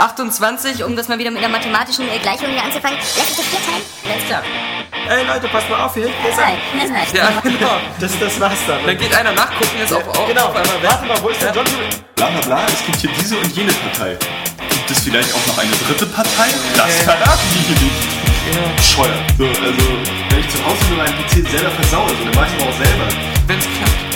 28, um das mal wieder mit einer mathematischen Gleichung hier anzufangen, lässt sich das vier teilen? Alles klar. Ey Leute, passt mal auf hier. Er. das reicht. Ja, genau. Das, das war's dann. Dann geht einer nachgucken, jetzt auf, auf, genau. auf einmal. Warte mal, wo ist der John? Bla bla bla, es gibt hier diese und jene Partei. Gibt es vielleicht auch noch eine dritte Partei? Das verraten die hier nicht. Bescheuert. So, also, wenn ich zu Hause nur meinen PC selber versaue, so, dann mach ich aber auch selber. Wenn's klappt.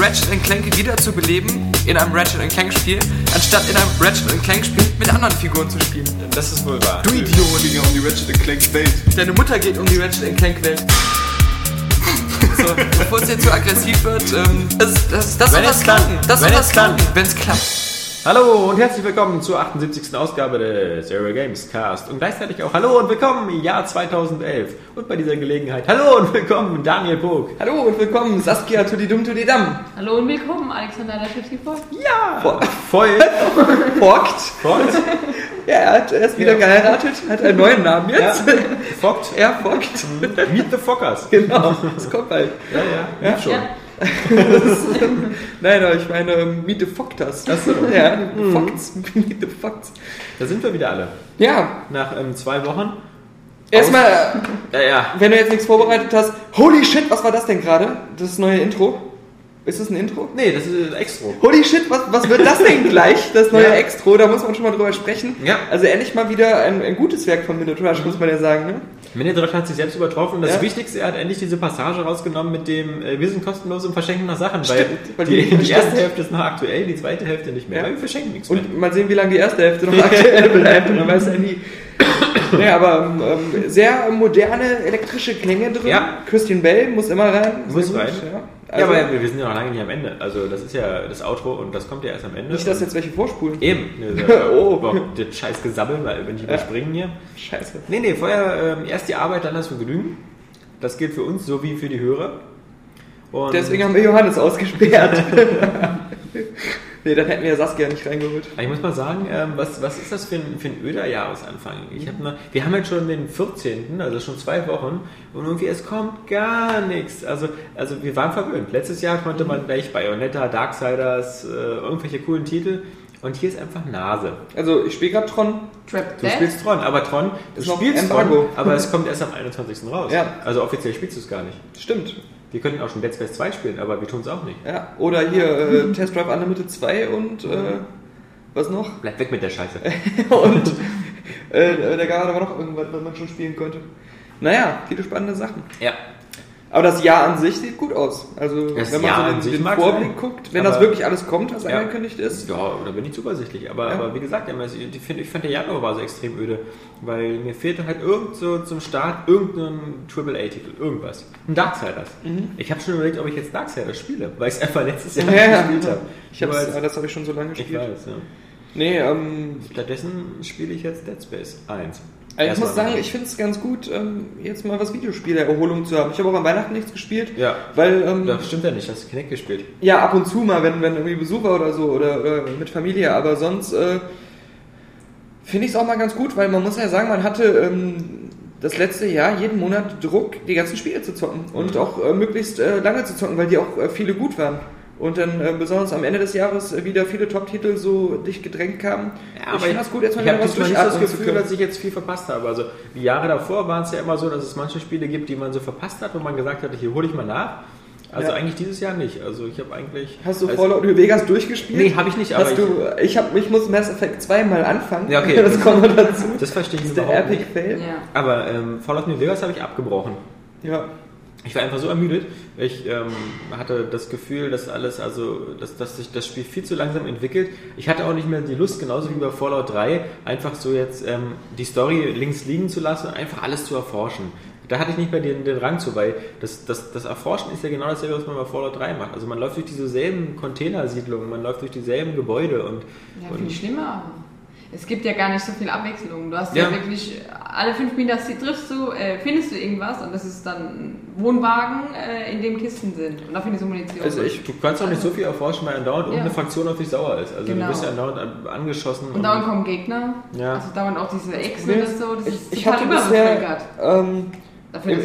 Ratchet Clank wiederzubeleben in einem Ratchet Clank Spiel, anstatt in einem Ratchet Clank Spiel mit anderen Figuren zu spielen. Das ist wohl wahr. Du Idiot! ging um die Ratchet Clank Welt. Deine Mutter geht um die Ratchet Clank Welt. So, bevor es jetzt zu aggressiv wird, ähm, das, das, das Wenn soll klappt. klappen. Das Wenn soll klappt. klappen, wenn es klappt. Hallo und herzlich willkommen zur 78. Ausgabe des Zero Games Cast und gleichzeitig auch Hallo und willkommen im Jahr 2011 und bei dieser Gelegenheit Hallo und willkommen Daniel Pog. Hallo und willkommen, Saskia Tudidum Tudidam. Hallo und willkommen, Alexander Laschewski vor. Ja, voll. Forkt. Vogt. Ja, er hat erst wieder geheiratet, hat einen neuen Namen Ja. jetzt. Vogt. Er Forkt. Meet the Fockers. Genau, das kommt bald. Ja, ja, ja. schon. Ja. Nein, aber ich meine, ähm, Meet the Foktas. Achso. Ja, Fokts. Meet the Fokts. Da sind wir wieder alle. Ja, Nach ähm, zwei Wochen. erstmal, Ja, ja. wenn du jetzt nichts vorbereitet hast, holy shit, was war das denn gerade? Das neue Intro? Ist das ein Intro? Nee, das ist extra. Holy shit, was, was wird das denn gleich? Das neue Ja. Extro, da muss man schon mal drüber sprechen. Ja. Also endlich mal wieder ein, ein gutes Werk von Minute Rush, muss man ja sagen, ne? Minitrash hat sich selbst übertroffen und das Ja. Wichtigste, er hat endlich diese Passage rausgenommen mit dem, äh, wir sind kostenlos und verschenken noch Sachen, Stimmt, weil die, die- die erste. Hälfte ist noch aktuell, die zweite Hälfte nicht mehr, Ja. wir verschenken nichts mehr. Und mal sehen, wie lange die erste Hälfte noch aktuell bleibt. Und man weiß ja nie. Naja, aber ähm, sehr moderne elektrische Klänge drin. Ja. Christian Bell muss immer rein. Muss gut, rein. Ja. ja, Also, aber wir, sind ja noch lange nicht am Ende, also das ist ja das Outro und das kommt ja erst am Ende. nicht, dass jetzt welche vorspulen. Eben. Ne, so, Oh. Das scheiß Gesabbel, weil wenn ich überspringen hier. Scheiße. Nee, nee, vorher ähm, erst die Arbeit, dann das Vergnügen. Das gilt für uns sowie für die Hörer. Und Deswegen haben wir Johannes ausgesperrt. nee, dann hätten wir ja Saskia nicht reingeholt. Ich muss mal sagen, ähm, was, was ist das für ein, für ein öder Jahresanfang? Ich hab mal, wir haben jetzt schon den 14., also schon zwei Wochen, und irgendwie es kommt gar nichts. Also, also wir waren verwöhnt. Letztes Jahr konnte man gleich Bayonetta, Darksiders, äh, irgendwelche coolen Titel. Und hier ist einfach Nase. Also, ich spiele gerade Tron. Trap Du spielst Tron, aber Tron, du Ist spielst Embargo. Tron, aber es kommt erst am 21. raus. Ja. Also offiziell spielst du es gar nicht. Stimmt. Wir könnten auch schon Dead Space 2 spielen, aber wir tun es auch nicht. Ja. Oder hier äh, Test Drive Unlimited 2 und äh, was noch? Bleib weg mit der Scheiße. Und äh, da gab aber noch irgendwas, was man schon spielen konnte. Naja, viele spannende Sachen. Ja. Aber das Jahr an sich sieht gut aus. Also Das wenn man Jahr so den, sich den Vorblick sein. guckt, wenn Aber- das wirklich alles kommt, was Ja. angekündigt ist. Ja, da bin ich zuversichtlich. Aber, Ja. aber wie gesagt, ich find- ich fand der Januar war so extrem öde, weil mir fehlte halt irgend so zum Start irgendein AAA-Titel, irgendwas. Ein Darksiders. Ich habe schon überlegt, ob ich jetzt Darksiders spiele, weil ich es einfach letztes Jahr Mhm. Ja, ja. gespielt habe. Ich hab's, als- ja, das habe ich schon so lange ich gespielt. weiß, ja. Nee, ähm, Stattdessen spiele ich jetzt Dead Space 1. also ich muss sagen, ich finde es ganz gut, ähm, jetzt mal was Videospiele-Erholung zu haben. Ich habe auch an Weihnachten nichts gespielt, Ja. weil, ähm, Das stimmt ja nicht, hast du Kinect gespielt. ja, ab und zu mal, wenn, wenn irgendwie Besuch war oder so, oder, oder mit Familie, aber sonst äh, finde ich es auch mal ganz gut, weil man muss ja sagen, man hatte ähm, das letzte Jahr jeden Monat Druck, die ganzen Spiele zu zocken und Mhm. auch äh, möglichst äh, lange zu zocken, weil die auch äh, viele gut waren. Und dann äh, besonders am Ende des Jahres äh, wieder viele Top-Titel so dicht gedrängt kamen. ich finde das gut, jetzt mal ich habe wieder was diesmal nicht das durchatmen zu Gefühl, dass ich jetzt viel verpasst habe. Also die Jahre davor waren es ja immer so, dass es manche Spiele gibt, die man so verpasst hat, wo man gesagt hat, hier hole ich mal nach. Also Ja. eigentlich dieses Jahr nicht. Also ich habe eigentlich... Hast du Fallout New Vegas durchgespielt? Nee, habe ich nicht, aber Hast du, ich, hab, ich muss Mass Effect 2 mal anfangen. Ja, okay. Das kommt noch dazu. das verstehe ich Das ist der überhaupt Epic nicht. Fail. Ja. Aber ähm, Fallout New Vegas habe ich abgebrochen. Ja. Ich war einfach so ermüdet. Ich ähm, hatte das Gefühl, dass alles, also, dass, dass sich das Spiel viel zu langsam entwickelt. Ich hatte auch nicht mehr die Lust, genauso wie bei Fallout 3, einfach so jetzt ähm, die Story links liegen zu lassen und einfach alles zu erforschen. Da hatte ich nicht mehr den, den Rang zu, weil das, das, das Erforschen ist ja genau dasselbe, was man bei Fallout 3 macht. Also man läuft durch dieselben Containersiedlungen, man läuft durch dieselben Gebäude und, Ja, und finde ich schlimmer. Es gibt ja gar nicht so viel Abwechslung. Du hast ja, Ja. wirklich, alle fünf Meter sie- triffst du, äh, findest du irgendwas und das ist dann ein Wohnwagen, äh, in dem Kisten sind. Und da findest du Munition. Also ich, du kannst auch nicht so viel erforschen, weil andauernd Ja. irgendeine Fraktion auf dich sauer ist. Also Genau. du bist ja andauernd an- angeschossen. und dauernd kommen Gegner. Ja. Also dauernd auch diese Echsen ist, so. Das ich, ist ich total überbevölkert. ähm, Dafür, im,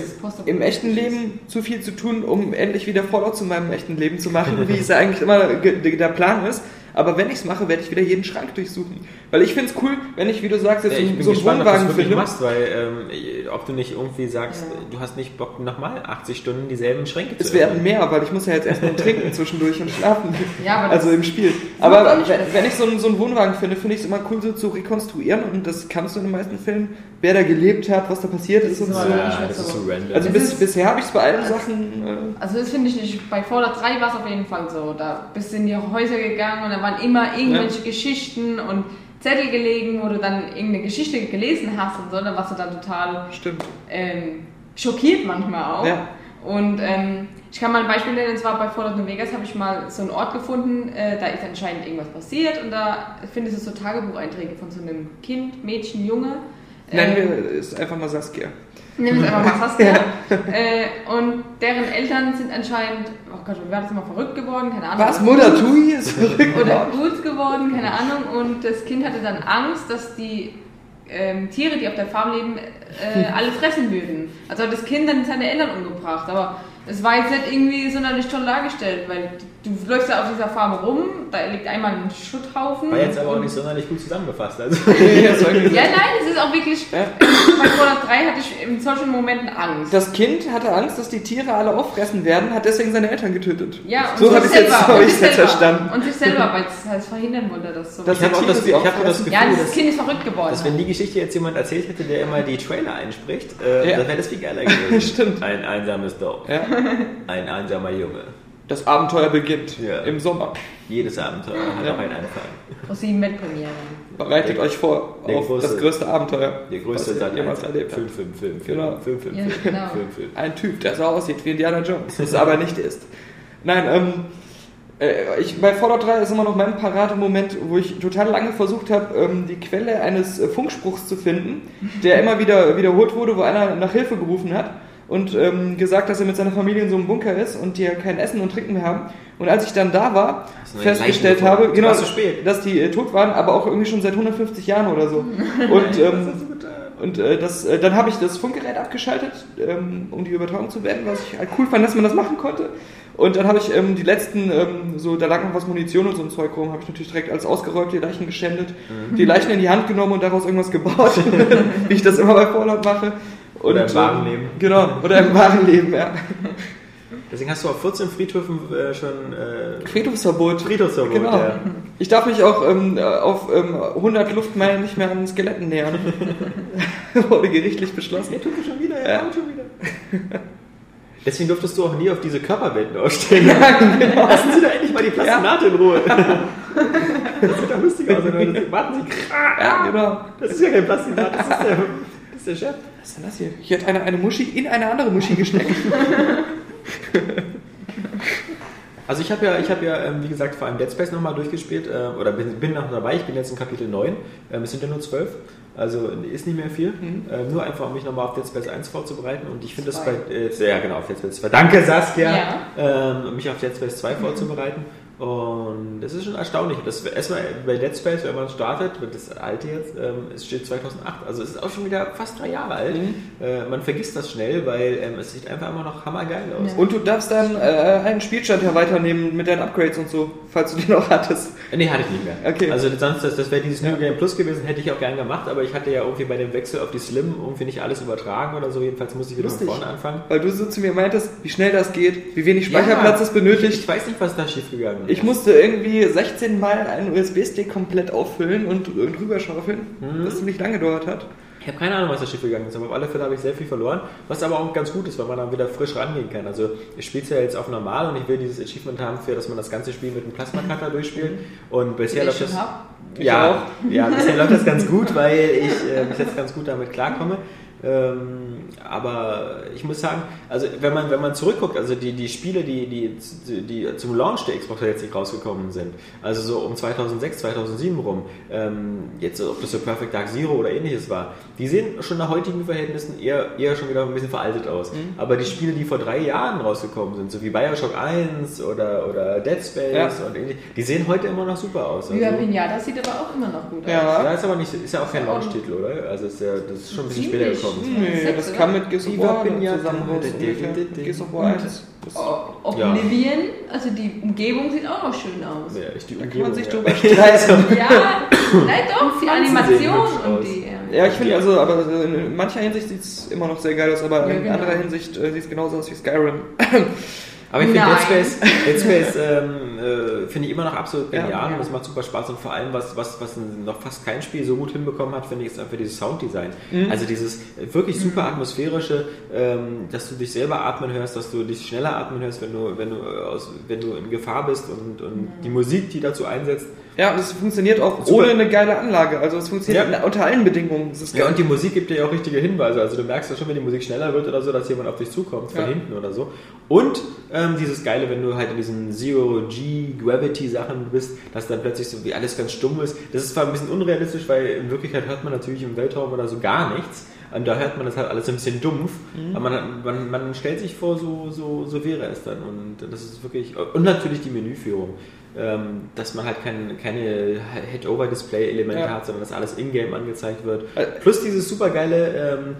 im echten. Leben zu viel zu tun, um endlich wieder Fallout zu meinem echten Leben zu machen, wie es ja eigentlich immer der Plan ist. Aber wenn ich es mache, werde ich wieder jeden Schrank durchsuchen. Weil ich finde es cool, wenn ich, wie du sagst, jetzt Ja, so, ich so einen gespannt, ob du Wohnwagen finde. machst, weil ähm, ob du nicht irgendwie sagst, Ja. du hast nicht Bock, nochmal 80 Stunden dieselben Schränke Es zu werden öffnen. mehr, weil ich muss ja jetzt erst nur trinken zwischendurch und schlafen. Ja, aber also im Spiel. Aber wenn, wenn ich so einen, so einen Wohnwagen finde, finde ich es immer cool, so zu rekonstruieren und das kannst du in den meisten Fällen, wer da gelebt hat, was da passiert ist und ist so. aber Ja, das so. ist so random. Also Es bis, ist- bisher habe ich es bei allen Sachen. Äh, Also das finde ich nicht. Bei Fallout 3 war es auf jeden Fall so. Da bist du in die Häuser gegangen und da waren immer irgendwelche Geschichten und Zettel gelegen, wo du dann irgendeine Geschichte gelesen hast und so. Da warst du dann total ähm, schockiert manchmal auch. Ja. Und ähm, ich kann mal ein Beispiel nennen, und zwar bei Fallout New Vegas habe ich mal so einen Ort gefunden, äh, da ist anscheinend irgendwas passiert und da findest du so Tagebucheinträge von so einem Kind, Mädchen, Junge. Nennen Ähm, wir es einfach mal Saskia. Nimm es einfach mal Saskia. äh, und deren Eltern sind anscheinend, oh Gott, wie war das immer verrückt geworden? Keine Ahnung. Was? Mutter Tui ist verrückt Oder gut geworden, keine Ahnung. Und das Kind hatte dann Angst, dass die ähm, Tiere, die auf der Farm leben, äh, alle fressen würden. Also hat das Kind dann seine Eltern umgebracht. Aber es war jetzt nicht irgendwie sonderlich toll dargestellt, weil du läufst ja auf dieser Farm rum, da liegt einmal ein Schutthaufen. War jetzt aber auch nicht sonderlich gut zusammengefasst. Also. Ja, nein, es ist auch wirklich. Ja. Bei Fallout 3 hatte ich in solchen Momenten Angst. Das Kind hatte Angst, dass die Tiere alle auffressen werden, hat deswegen seine Eltern getötet. Ja, und so sich habe ich es jetzt, hab und ich's sich jetzt selber. verstanden. Und sich selber, weil es es verhindern wollte, dass so. Das Ich habe auch, das, ich hab das. Gefühl, ja, dass, dieses Kind ist verrückt geworden. dass wenn die Geschichte jetzt jemand erzählt hätte, der immer die Trailer einspricht, äh, Ja. dann wäre das viel geiler gewesen. Stimmt. Ein einsames Dorf. Ja. Ein einsamer Junge. Das Abenteuer beginnt Ja. im Sommer. Jedes Abenteuer hat Ja. auch einen Anfang. ProSieben Weltpremiere. Bereitet Der- euch vor auf große- das größte Abenteuer, Der größte was ihr jemals erlebt Film, habt. Film, Film, Film, Genau. Film, Film, Ja, Film, genau. Film, Film. Ein Typ, der so aussieht wie Indiana Jones, es aber nicht ist. Nein, ähm, äh, ich, bei Fallout 3 ist immer noch mein Parademoment, wo ich total lange versucht habe, ähm, die Quelle eines äh, Funkspruchs zu finden, der immer wieder wiederholt wurde, wo einer nach Hilfe gerufen hat und ähm, gesagt, dass er mit seiner Familie in so einem Bunker ist und die ja kein Essen und Trinken mehr haben. Und als ich dann da war, festgestellt habe, genau, dass die äh, tot waren, aber auch irgendwie schon seit 150 Jahren oder so. Und ähm, und äh, das, äh, dann habe ich das Funkgerät abgeschaltet, ähm, um die Übertragung zu beenden, was ich halt cool fand, dass man das machen konnte. Und dann habe ich ähm, die letzten, ähm, so da lag noch was Munition und so ein Zeug rum, habe ich natürlich direkt als ausgeräumte Leichen geschändet, Mhm. die Leichen in die Hand genommen und daraus irgendwas gebaut, wie ich das immer bei Fallout mache. Und, Oder im wahren Leben. Genau, oder im wahren Leben, ja. Deswegen hast du auf 14 Friedhöfen äh, schon äh, Friedhofsverbot. Friedhofsverbot. Genau. Ja. Ich darf mich auch ähm, auf ähm, 100 Luftmeilen nicht mehr an Skeletten nähern. Wurde gerichtlich beschlossen. Ja, tut mir schon wieder, Ja. ja, schon wieder. Deswegen durftest du auch nie auf diese Körperwelten ausstellen. genau. Lassen Sie doch endlich mal die Plastinate in Ruhe. Das sieht doch lustig aus. wenn Warten Sie, Ja, genau. das ist ja kein Plastinat, das ist der, das ist der Chef. Was ist denn das hier? Hier hat einer eine Muschi in eine andere Muschi gesteckt. Also ich habe ja, ich habe ja, ähm, wie gesagt, vor allem Dead Space nochmal durchgespielt, äh, oder bin, bin noch dabei, ich bin jetzt in Kapitel 9, ähm, es sind ja nur 12, also ist nicht mehr viel, ähm, nur einfach, um mich nochmal auf Dead Space 1 vorzubereiten. Und ich finde das bei, äh, ja genau, auf Dead Space 2, danke Saskia, ähm, um mich auf Dead Space 2 vorzubereiten und das ist schon erstaunlich, das, erstmal bei Dead Space, wenn man startet, das alte jetzt, ähm, es steht 2008, also es ist auch schon wieder fast drei Jahre alt, äh, man vergisst das schnell, weil ähm, es sieht einfach immer noch hammergeil aus. Und du darfst dann äh, einen Spielstand ja weiternehmen mit deinen Upgrades und so, falls du die noch hattest. Nee, hatte ich nicht mehr. Okay. Also sonst, das, das wäre dieses New Game Plus gewesen, hätte ich auch gern gemacht, aber ich hatte ja irgendwie bei dem Wechsel auf die Slim irgendwie nicht alles übertragen oder so. Jedenfalls musste ich wieder Lustig. von vorne anfangen. Weil du so zu mir meintest, wie schnell das geht, wie wenig Speicherplatz es Ich, benötigt. ich weiß nicht, was da schiefgegangen ist. Ich musste irgendwie 16 Mal einen USB-Stick komplett auffüllen und, und rüberschaufeln, Mhm. was ziemlich lange gedauert hat. Ich habe keine Ahnung, was da schiefgegangen ist, aber auf alle Fälle habe ich sehr viel verloren, was aber auch ganz gut ist, weil man dann wieder frisch rangehen kann. Also ich spiele es ja jetzt auf normal und ich will dieses Achievement haben, für dass man das ganze Spiel mit einem Plasma-Cutter durchspielt. Und bisher läuft das. Ich Ja, ja, bisher läuft das ganz gut, weil ich äh, bis jetzt ganz gut damit klarkomme. Ähm, aber ich muss sagen, also wenn man, wenn man zurückguckt, also die, die Spiele, die, die, die zum Launch der Xbox 360 rausgekommen sind, also so um 2006, 2007 rum, ähm, jetzt ob das so Perfect Dark Zero oder ähnliches war, die sehen schon nach heutigen Verhältnissen eher, eher schon wieder ein bisschen veraltet aus. Mhm. Aber die Spiele, die vor drei Jahren rausgekommen sind, so wie Bioshock 1 oder, oder Dead Space ja. und ähnliches, die sehen heute immer noch super aus. Also, ja, Pinata sieht aber auch immer noch gut ja. aus. Ja, ist aber nicht, ist ja auch kein Launch-Titel, oder? Also ist ja, das ist schon ein bisschen später gekommen. Nee, das kam mit Gears of War zusammen raus. Gears of War 1. Oblivion, also die Umgebung sieht auch noch schön aus. Ja, ich die Umgebung, kann man sich drüber streiten. ja, nein doch, die Animation und die... Ja, ich finde also, aber in mancher Hinsicht sieht es immer noch sehr geil aus, aber in genau. anderer Hinsicht äh, sieht es genauso aus wie Skyrim. Aber ich finde Dead Space, ähm, äh, finde ich immer noch absolut genial ja, ja. das macht super Spaß und vor allem, was, was, was noch fast kein Spiel so gut hinbekommen hat, finde ich, ist einfach dieses Sounddesign. Mhm. Also dieses wirklich super mhm. atmosphärische, ähm, dass du dich selber atmen hörst, dass du dich schneller atmen hörst, wenn du, wenn du, aus, wenn du in Gefahr bist und, und mhm. die Musik, die dazu einsetzt, ja, und es funktioniert auch Super. ohne eine geile Anlage. Also es funktioniert ja. unter allen Bedingungen. ja, und die Musik gibt dir ja auch richtige Hinweise. Also du merkst ja schon, wenn die Musik schneller wird oder so, dass jemand auf dich zukommt, von ja. hinten oder so. Und ähm, dieses Geile, wenn du halt in diesen Zero-G-Gravity-Sachen bist, dass dann plötzlich so wie alles ganz stumm ist. Das ist zwar ein bisschen unrealistisch, weil in Wirklichkeit hört man natürlich im Weltraum oder so gar nichts. Und da hört man das halt alles ein bisschen dumpf. Mhm. Aber man, man, man, stellt sich vor, so, so, so wäre es dann. Und das ist wirklich. Und natürlich die Menüführung ähm, dass man halt kein, keine Head-Over-Display-Elemente ja. hat, sondern dass alles in-game angezeigt wird. Äh, Plus dieses super geile, ähm,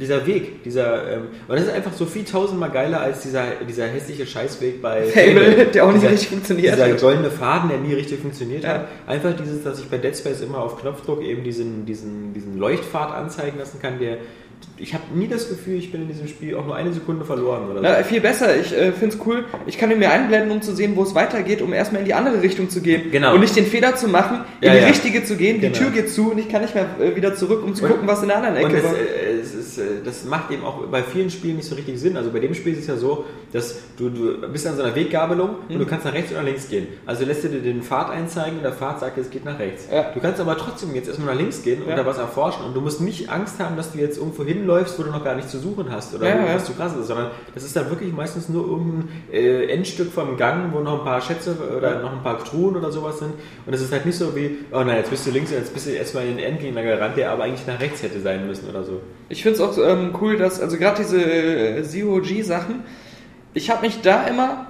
dieser Weg, dieser, ähm, und das ist einfach so viel tausendmal geiler als dieser, dieser hässliche Scheißweg bei Fable, der auch nicht dieser, richtig funktioniert. Dieser goldene Faden, der nie richtig funktioniert ja. hat. Einfach dieses, dass ich bei Dead Space immer auf Knopfdruck eben diesen, diesen, diesen Leuchtpfad anzeigen lassen kann, der ich habe nie das Gefühl, ich bin in diesem Spiel auch nur eine Sekunde verloren. Oder Na, viel besser. Ich äh, finde es cool. Ich kann ihn mir einblenden, um zu sehen, wo es weitergeht, um erstmal in die andere Richtung zu gehen. Genau. Und nicht den Fehler zu machen, in ja, die ja. richtige zu gehen. Genau. Die Tür geht zu und ich kann nicht mehr äh, wieder zurück, um zu und, gucken, was in der anderen Ecke und war. Äh, es ist, äh, das macht eben auch bei vielen Spielen nicht so richtig Sinn. Also bei dem Spiel ist es ja so, dass du, du bist an so einer Weggabelung mhm. und du kannst nach rechts oder links gehen. Also lässt du dir den Pfad einzeigen und der Pfad sagt, es geht nach rechts. Ja. Du kannst aber trotzdem jetzt erstmal nach links gehen und da was erforschen und du musst nicht Angst haben, dass du jetzt irgendwo hinläufst, wo du noch gar nicht zu suchen hast oder ja, was zu krass ist, sondern das ist dann wirklich meistens nur irgendein äh, Endstück vom Gang, wo noch ein paar Schätze oder noch ein paar Truhen oder sowas sind. Und es ist halt nicht so wie, oh nein, jetzt bist du links und jetzt bist du erstmal in den Endgegner gerannt, der aber eigentlich nach rechts hätte sein müssen oder so. Ich finde es auch ähm, cool, dass, also gerade diese äh, Zero-G-Sachen, ich habe mich da immer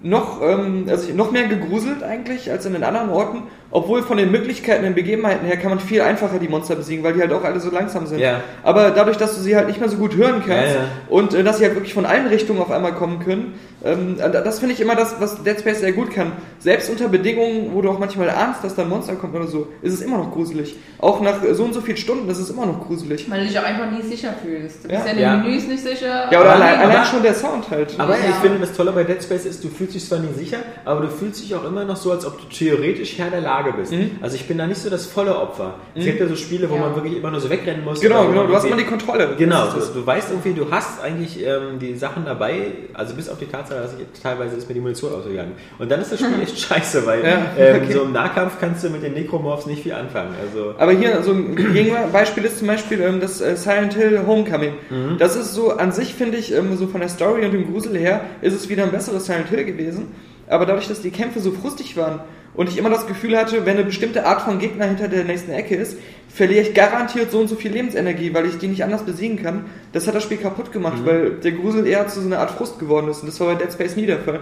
noch, ähm, also noch mehr gegruselt eigentlich als in den anderen Orten, obwohl von den Möglichkeiten, den Begebenheiten her kann man viel einfacher die Monster besiegen, weil die halt auch alle so langsam sind. Ja. Aber dadurch, dass du sie halt nicht mehr so gut hören kannst ja, ja. und äh, dass sie halt wirklich von allen Richtungen auf einmal kommen können, ähm, äh, das finde ich immer das, was Dead Space sehr gut kann. Selbst unter Bedingungen, wo du auch manchmal ahnst, dass da ein Monster kommt oder so, ist es immer noch gruselig. Auch nach so und so vielen Stunden ist es immer noch gruselig. Weil du dich auch einfach nie sicher fühlst. Du bist ja, in den Menüs nicht sicher. Ja, oder allein, allein schon der Sound halt. Aber ich finde, das Tolle bei Dead Space ist, du fühlst dich zwar nie sicher, aber du fühlst dich auch immer noch so, als ob du theoretisch Herr der Lage bist. Mhm. Also ich bin da nicht so das volle Opfer. Es mhm. gibt ja so Spiele, wo ja. man wirklich immer nur so wegrennen muss. Genau, genau, du hast immer die Kontrolle. Genau, du, du, weißt irgendwie, du hast eigentlich ähm, die Sachen dabei, also bis auf die Tatsache, dass ich teilweise ist mir die Munition ausgegangen. Und dann ist das Spiel echt scheiße, weil ja, ähm, okay. so im Nahkampf kannst du mit den Necromorphs nicht viel anfangen. Also Aber hier, so ein Gegenbeispiel ist zum Beispiel ähm, das äh, Silent Hill Homecoming. Mhm. Das ist so, an sich finde ich, ähm, so von der Story und dem Grusel her, ist es wieder ein besseres Silent Hill gewesen. Aber dadurch, dass die Kämpfe so frustig waren und ich immer das Gefühl hatte, wenn eine bestimmte Art von Gegner hinter der nächsten Ecke ist, verliere ich garantiert so und so viel Lebensenergie, weil ich die nicht anders besiegen kann. Das hat das Spiel kaputt gemacht, mhm. weil der Grusel eher zu so einer Art Frust geworden ist. Und das war bei Dead Space nie der Fall.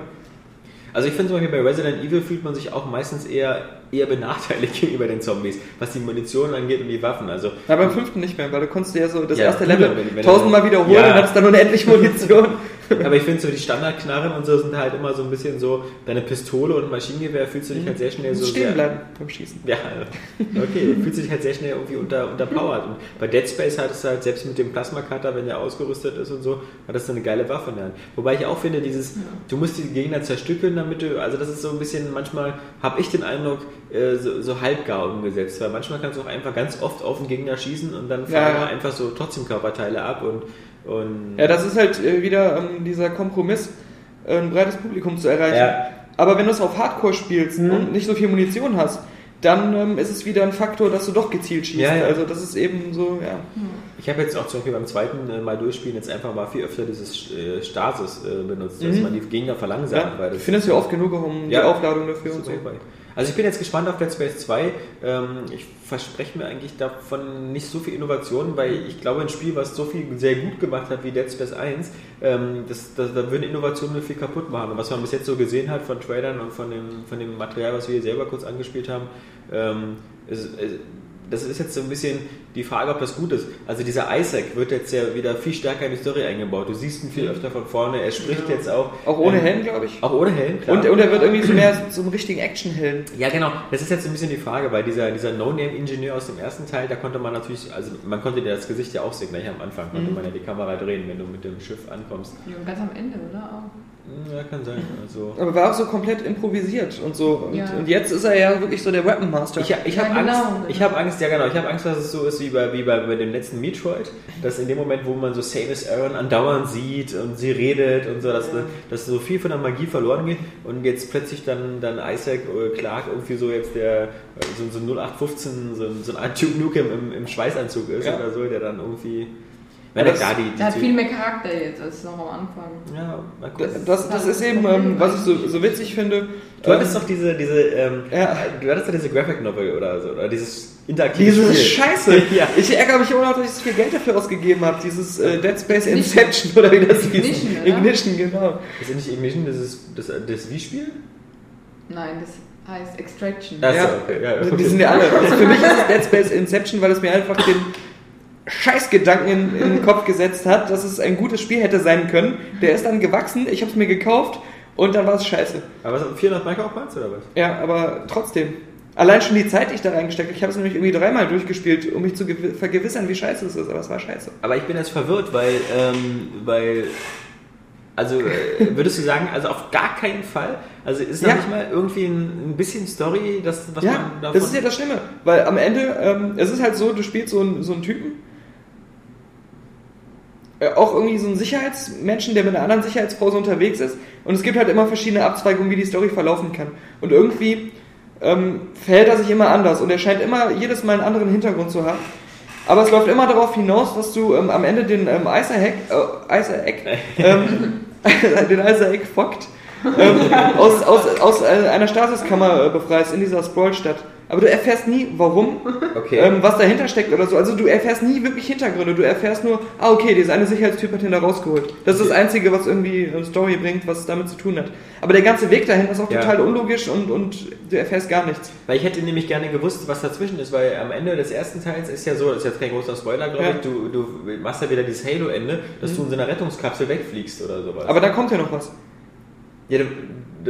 Also ich finde zum Beispiel bei Resident Evil fühlt man sich auch meistens eher eher benachteiligt gegenüber den Zombies, was die Munition angeht und die Waffen. Also, ja, beim fünften nicht mehr, weil du konntest ja so das ja, erste Level tausendmal wiederholen ja. und hattest dann unendlich Munition. Aber ich finde so die Standardknarren und so sind halt immer so ein bisschen so, deine Pistole und Maschinengewehr fühlst du dich halt sehr schnell so stehen bleiben beim Schießen. Ja, okay, fühlst du dich halt sehr schnell irgendwie unter, unterpowered. Und bei Dead Space hattest du halt selbst mit dem Plasma-Cutter, wenn der ausgerüstet ist und so, hattest du eine geile Waffe in der Hand. Wobei ich auch finde, dieses, du musst die Gegner zerstückeln, damit du, also das ist so ein bisschen, manchmal habe ich den Eindruck, äh, so, so, halbgar umgesetzt, weil manchmal kannst du auch einfach ganz oft auf den Gegner schießen und dann fahren ja. einfach so trotzdem Körperteile ab und, und ja, das ist halt äh, wieder ähm, dieser Kompromiss, äh, ein breites Publikum zu erreichen. Ja. Aber wenn du es auf Hardcore spielst mhm. und nicht so viel Munition hast, dann ähm, ist es wieder ein Faktor, dass du doch gezielt schießt. Ja, ja. Also das ist eben so, ja. Ich habe jetzt auch zum Beispiel beim zweiten äh, Mal durchspielen jetzt einfach mal viel öfter dieses äh, Stasis äh, benutzt, dass Mhm. man die Gegner verlangsamt. ja. weil das findest ja oft genug um Ja. die Aufladung dafür und so. Super. Also ich bin jetzt gespannt auf Dead Space 2. Ähm, ich verspreche mir eigentlich davon nicht so viel Innovation, weil ich glaube, ein Spiel, was so viel sehr gut gemacht hat wie Dead Space 1, ähm, das, das, da würden Innovationen viel kaputt machen. Und was man bis jetzt so gesehen hat von Trailern und von dem, von dem Material, was wir hier selber kurz angespielt haben, ähm, ist, ist, das ist jetzt so ein bisschen die Frage, ob das gut ist. Also dieser Isaac wird jetzt ja wieder viel stärker in die Story eingebaut. Du siehst ihn viel öfter von vorne. Er spricht jetzt auch. Auch ohne ähm, Helm, glaube ich. Auch ohne Helm, klar. Und, und er wird irgendwie so mehr so einen richtigen Action-Helden. Ja, genau. Das ist jetzt ein bisschen die Frage, weil dieser, dieser No-Name-Ingenieur aus dem ersten Teil, da konnte man natürlich, also man konnte dir das Gesicht ja auch sehen, gleich am Anfang konnte man ja die Kamera drehen, wenn du mit dem Schiff ankommst. Ja, und ganz am Ende, oder? Auch. Ja, kann sein. Also. Aber war auch so komplett improvisiert und so. Und, Ja. und jetzt ist er ja wirklich so der Weapon Master. Ich, ich Ja, habe genau. Angst, ich habe Angst, ja genau, ich habe Angst, dass es so ist wie bei, wie bei, bei dem letzten Metroid, dass in dem Moment, wo man so Samus Aran andauernd sieht und sie redet und so, dass, dass so viel von der Magie verloren geht und jetzt plötzlich dann, dann Isaac Clark irgendwie so jetzt der, so, so 0815, so, ein- so ein Art Duke Nukem im, im Schweißanzug ist Ja. oder so, der dann irgendwie... Ja, das- klar, die, die Der hat viel mehr Charakter jetzt als noch am Anfang. Ja, mal gucken. das, das ist eben, ähm, was ich so, so witzig finde. Du hattest ähm, doch diese, diese, ähm, Ja. du hattest doch diese Graphic Novel oder so, oder dieses interaktive Diese Spiel. Scheiße! Ja. Ich ärgere mich immer noch, dass ich so viel Geld dafür ausgegeben habe. Dieses äh, Dead Space. Inception oder wie das hieß. Ignition, oder? Ignition, genau. Das ist nicht Ignition, das ist das, das Wii-Spiel? Nein, das heißt Extraction. Achso, Ja. okay. Ja, okay. Die sind ja alle. Also für mich ist es Dead Space Inception, weil es mir einfach den Scheißgedanken in, in den Kopf gesetzt hat, dass es ein gutes Spiel hätte sein können. Der ist dann gewachsen, ich habe es mir gekauft und dann war es scheiße. Aber was, 400 Mark auch Points oder was? Ja, aber trotzdem. Allein schon die Zeit, die ich da reingesteckt habe. Ich habe es nämlich irgendwie dreimal durchgespielt, um mich zu gewi- vergewissern, wie scheiße es ist, aber es war scheiße. Aber ich bin jetzt verwirrt, weil, ähm, weil, also äh, würdest du sagen, also auf gar keinen Fall, also ist da Ja. nicht mal irgendwie ein, ein bisschen Story, das, was ja, man davon... das ist ja das Schlimme. Weil am Ende, ähm, es ist halt so, du spielst so einen, so einen Typen, auch irgendwie so einen Sicherheitsmenschen, der mit einer anderen Sicherheitsfrau so unterwegs ist. Und es gibt halt immer verschiedene Abzweigungen, wie die Story verlaufen kann. Und irgendwie ähm, verhält er sich immer anders und er scheint immer jedes Mal einen anderen Hintergrund zu haben. Aber es läuft immer darauf hinaus, dass du ähm, am Ende den ähm, Isaac, äh, Isaac, ähm, den Isaac Vogt ähm, aus, aus, aus äh, einer Stasiskammer äh, befreist in dieser Sprawl-Stadt. Aber du erfährst nie, warum, Okay. ähm, was dahinter steckt oder so. Also du erfährst nie wirklich Hintergründe. Du erfährst nur, ah okay, dieser eine Sicherheitstyp hat ihn da rausgeholt. Das ist das Einzige, was irgendwie äh, Story bringt, was damit zu tun hat. Aber der ganze Weg dahin ist auch Ja. total unlogisch und, und du erfährst gar nichts. Weil ich hätte nämlich gerne gewusst, was dazwischen ist, weil am Ende des ersten Teils ist ja so, das ist jetzt kein großer Spoiler, glaube Ja. ich, du, du machst ja wieder dieses Halo-Ende, dass du in so einer Rettungskapsel wegfliegst oder sowas. Aber da kommt ja noch was. ja,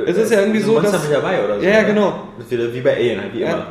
Es ist ja irgendwie so, Monster dass- mit dabei oder so. Ja, oder? genau. Wie bei Alien, halt wie Ja. immer.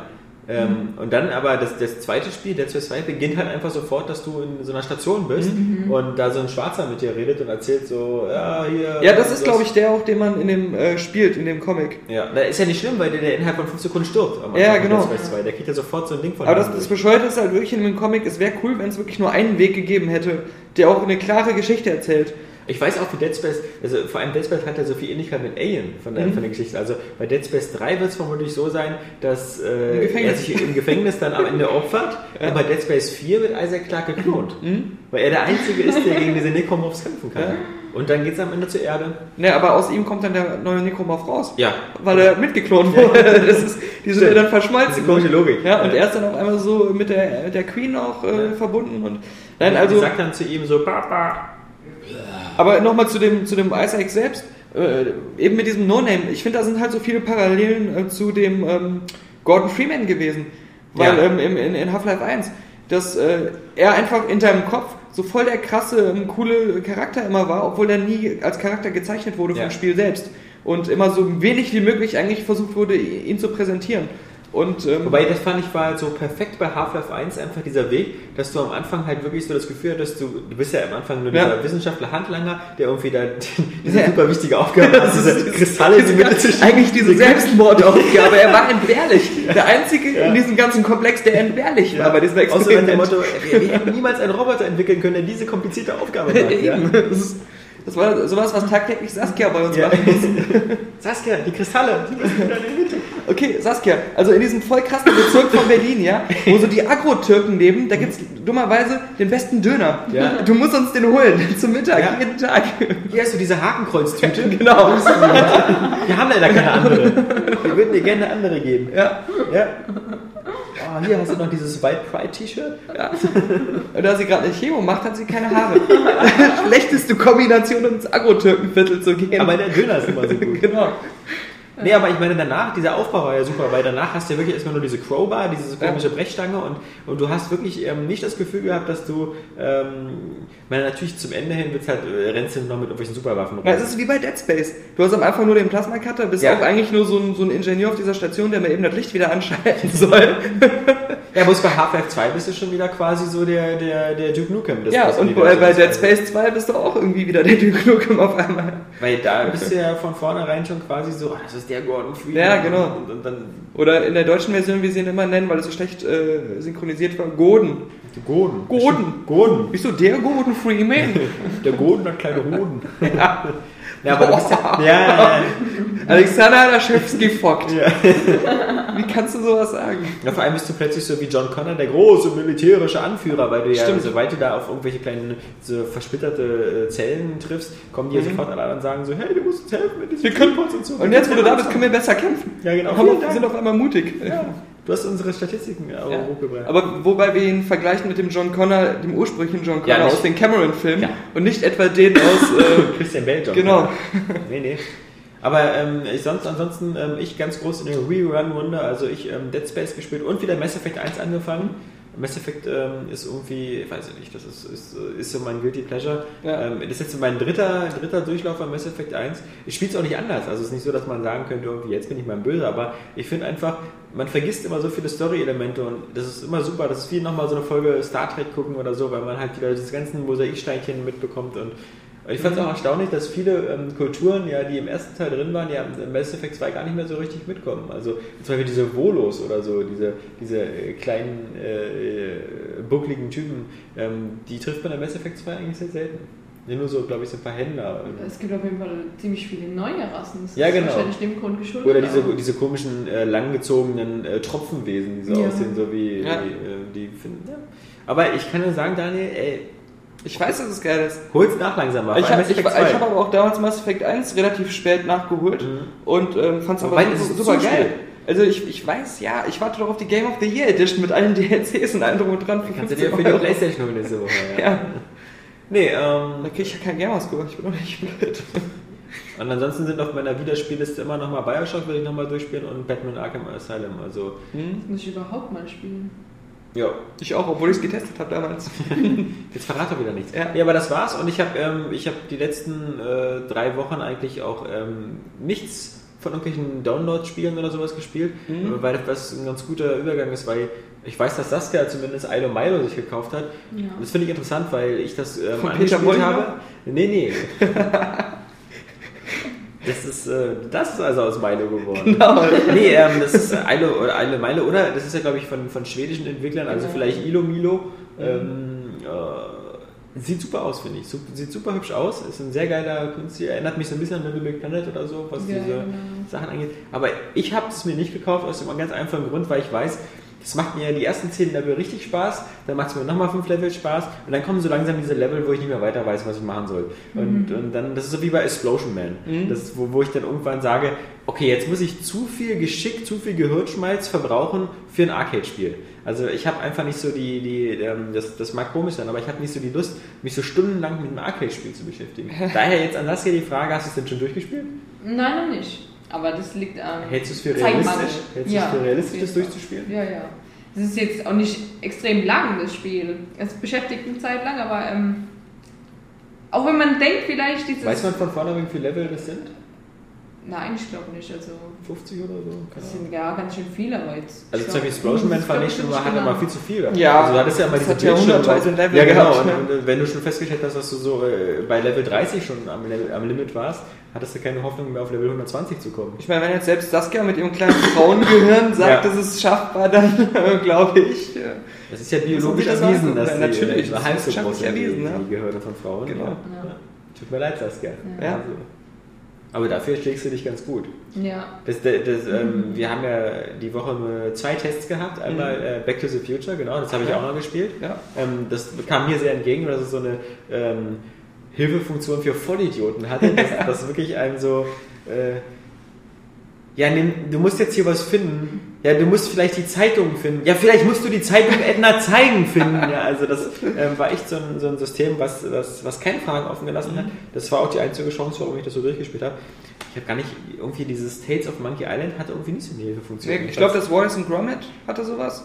Ähm, Und dann aber das, das zweite Spiel, Dead Space 2, beginnt halt einfach sofort, dass du in so einer Station bist und da so ein Schwarzer mit dir redet und erzählt so, ja, hier. Ja, das ist, glaube ich, der auch, den man in dem äh, spielt, in dem Comic. Ja, na, ist ja nicht schlimm, weil der, der innerhalb von 5 Sekunden stirbt. am Ja, genau. Dead Space 2. Der kriegt ja sofort so ein Ding von Aber das, das. Bescheuerte ist halt wirklich in dem Comic, es wäre cool, wenn es wirklich nur einen Weg gegeben hätte, der auch eine klare Geschichte erzählt. Ich weiß auch, wie Dead Space, also vor allem Dead Space hat ja so viel Ähnlichkeit mit Alien von Mhm. der, von der Geschichte. Also bei Dead Space 3 wird es vermutlich so sein, dass äh, er sich im Gefängnis dann am Ende opfert. Und bei Dead Space 4 wird Isaac Clarke geklont. Weil er der Einzige ist, der gegen diese Necromorphs kämpfen kann. Mhm. Ja. Und dann geht es am Ende zur Erde. Ne, aber aus ihm kommt dann der neue Necromorph raus. Ja. Weil er mitgeklont wurde. Das ist, die sind ja dann verschmolzen. Diese komische Logik. Ja, und er ist dann auf einmal so mit der, der Queen auch äh, Ja. verbunden. Und, nein, also, sagt dann zu ihm so, Papa. Aber nochmal zu dem, zu dem Isaac selbst. Äh, eben mit diesem No-Name. Ich finde, da sind halt so viele Parallelen äh, zu dem ähm, Gordon Freeman gewesen. Weil Ja. ähm, im, in, in Half-Life 1, dass äh, er einfach in deinem Kopf so voll der krasse, ähm, coole Charakter immer war, obwohl er nie als Charakter gezeichnet wurde Ja. vom Spiel selbst. Und immer so wenig wie möglich eigentlich versucht wurde, ihn zu präsentieren. Und, ähm, Wobei, das fand ich war halt so perfekt bei Half-Life 1 einfach dieser Weg, dass du am Anfang halt wirklich so das Gefühl hattest, du, du bist ja am Anfang nur Ja. dieser Wissenschaftler Handlanger, der irgendwie da diese Ja. super wichtige Aufgabe hat, diese Kristalle in die Mitte zu eigentlich diese Selbstmordaufgabe. Er war entbehrlich. Der Einzige in diesem ganzen Komplex, der entbehrlich war bei diesem Außer Experiment. Motto, wir, hätten niemals einen Roboter entwickeln können, der diese komplizierte Aufgabe macht. Ja. Eben. Das, ist, das war sowas, was tagtäglich Saskia bei uns Ja. machen muss. Saskia, die Kristalle, die müssen wieder in die Mitte. Okay, Saskia, also in diesem voll krassen Bezirk von Berlin, ja, wo so die Agro-Türken leben, da gibt's dummerweise den besten Döner. Ja. Du musst uns den holen, zum Mittag, Ja. jeden Tag. Hier hast du diese Hakenkreuztüte. Genau. Wir haben leider keine andere. Wir würden dir gerne eine andere geben. Ja. Ja. Oh, hier hast du noch dieses White Pride T-Shirt. Und da sie gerade eine Chemo macht, hat sie keine Haare. Schlechteste Kombination, um ins Agro-Türkenviertel zu gehen. Aber der Döner ist immer so gut. genau. Nee, aber ich meine, danach, dieser Aufbau war ja super, weil danach hast du ja wirklich erstmal nur diese Crowbar, diese komische Brechstange und, und du hast wirklich ähm, nicht das Gefühl gehabt, dass du, ähm, meine, natürlich zum Ende hin wird's halt, äh, rennst du noch mit irgendwelchen Superwaffen rum. Ja, es ist wie bei Dead Space. Du hast am Anfang nur den Plasma-Cutter, bist Ja. auch eigentlich nur so ein, so ein Ingenieur auf dieser Station, der mir eben das Licht wieder anschalten soll. ja, bloß bei Half-Life 2 bist du schon wieder quasi so der, der, der Duke Nukem. des- ja, und bei, bei. Dead Space 2 bist du auch irgendwie wieder der Duke Nukem auf einmal. Weil da bist du ja von vornherein schon quasi so, oh, das ist der Gordon Freeman. Ja, genau. Und, und dann Oder in der deutschen Version, wie sie ihn immer nennen, weil es so schlecht äh, synchronisiert war, Gordon. Gordon. Gordon. Gordon. Wieso der Gordon Freeman? Der Gordon, der kleine Hoden. ja. Ja, aber du bist ja, ja, Alexander Laschewski fockt. Ja. Wie kannst du sowas sagen? ja. Vor allem bist du plötzlich so wie John Connor, der große militärische Anführer, weil du ja, Stimmt. sobald du da auf irgendwelche kleinen, so versplitterte äh, Zellen triffst, kommen die ja sofort alle und sagen so, hey, du musst uns helfen mit diesem Wir können- Keyboards und so. Und jetzt, wo du da bist, können wir besser kämpfen. Ja, genau. Haben sind auf einmal mutig. Ja, du hast unsere Statistiken aber Ja. hochgebracht. Aber wobei wir ihn vergleichen mit dem John Connor, dem ursprünglichen John Connor Ja, aus den Cameron-Filmen Ja. und nicht etwa den aus. Äh, Christian Bale, John Genau. Connor. Nee, nee. Aber ähm, ich sonst, ansonsten ähm, ich ganz groß in der Rerun-Runde, also ich ähm, Dead Space gespielt und wieder Mass Effect 1 angefangen. Mass Effect ähm, ist irgendwie, ich weiß ich nicht, das ist, ist, ist so mein Guilty Pleasure. Ja. Ähm, das ist jetzt mein dritter, dritter Durchlauf von Mass Effect 1. Ich spiele es auch nicht anders, also es ist nicht so, dass man sagen könnte, irgendwie jetzt bin ich mal böse, aber ich finde einfach, man vergisst immer so viele Story-Elemente und das ist immer super. Das ist wie nochmal so eine Folge Star Trek gucken oder so, weil man halt wieder diese ganzen Mosaiksteinchen mitbekommt und ich fand es auch erstaunlich, dass viele ähm, Kulturen, ja, die im ersten Teil drin waren, ja im Mass Effect 2 gar nicht mehr so richtig mitkommen. Also zum Beispiel diese Volos oder so, diese, diese äh, kleinen, äh, äh, buckligen Typen, ähm, die trifft man im Mass Effect 2 eigentlich sehr selten. Ja, nur so, glaube ich, so ein paar Händler. Es gibt auf jeden Fall ziemlich viele neue Rassen. Das Ja, ist genau. wahrscheinlich dem Grund geschuldet. Oder diese, diese komischen, äh, langgezogenen äh, Tropfenwesen, die so Ja. aussehen, so wie Ja. die, äh, die finden. Ja. Aber ich kann nur sagen, Daniel, ey, ich weiß, dass es geil ist. hol's nach langsam mal. Ich habe ich, Mass Effect ich 2. hab aber auch damals Mass Effect 1 relativ spät nachgeholt Mhm. und ähm, fand es aber Wobei, super, geil. spät. Also ich, ich weiß, ja, ich warte doch auf die Game of the Year Edition mit allen DLCs und allem drum und dran. für Kannst du 15 dir für die. Playstation holen nächste Woche. Ja. Ja, Nee, da ähm, krieg ich ja kein Gamerscore, ich bin doch nicht blöd. und ansonsten sind auf meiner Wiederspielliste immer nochmal Bioshock, will ich nochmal durchspielen und Batman Arkham Asylum. Also, Das muss ich überhaupt mal spielen. ja, Ich auch, obwohl ich es getestet habe damals. Jetzt verrate wieder nichts. Ja. Ja. aber das war's und ich habe ähm, ich hab die letzten äh, drei Wochen eigentlich auch ähm, nichts von irgendwelchen Download-Spielen oder sowas gespielt, Mhm. weil das ein ganz guter Übergang ist, weil ich weiß, dass Saskia zumindest Ilo Milo sich gekauft hat. Ja. Das finde ich interessant, weil ich das ähm, Von Peter habe. Nee, nee. Das ist, äh, das ist also aus Milo geworden. Genau. Nee, ähm, das ist Eile oder Eile Meile oder das ist ja glaube ich von, von schwedischen Entwicklern, also Genau. vielleicht Ilo Milo. Ähm, äh, sieht super aus, finde ich. Sieht super hübsch aus. Ist ein sehr geiler Künstler. Erinnert mich so ein bisschen an Little Big Planet oder so, was Ja, diese genau. Sachen angeht. Aber ich habe es mir nicht gekauft aus dem ganz einfachen Grund, weil ich weiß, das macht mir die ersten 10 Level richtig Spaß, dann macht es mir nochmal 5 Level Spaß und dann kommen so langsam diese Level, wo ich nicht mehr weiter weiß, was ich machen soll. Und, Mhm. und dann, das ist so wie bei Explosion Man. Das ist, wo, wo ich dann irgendwann sage, okay, jetzt muss ich zu viel Geschick, zu viel Gehirnschmalz verbrauchen für ein Arcade-Spiel. Also ich habe einfach nicht so die, die ähm, das, das mag komisch sein, aber ich habe nicht so die Lust, mich so stundenlang mit einem Arcade-Spiel zu beschäftigen. Daher jetzt an Saskia die Frage, hast du es denn schon durchgespielt? Nein, noch nicht. Aber das liegt am Hältst du es für realistisch? Hältst du Ja, es für realistisch, das durchzuspielen? Ja, ja. Es ist jetzt auch nicht extrem lang, das Spiel. Es beschäftigt eine Zeit lang, aber ähm, auch wenn man denkt, vielleicht dieses. Weiß man von vorne, wie viele Level das sind? Nein, ich glaube nicht. Also, 50 oder so? Das sind ja ganz schön viele, aber jetzt. Also ich zum Beispiel Explosion Man das fand ich schon nicht mal, hatte genau. mal viel zu viel. Ja, also du hattest ja mal das diese hat ja Bildschirme. 100.000 Level Ja genau, gehabt. und, und wenn du schon festgestellt hast, dass du so äh, bei Level 30 schon am, Level- am Limit warst, hattest du keine Hoffnung mehr auf Level 120 zu kommen. Ich meine, wenn jetzt selbst Saskia mit ihrem kleinen Frauengehirn sagt, Ja. dass es schaffbar, dann glaube ich. äh, Das ist ja biologisch Das ist erwiesen, dass Ja, die natürlich, äh, das halb ist so groß sind, die, ja. die Gehirne von Frauen. Genau. Ja. Ja. Tut mir leid, Saskia. Ja. Also, Aber dafür schlägst du dich ganz gut. Ja. Das, das, das, ähm, wir haben ja die Woche zwei Tests gehabt. Einmal äh, Back to the Future, genau, das habe ich Ja. auch noch gespielt. Ja. Ähm, das kam mir sehr entgegen, dass es so eine ähm, Hilfefunktion für Vollidioten hatte. Dass das wirklich einem so. Äh, ja, nimm, du musst jetzt hier was finden. Ja, du musst vielleicht die Zeitung finden. Ja, vielleicht musst du die Zeitung Edna zeigen finden. Ja, also das ähm, war echt so ein, so ein System, was, was, was keine Fragen offen gelassen hat. Das war auch die einzige Chance, warum ich das so durchgespielt habe. Ich habe gar nicht, irgendwie dieses Tales of Monkey Island hatte irgendwie nicht so eine Hilfefunktion. Nee, ich glaube, das Wallace and Gromit hatte sowas,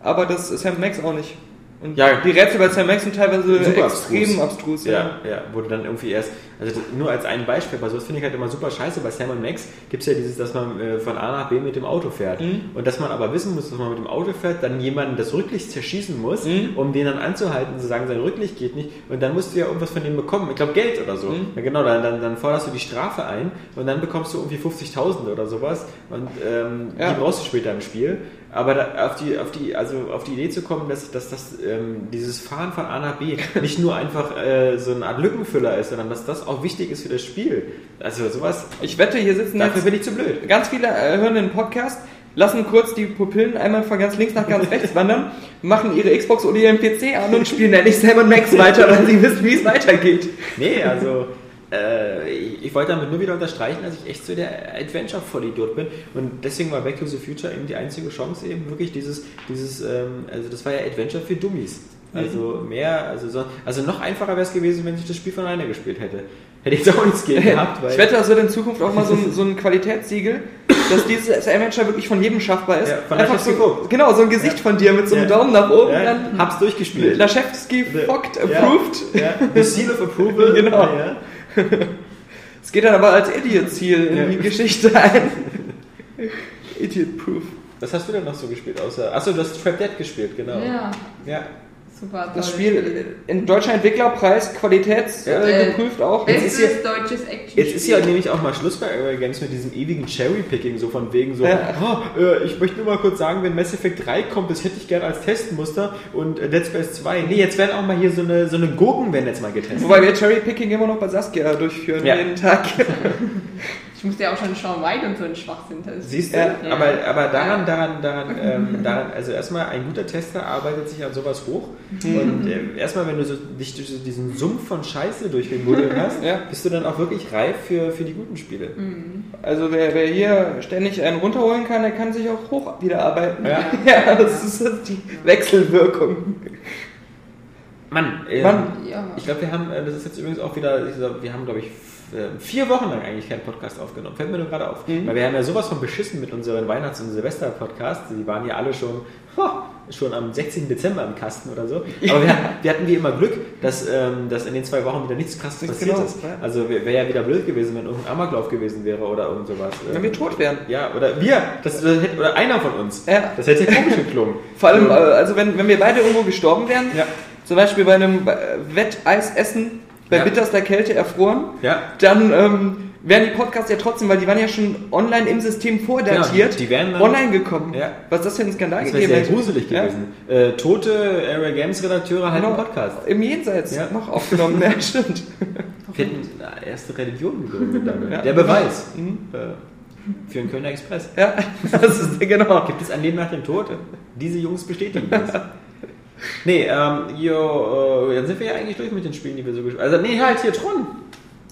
aber das Sam Max auch nicht. Und Ja. die Rätsel bei Sam Max sind teilweise Super extrem abstrus. Ja, ja, wo du dann irgendwie erst, also nur als ein Beispiel, aber sowas finde ich halt immer super scheiße. Bei Sam Max gibt es ja dieses, dass man äh, von A nach B mit dem Auto fährt. Mhm. Und dass man aber wissen muss, dass man mit dem Auto fährt, dann jemanden das Rücklicht zerschießen muss, Mhm. um den dann anzuhalten, zu sagen, sein Rücklicht geht nicht. Und dann musst du ja irgendwas von dem bekommen. Ich glaube, Geld oder so. Mhm. Ja, genau, dann, dann, dann forderst du die Strafe ein und dann bekommst du irgendwie 50.000 oder sowas. Und ähm, Ja. die brauchst du später im Spiel. Aber da, auf, die, auf, die, also auf die Idee zu kommen, dass, dass das, ähm, dieses Fahren von A nach B nicht nur einfach äh, so eine Art Lückenfüller ist, sondern dass das auch wichtig ist für das Spiel. Also sowas, Ich wette, hier sitzen dafür bin ich zu blöd. ganz viele äh, hören den Podcast, lassen kurz die Pupillen einmal von ganz links nach ganz rechts wandern, machen ihre Xbox oder ihren PC an und spielen endlich Sam Max weiter, weil sie wissen, wie es weitergeht. Nee, also äh, ich, ich wollte damit nur wieder unterstreichen, dass ich echt so der Adventure-Vollidiot bin. Und deswegen war Back to the Future eben die einzige Chance, eben wirklich dieses, dieses ähm, also das war ja Adventure für Dummies. Also mehr, also so, also noch einfacher wäre es gewesen, wenn ich das Spiel von alleine gespielt hätte. Hätte ich jetzt auch nichts gegen gehabt, weil Ich wette, das wird in Zukunft auch mal so ein, so ein Qualitätssiegel, dass dieses Adventure wirklich von jedem schaffbar ist. Ja, von Einfach so, genau, so ein Gesicht von dir mit so einem Ja. Daumen nach oben. ja, dann hab's durchgespielt. Laschewski fucked, approved. Ja, the seal of approval. Genau. Es geht dann aber als Idiot-Ziel in Ja. die Geschichte ein. Idiot-proof. Was hast du denn noch so gespielt? Außer, achso, du hast Trap Dead gespielt, genau. Ja, ja. Super. Das Spiel in deutscher Entwicklerpreis, qualitätsgeprüft äh, geprüft auch. Jetzt ist Bestes deutsches Action. Jetzt ist ja nämlich auch mal Schluss bei Games mit diesem ewigen Cherry-Picking, so von wegen so, Ja. oh, äh, ich möchte nur mal kurz sagen, wenn Mass Effect 3 kommt, das hätte ich gerne als Testmuster und äh, Dead Space 2. Nee, jetzt werden auch mal hier so eine, so eine Gurken werden jetzt mal getestet. Wobei wir Cherry-Picking immer noch bei Saskia durchführen, Ja. jeden Tag. Ich musste ja auch schon Sean White und so einen Schwachsinn testen. Siehst du? Ja. Aber, aber daran, daran, daran, ähm, daran, also erstmal ein guter Tester arbeitet sich an sowas hoch. Und äh, erstmal, wenn du so, dich durch diesen Sumpf von Scheiße durchgebuddelt hast, Ja. bist du dann auch wirklich reif für, für die guten Spiele. Also wer, wer hier ständig einen runterholen kann, der kann sich auch hoch wieder arbeiten. Ja. ja das ist die Wechselwirkung. Mann, ähm, Mann. Ja. Ich glaube, wir haben, äh, das ist jetzt übrigens auch wieder, wir haben, glaube ich, äh, vier Wochen lang eigentlich keinen Podcast aufgenommen. Fällt mir nur gerade auf. Mhm. Weil wir haben ja sowas von beschissen mit unseren Weihnachts- und Silvester-Podcasts. Die waren ja alle schon, ho, schon am 16. Dezember im Kasten oder so. Aber wir, hatten- wir hatten wie immer Glück, dass, ähm, dass in den zwei Wochen wieder nichts krasses Nichts passiert genau, ist. ja. Also wäre ja wieder blöd gewesen, wenn irgendein Amoklauf gewesen wäre oder irgend sowas. Wenn wir tot wären. ja, oder wir, das, das hätte, oder einer von uns. Ja. Das hätte komisch geklungen. Vor allem, äh, Ja. also wenn, wenn wir beide irgendwo gestorben wären, Ja. zum Beispiel bei einem äh, Wetteisessen bei Ja. bitterster Kälte erfroren, Ja. dann ähm, wären die Podcasts ja trotzdem, weil die waren ja schon online im System vordatiert, Genau, online gekommen. Ja. Was das für ein Skandal Das wäre gegeben sehr hätte. gruselig Ja. gewesen. Äh, tote Area Games Redakteure halten Genau. Podcast. Im Jenseits Ja. noch aufgenommen, ja, stimmt. Wir hätten eine erste Religion gegründet damit. Ja. Der Beweis. Mhm. Äh, für den Kölner Express. Ja, das ist genau. Gibt es ein Leben nach dem Tod? Diese Jungs bestätigen das. Nee, ähm, jo, äh, dann sind wir ja eigentlich durch mit den Spielen, die wir so gespielt haben. Also, nee, halt hier Tron.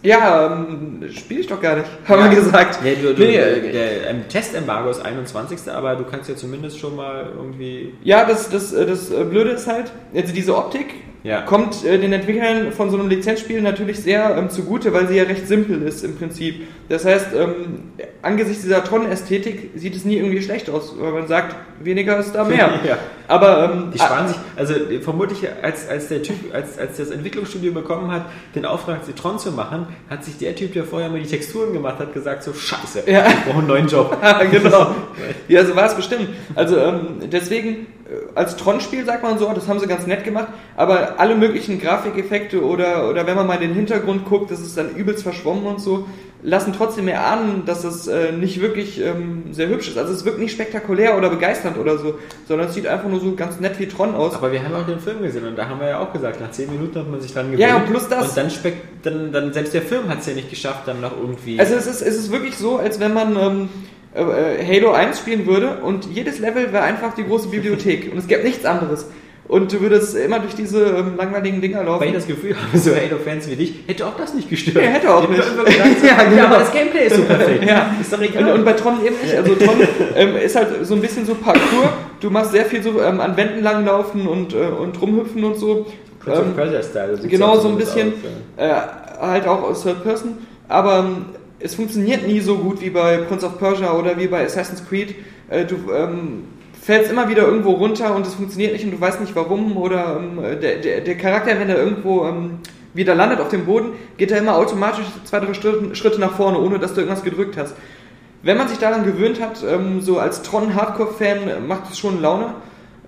Ja, ähm, spiele ich doch gar nicht, haben Ja. wir gesagt. Ja, du, du, Nee, der, äh, der ähm, Testembargo ist 21. Aber du kannst ja zumindest schon mal irgendwie. Ja, das, das, äh, das äh, Blöde ist halt, also diese Optik Ja. kommt äh, den Entwicklern von so einem Lizenzspiel natürlich sehr ähm, zugute, weil sie ja recht simpel ist im Prinzip. Das heißt, ähm, angesichts dieser Tonnenästhetik sieht es nie irgendwie schlecht aus, weil man sagt, weniger ist da mehr. Ja. Aber ähm, Die sparen sich, also äh, vermutlich, als, als der Typ, als, als das Entwicklungsstudio bekommen hat, den Auftrag, Citron zu machen, hat sich der Typ, der vorher mal die Texturen gemacht hat, gesagt, so scheiße, Ja. ich brauche einen neuen Job. Genau. Ja, so war es bestimmt. Also ähm, deswegen, als Tron-Spiel sagt man so, das haben sie ganz nett gemacht, aber alle möglichen Grafikeffekte oder, oder wenn man mal in den Hintergrund guckt, das ist dann übelst verschwommen und so. lassen trotzdem erahnen, dass es äh, nicht wirklich ähm, sehr hübsch ist. Also es wirkt nicht spektakulär oder begeisternd oder so, sondern es sieht einfach nur so ganz nett wie Tron aus. Aber wir haben auch den Film gesehen und da haben wir ja auch gesagt, nach 10 Minuten hat man sich dran gewöhnt. Ja, und plus das. Und dann, dann, dann selbst der Film hat es ja nicht geschafft, dann noch irgendwie... Also es ist, es ist wirklich so, als wenn man ähm, äh, Halo 1 spielen würde und jedes Level wäre einfach die große Bibliothek und es gäbe nichts anderes. Und du würdest immer durch diese ähm, langweiligen Dinger laufen. weil ich das Gefühl habe, so Halo-Fans wie dich, hätte auch das nicht gestört. Ja, hätte auch nicht. gedacht, Ja, genau. aber das Gameplay ist so perfekt. Ja. Ist doch Und, egal. und bei Tron eben nicht. Also Tron ähm, ist halt so ein bisschen so Parcours. Du machst sehr viel so ähm, an Wänden langlaufen und, äh, und rumhüpfen und so. Ähm, sieht's genau ja so ein bisschen. aus, ja. Äh, halt auch aus Third Person. Aber ähm, es funktioniert nie so gut wie bei Prince of Persia oder wie bei Assassin's Creed. Äh, du ähm, fällst immer wieder irgendwo runter und es funktioniert nicht und du weißt nicht warum. Oder ähm, der, der, der Charakter, wenn er irgendwo ähm, wieder landet auf dem Boden, geht er immer automatisch zwei, drei Schritte, Schritte nach vorne, ohne dass du irgendwas gedrückt hast. Wenn man sich daran gewöhnt hat, ähm, so als Tron-Hardcore-Fan macht es schon Laune,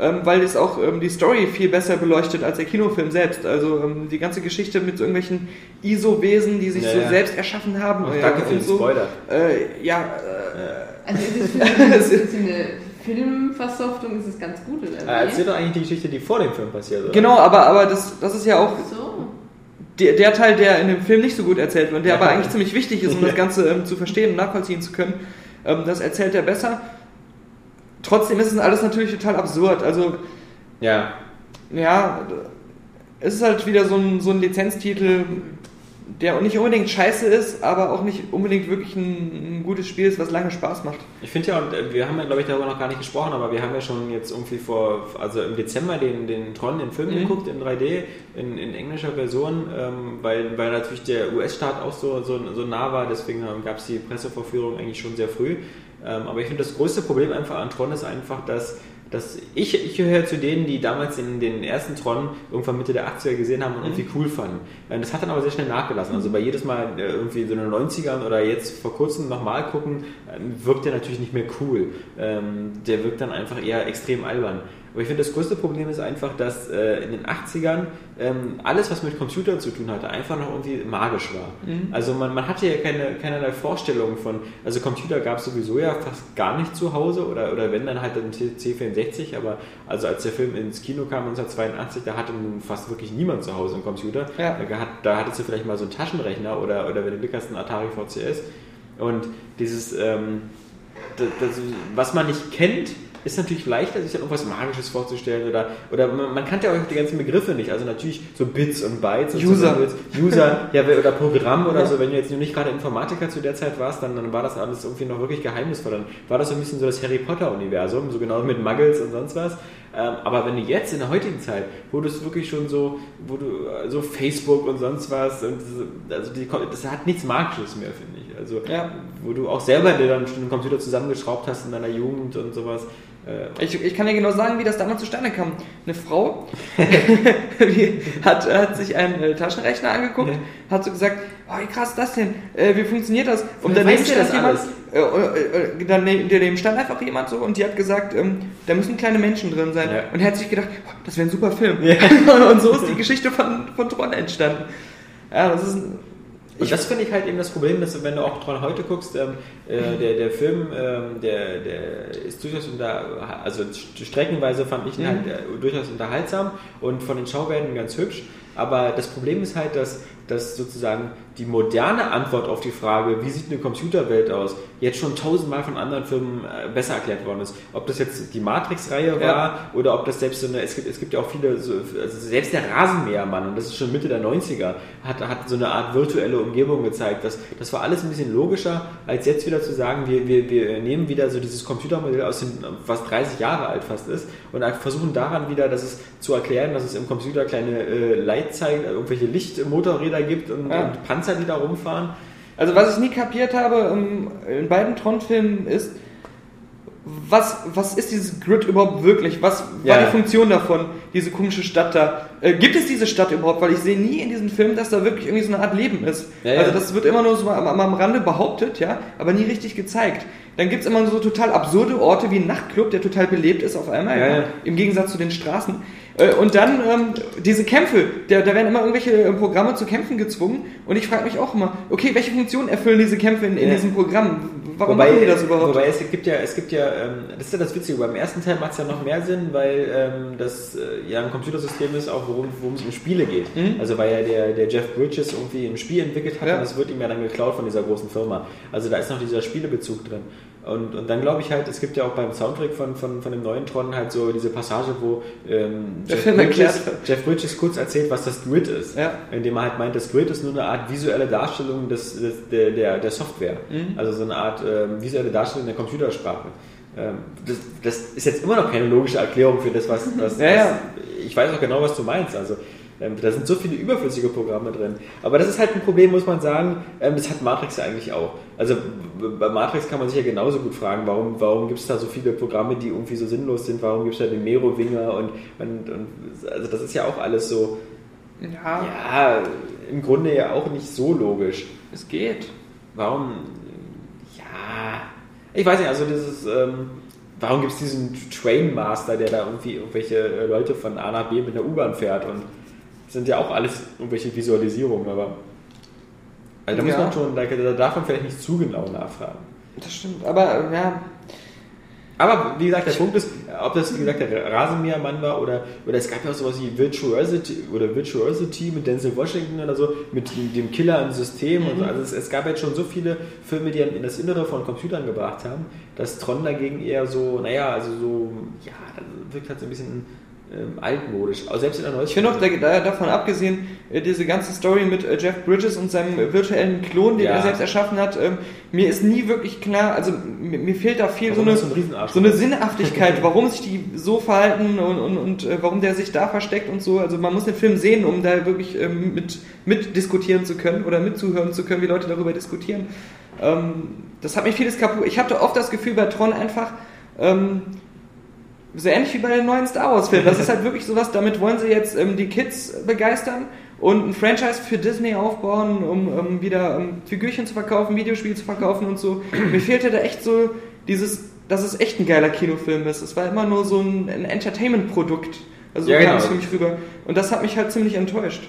ähm, weil es auch ähm, die Story viel besser beleuchtet als der Kinofilm selbst. Also ähm, die ganze Geschichte mit so irgendwelchen ISO-Wesen, die sich Ja, so ja. selbst erschaffen haben. Ach, äh, danke für und den so. Spoiler. Äh, ja, Also ist es für eine, ist es eine Filmversoftung, ist es ganz gut, oder? Äh, wie? erzähl doch eigentlich die Geschichte, die vor dem Film passiert, oder? äh, genau, aber, aber das, das ist ja auch So. der, der Teil, der in dem Film nicht so gut erzählt wird, der Ja. aber eigentlich ziemlich wichtig ist, um Ja. das Ganze ähm, zu verstehen und nachvollziehen zu können. Ähm, das erzählt er besser. Trotzdem ist es alles natürlich total absurd. Also Ja. ja, es ist halt wieder so ein, so ein Lizenztitel, der nicht unbedingt scheiße ist, aber auch nicht unbedingt wirklich ein, ein gutes Spiel ist, was lange Spaß macht. Ich finde ja, und äh, wir haben ja, glaube ich, darüber noch gar nicht gesprochen, aber wir haben ja schon jetzt irgendwie vor, also im Dezember den, den Tron, den Film Mhm. geguckt in 3D, in, in englischer Version, ähm, weil, weil natürlich der US-Staat auch so, so, so nah war, deswegen ähm, gab es die Pressevorführung eigentlich schon sehr früh. Ähm, aber ich finde, das größte Problem einfach an Tron ist einfach, dass dass ich, ich gehöre zu denen, die damals den, den ersten Tron irgendwann Mitte der 80er gesehen haben und irgendwie cool fanden. Ähm, Das hat dann aber sehr schnell nachgelassen. Also bei jedes Mal äh, irgendwie so in den 90ern oder jetzt vor kurzem nochmal gucken, ähm, wirkt der natürlich nicht mehr cool. Ähm, Der wirkt dann einfach eher extrem albern. Aber ich finde, das größte Problem ist einfach, dass äh, in den 80ern ähm, alles, was mit Computern zu tun hatte, einfach noch irgendwie magisch war. Also man, man hatte ja keine, keinerlei Vorstellungen von, also Computer gab es sowieso ja fast gar nicht zu Hause oder, oder wenn dann halt ein C64, aber also als der Film ins Kino kam 1982, da hatte nun fast wirklich niemand zu Hause einen Computer. Ja. Da, da hattest du vielleicht mal so einen Taschenrechner oder, oder wenn du Glück hast, einen Atari VCS. Und dieses, ähm, das, das, was man nicht kennt, ist natürlich leichter, sich dann irgendwas Magisches vorzustellen oder, oder man, man kannte ja auch die ganzen Begriffe nicht. Also natürlich so Bits und Bytes und User. So, User ja, oder Programm oder so. Wenn du jetzt nur nicht gerade Informatiker zu der Zeit warst, dann, dann war das alles irgendwie noch wirklich geheimnisvoll. Dann war das so ein bisschen so das Harry Potter-Universum, so genau mit Muggles und sonst was. Ähm, aber wenn du jetzt in der heutigen Zeit, wo du es wirklich schon so, wo du äh, so Facebook und sonst was, und das- also die, das hat nichts Magisches mehr, finde ich. Also Ja. wo du auch selber dir dann schon einen Computer zusammengeschraubt hast in deiner Jugend und sowas. Äh, Ich, ich kann dir genau sagen, wie das damals zustande kam. Eine Frau hat, hat sich einen äh, Taschenrechner angeguckt, Ja. hat so gesagt, oh, wie krass ist das denn? Äh, wie funktioniert das? Und der stand das jemand, äh, äh, daneben, stand einfach jemand so und die hat gesagt, ähm, da müssen kleine Menschen drin sein. Ja. Und er hat sich gedacht, oh, das wäre ein super Film. und so ist die Geschichte von, von Tron entstanden. Ja, das ist ein, Und das finde ich halt eben das Problem, dass wenn du auch Tron heute guckst, ähm, äh, der, der Film, ähm, der, der ist durchaus unter, also st- streckenweise fand ich ihn Mhm. halt äh, durchaus unterhaltsam und von den Schauwerten ganz hübsch. Aber das Problem ist halt, dass, dass sozusagen die moderne Antwort auf die Frage, wie sieht eine Computerwelt aus, jetzt schon tausendmal von anderen Firmen äh, besser erklärt worden ist. Ob das jetzt die Matrix-Reihe Ja. war oder ob das selbst so eine, es gibt, es gibt ja auch viele, so, also selbst der Rasenmähermann, und das ist schon Mitte der 90er, hat, hat so eine Art virtuelle Umgebung gezeigt. Das, das war alles ein bisschen logischer, als jetzt wieder zu sagen, wir, wir, wir nehmen wieder so dieses Computermodell aus dem, was 30 Jahre alt fast ist, und versuchen daran wieder, dass es zu erklären, dass es im Computer kleine äh, Leitzeichen, irgendwelche Lichtmotorräder gibt und, Ja. und Panzer, die da rumfahren. Also was ich nie kapiert habe ähm, in beiden Tron-Filmen ist, was, was ist dieses Grid überhaupt wirklich? Was war Ja. die Funktion davon, diese komische Stadt da? Äh, gibt es diese Stadt überhaupt? Weil ich sehe nie in diesen Filmen, dass da wirklich irgendwie so eine Art Leben ist. Ja, ja. Also das wird immer nur so am, am Rande behauptet, ja, aber nie richtig gezeigt. Dann gibt es immer so total absurde Orte wie ein Nachtclub, der total belebt ist auf einmal, im Gegensatz zu den Straßen. Äh, Und dann ähm, diese Kämpfe, da, da werden immer irgendwelche äh, Programme zu Kämpfen gezwungen und ich frage mich auch immer, okay, welche Funktion erfüllen diese Kämpfe in, in Ja. diesem Programm? Warum wobei, machen die das überhaupt? Wobei es gibt ja, es gibt ja, ähm, das ist ja das Witzige, beim ersten Teil macht es ja noch mehr Sinn, weil ähm, das äh, ja ein Computersystem ist, auch worum worum es um Spiele geht. Also weil ja der, der Jeff Bridges irgendwie ein Spiel entwickelt hat Ja. und das wird ihm ja dann geklaut von dieser großen Firma. Also da ist noch dieser Spielebezug drin. Und, und dann glaube ich halt, es gibt ja auch beim Soundtrack von, von, von dem neuen Tron halt so diese Passage, wo ähm, Jeff, Bridges. Jeff Bridges kurz erzählt, was das Grid ist. Ja. Indem er halt meint, das Grid ist nur eine Art visuelle Darstellung des, des, der, der, der Software. Mhm. Also so eine Art ähm, visuelle Darstellung der Computersprache. Ähm, das, das ist jetzt immer noch keine logische Erklärung für das, was, was, Ja, ja. was ich weiß auch genau, was du meinst. Also da sind so viele überflüssige Programme drin. Aber das ist halt ein Problem, muss man sagen. Ähm, das hat Matrix ja eigentlich auch. Also bei Matrix kann man sich ja genauso gut fragen, warum, warum gibt es da so viele Programme, die irgendwie so sinnlos sind? Warum gibt es da den Merowinger und, und, und also das ist ja auch alles so, ja, ja, im Grunde ja auch nicht so logisch. es geht. Warum? Ja, ich weiß nicht, also dieses, ähm, warum gibt es diesen Trainmaster, der da irgendwie irgendwelche äh, Leute von A nach B mit der U-Bahn fährt und sind ja auch alles irgendwelche Visualisierungen, aber also da muss Ja. man schon, da, da darf man vielleicht nicht zu genau nachfragen. Das stimmt, aber ja, Aber wie gesagt, der Punkt ist, ob das wie gesagt der Rasenmähermann war oder, oder es gab ja auch sowas wie Virtuosity oder Virtuosity mit Denzel Washington oder so, mit dem Killer im System und so. Also es, es gab jetzt schon so viele Filme, die in das Innere von Computern gebracht haben, dass Tron dagegen eher so, naja, also so, ja, wirkt halt so ein bisschen ähm, altmodisch. Aber selbst in der neuesten Ich finde auch, da, da, davon abgesehen, äh, diese ganze Story mit äh, Jeff Bridges und seinem äh, virtuellen Klon, den Ja. er selbst erschaffen hat, ähm, mir ist nie wirklich klar, also mir, mir fehlt da viel so Warum eine, so eine. Sinnhaftigkeit, warum sich die so verhalten und, und, und äh, warum der sich da versteckt und so. Also man muss den Film sehen, um da wirklich ähm, mit, mit diskutieren zu können oder mitzuhören zu können, wie Leute darüber diskutieren. Ähm, das hat mich vieles kaputt. Ich hatte oft das Gefühl bei Tron einfach, ähm, so ähnlich wie bei den neuen Star Wars Filmen. Das ist halt wirklich sowas, damit wollen sie jetzt ähm, die Kids begeistern und ein Franchise für Disney aufbauen, um ähm, wieder ähm, Figürchen zu verkaufen, Videospiele zu verkaufen und so. Mir fehlte da echt so dieses, dass es echt ein geiler Kinofilm ist. Es war immer nur so ein, ein Entertainment-Produkt. Also so Ja, kam genau. es für mich rüber. Und das hat mich halt ziemlich enttäuscht.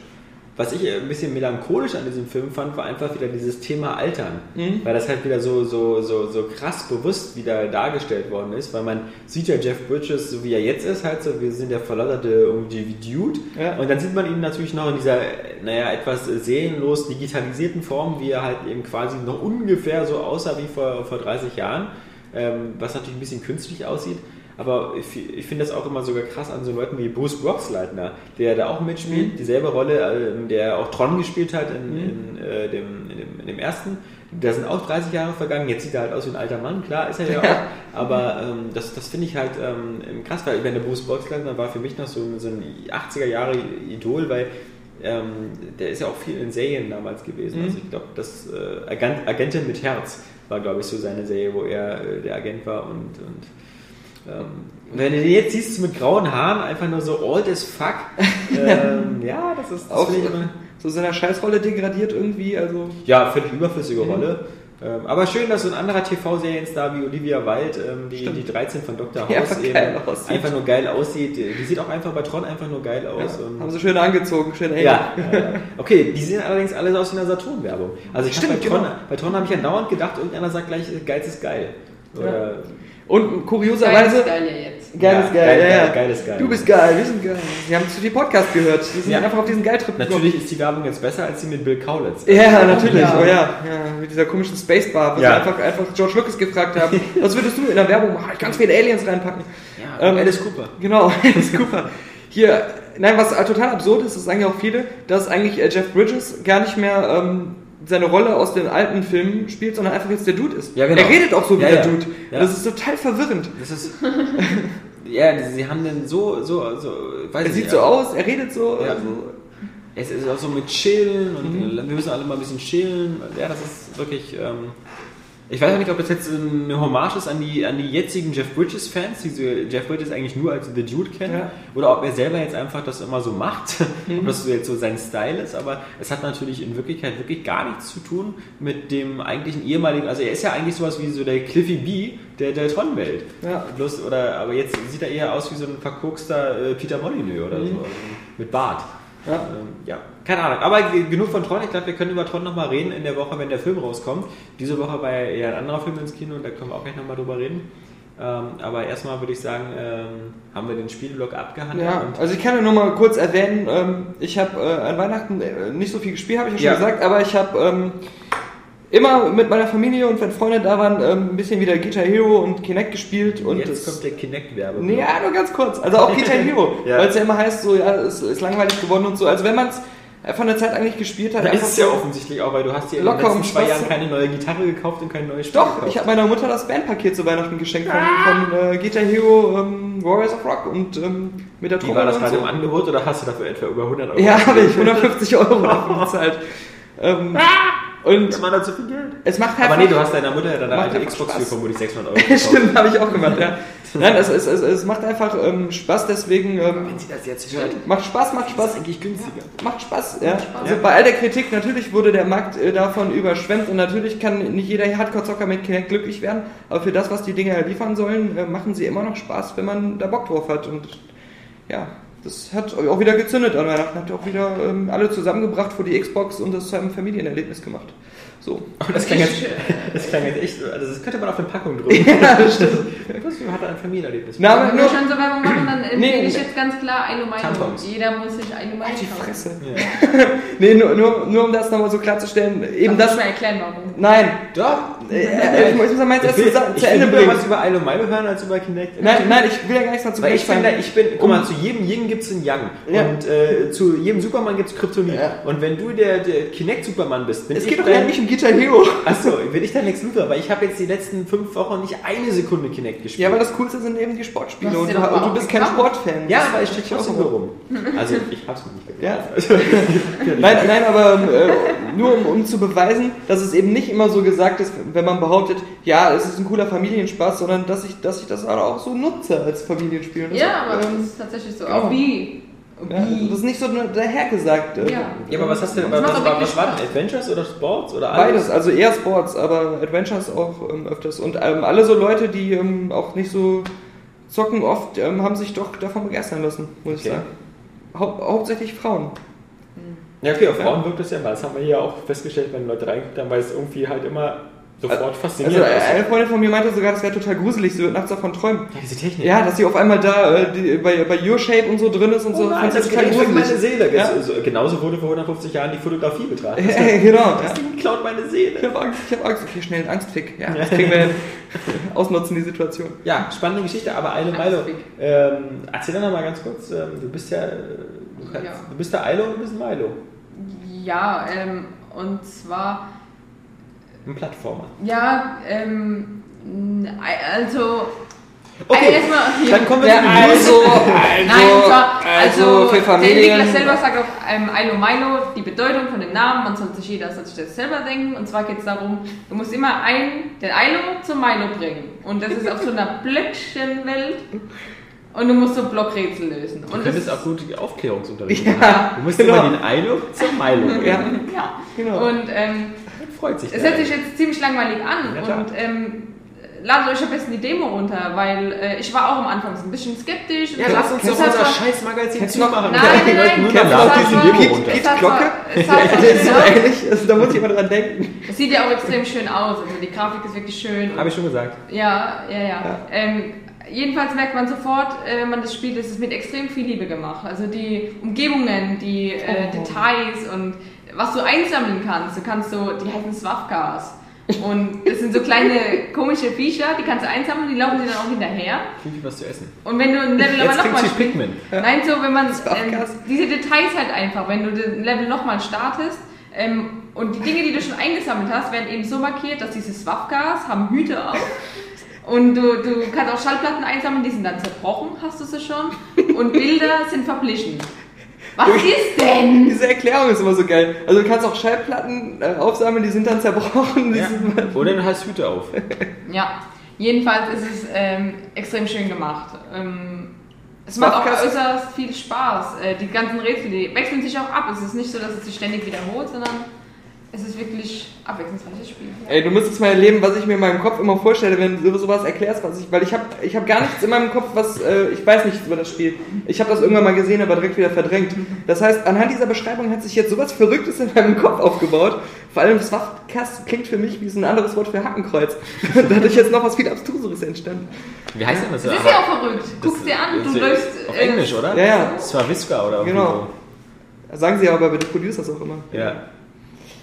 Was ich ein bisschen melancholisch an diesem Film fand, war einfach wieder dieses Thema Altern. Mhm. Weil das halt wieder so, so, so, so krass bewusst wieder dargestellt worden ist. Weil man sieht ja Jeff Bridges, so wie er jetzt ist, halt so, wir sind der verlotterte irgendwie Dude. Ja. Und dann sieht man ihn natürlich noch in dieser, naja, etwas seelenlos digitalisierten Form, wie er halt eben quasi noch ungefähr so aussah wie vor, vor 30 Jahren. Ähm, was natürlich ein bisschen künstlich aussieht. Aber ich, ich finde das auch immer sogar krass an so Leuten wie Bruce Boxleitner, der da auch mitspielt, dieselbe Rolle, ähm, der auch Tron gespielt hat in, in, äh, dem, in, dem, in dem ersten. Da sind auch 30 Jahre vergangen, jetzt sieht er halt aus wie ein alter Mann, klar ist er ja auch, aber ähm, das, das finde ich halt ähm, krass, weil ich meine, der Bruce Boxleitner war für mich noch so, ein- so ein 80er Jahre Idol, weil ähm, der ist ja auch viel in Serien damals gewesen. Also ich glaube, das äh, Agent, Agentin mit Herz war, glaube ich, so seine Serie, wo er äh, der Agent war und, und ähm, wenn du den jetzt siehst mit grauen Haaren, einfach nur so old as fuck, ähm, ja, das ist das Auch so, so seiner Scheißrolle degradiert irgendwie. Also ja, völlig überflüssige Mhm. Rolle. Ähm, aber schön, dass so ein anderer TV-Serienstar wie Olivia Wilde, ähm, die, Stimmt. die 13 von Dr. Ja, House, einfach eben geil einfach nur geil aussieht. Die sieht auch einfach bei Tron einfach nur geil aus. und haben sie schön angezogen, schön eng. ja, ja, ja. okay, die sehen allerdings alle aus wie einer Saturn-Werbung. Also ich Stimmt, bei Tron, genau. bei Tron habe ich ja dauernd gedacht, irgendeiner sagt gleich, Geiz ist geil. Oder, Und Geil kurioserweise. ist geil ja jetzt. Geil Ja, ist geil, geil, ja, ja. geil, geil ist geil. Du bist geil, wir sind geil. Sie haben zu viel Podcast gehört. Die sind Ja. einfach auf diesen Geiltrip gekommen. Natürlich ist die Werbung jetzt besser als die mit Bill Kaulitz. Ja, natürlich. Ja. Oh ja. ja, mit dieser komischen Spacebar, wo Ja. sie einfach, einfach George Lucas gefragt haben, was würdest du in der Werbung machen? Ich ganz viele Aliens reinpacken. Ja, Ähm, Alice Cooper. Genau, Alice Cooper. Hier, nein, was total absurd ist, das sagen ja auch viele, dass eigentlich äh, Jeff Bridges gar nicht mehr ähm, seine Rolle aus den alten Filmen spielt, sondern einfach jetzt der Dude ist. Ja, genau. Er redet auch so wie Ja, der ja. Dude. Ja. Das ist total verwirrend. Das ist. ja, sie haben den so, so, so. Weiß Er sieht nicht, so aus, er redet so. Ja. Also, Es ist auch so mit Chillen und Mhm. wir müssen alle mal ein bisschen chillen. Ja, das ist wirklich. Ähm, Ich weiß auch nicht, ob das jetzt eine Hommage ist an die, an die jetzigen Jeff Bridges-Fans, die so Jeff Bridges eigentlich nur als The Dude kennen, Ja. oder ob er selber jetzt einfach das immer so macht, ob das so jetzt so sein Style ist, aber es hat natürlich in Wirklichkeit wirklich gar nichts zu tun mit dem eigentlichen ehemaligen, also er ist ja eigentlich sowas wie so der Cliffy B der Deltron-Welt. Ja. Bloß, oder, aber jetzt sieht er eher aus wie so ein verkokster äh, Peter Molyneux oder so, also mit Bart. Ja. Ähm, ja, keine Ahnung. Aber ge- genug von Tron. Ich glaube, wir können über Tron nochmal reden in der Woche, wenn der Film rauskommt. Diese Woche war ja eher ein anderer Film ins Kino und da können wir auch gleich nochmal drüber reden. Ähm, aber erstmal würde ich sagen, ähm, haben wir den Spielblock abgehandelt. Ja, also ich kann ja nur mal kurz erwähnen, ähm, ich habe äh, an Weihnachten äh, nicht so viel gespielt, habe ich ja schon Ja. gesagt, aber ich habe ähm, immer mit meiner Familie und wenn Freunde da waren, ähm, ein bisschen wieder Guitar Hero und Kinect gespielt und jetzt das- kommt der Kinect-Werbe. Nee, ja, nur ganz kurz. Also auch Guitar Hero, Ja. weil es ja immer heißt, so, ja, es ist langweilig geworden und so. Also wenn man es von der Zeit eigentlich gespielt hat, Da ist es ja offensichtlich auch, weil du hast dir in Locker den letzten zwei. Jahren keine neue Gitarre gekauft und kein neues Spiel Doch, gekauft. ich habe meiner Mutter das Bandpaket zu Weihnachten geschenkt von, von äh, Guitar Hero ähm, Warriors of Rock und ähm, mit der Wie war das gerade so. im Angebot oder hast du dafür etwa über 100 Euro? Ja, habe ich 150 Euro dafür bezahlt. Ähm, und Man hat so viel Geld. es macht halt Aber nee, du hast deiner Mutter ja deine Macht alte Xbox Spaß. für vermutlich 600 Euro gekauft. Stimmt, habe ich auch gemacht, ja. Nein, es, es, es, es macht einfach ähm, Spaß, deswegen ähm, Wenn sie das jetzt hört, macht Spaß, macht ist Spaß. eigentlich günstiger. Macht Spaß, ja. Spaß. Also bei all der Kritik, natürlich wurde der Markt äh, davon überschwemmt und natürlich kann nicht jeder Hardcore-Zocker mit Kinect glücklich werden, aber für das, was die Dinger liefern sollen, äh, machen sie immer noch Spaß, wenn man da Bock drauf hat und ja, das hat auch wieder gezündet an Weihnachten, hat auch wieder ähm, alle zusammengebracht vor die Xbox und das zu einem Familienerlebnis gemacht. So. Oh, das, klang jetzt, das klang jetzt echt, so- also das könnte man auf der Packung drücken. Ja, das stimmt. Was hat ein Familienerlebnis? Na, aber Wenn wir schon so Werbung machen, dann empfehle Nee, ich jetzt ganz klar Milo. Tampons. Jeder muss sich Milo Halt die kaufen. Fresse. Ja. Nee, nur, nur, nur um das nochmal so klarzustellen, eben Darf das. ich mal erklären, warum. Nein, Doch. Äh, äh, ich muss ich muss meins Ich erst will, zu, ich zu will Ende bringen. was über Ilo Milo hören als über Kinect. Nein, nein, ich will ja gar nichts dazu Weil ich finde, ich bin, guck mal, zu jedem Yin gibt es einen Yang. Ja. Und äh, zu jedem Superman gibt es Kryptonit. Ja. Und wenn du der, der Kinect-Superman bist, bin Es ich geht doch ja nicht um Guitar Hero. Achso, bin ich dein Lex Luthor, weil ich habe jetzt die letzten fünf Wochen nicht eine Sekunde Kinect gespielt. Ja, aber das Coolste sind eben die Sportspiele und und mal du bist kein. Sportfan. ja, aber ich stehe trotzdem auch nur rum. Also ich hab's mir nicht Ja. gekauft. Nein, nein, aber äh, nur um, um zu beweisen, dass es eben nicht immer so gesagt ist, wenn man behauptet, ja, es ist ein cooler Familienspaß, sondern dass ich, dass ich das auch so nutze als Familienspiel. Und das Ja, auch, aber das ähm, ist tatsächlich so. genau. Auch wie. ja, das ist nicht so dahergesagt. Ja. Ja, aber was hast du denn? Das Was, was, was, wirklich war denn? Spaß. Adventures oder Sports oder alles? Beides, also eher Sports, aber Adventures auch ähm, öfters. Und ähm, alle so Leute, die ähm, auch nicht so zocken oft, ähm, haben sich doch davon begeistern lassen, muss ich Okay. sagen. Hau hauptsächlich Frauen. Ja, okay, auf Frauen wirkt das ja mal. Das haben wir hier auch festgestellt, wenn Leute reingeguckt haben, weil es irgendwie halt immer sofort Also faszinierend äh, ist. eine Freundin von mir meinte sogar, das wäre total gruselig, sie wird nachts davon träumen. Ja, diese Technik. Ja, dass sie auf einmal da äh, die, bei, bei Your Shape und so drin ist und Oh so. nein, das total Gerät meine gruselig. Seele. Ja. So, genauso wurde vor 150 Jahren die Fotografie betrachtet. Ja, genau. Das Ja. Ding klaut meine Seele. Ich habe Angst, ich habe Angst. Okay, schnell einen Angstfick. Ja, das kriegen wir hin. Ausnutzen die Situation. Ja, spannende Geschichte, aber Eilo Milo. Ähm, erzähl doch mal ganz kurz, ähm, du bist ja, äh, du, kannst, Ja. du bist der Eilo und du bist ein Milo. Ja, ähm, und zwar. Ein Plattformer. Ja, ähm. Also. Okay, Also erstmal hier. dann kommen wir Ja, zu den also, Nein, zwar, also, also für der Familien. Entwickler selber sagt auf ähm, Ilo Milo die Bedeutung von dem Namen, man soll sich jeder soll sich das selber denken. Und zwar geht es darum, du musst immer ein, den Ilo zum Milo bringen. Und das ist auf so einer Blöckchenwelt. Und du musst so Blockrätsel lösen. Du Und könntest das, auch gut Aufklärungsunterricht Ja, machen. Du musst genau. immer den Eilo zum Milo bringen. Ja, ja. genau. Und ähm, freut sich es hört sich jetzt ziemlich langweilig an. Tat. Und ähm, ladet euch am besten die Demo runter, weil äh, ich war auch am Anfang so ein bisschen skeptisch. Ja, Und lass uns es doch unser Kennst du noch- zumachen. Nein, nein, nein, laut das diese? Demo runter. Piet- Es Glocke? es also, da muss jemand dran denken. Es sieht ja auch extrem schön aus. Also die Grafik ist wirklich schön. Habe ich schon gesagt. Ja, ja, ja. Ja. Ähm, jedenfalls merkt man sofort, äh, wenn man das spielt, es ist mit extrem viel Liebe gemacht. Also die Umgebungen, die äh, Oh. Details und was du einsammeln kannst. Du kannst so, die heißen Swafkas. Und das sind so kleine komische Viecher, die kannst du einsammeln, die laufen dir dann auch hinterher. Klingt wie was zu essen. Und wenn du ein Level aber nochmal spielst. Nein, so wenn man ähm, diese Details halt einfach, wenn du den Level nochmal startest ähm, und die Dinge, die du schon eingesammelt hast, werden eben so markiert, dass diese Swafgas haben Hüte auf. Und du, du kannst auch Schallplatten einsammeln, die sind dann zerbrochen, hast du sie schon. Und Bilder sind verblichen. Was ist denn? Diese Erklärung ist immer so geil. Also du kannst auch Schallplatten äh, aufsammeln, die sind dann zerbrochen. Ja. Oder du hast Hüte auf. Ja, jedenfalls ist es ähm, extrem schön gemacht. Ähm, es macht auch äußerst viel Spaß. Äh, die ganzen Rätsel, die wechseln sich auch ab. Es ist nicht so, dass es sich ständig wiederholt, sondern es ist wirklich abwechslungsreiches Spiel. Ey, du müsstest mal erleben, was ich mir in meinem Kopf immer vorstelle, wenn du sowas erklärst, was ich, weil ich habe ich hab gar nichts in meinem Kopf, was, äh, ich weiß nichts über das Spiel. Ich habe das irgendwann mal gesehen, aber direkt wieder verdrängt. Das heißt, anhand dieser Beschreibung hat sich jetzt sowas Verrücktes in meinem Kopf aufgebaut. Vor allem das Waffkast klingt für mich wie so ein anderes Wort für Hackenkreuz. Dadurch jetzt noch was viel Abstruseres entstanden. Wie heißt denn das? Das ist Aber ja auch verrückt. das Guck's dir an, du läufst. Auf äh, Englisch, oder? Ja, ja. Das war Visca oder Genau. Sagen sie aber bei den Producers auch immer. Ja.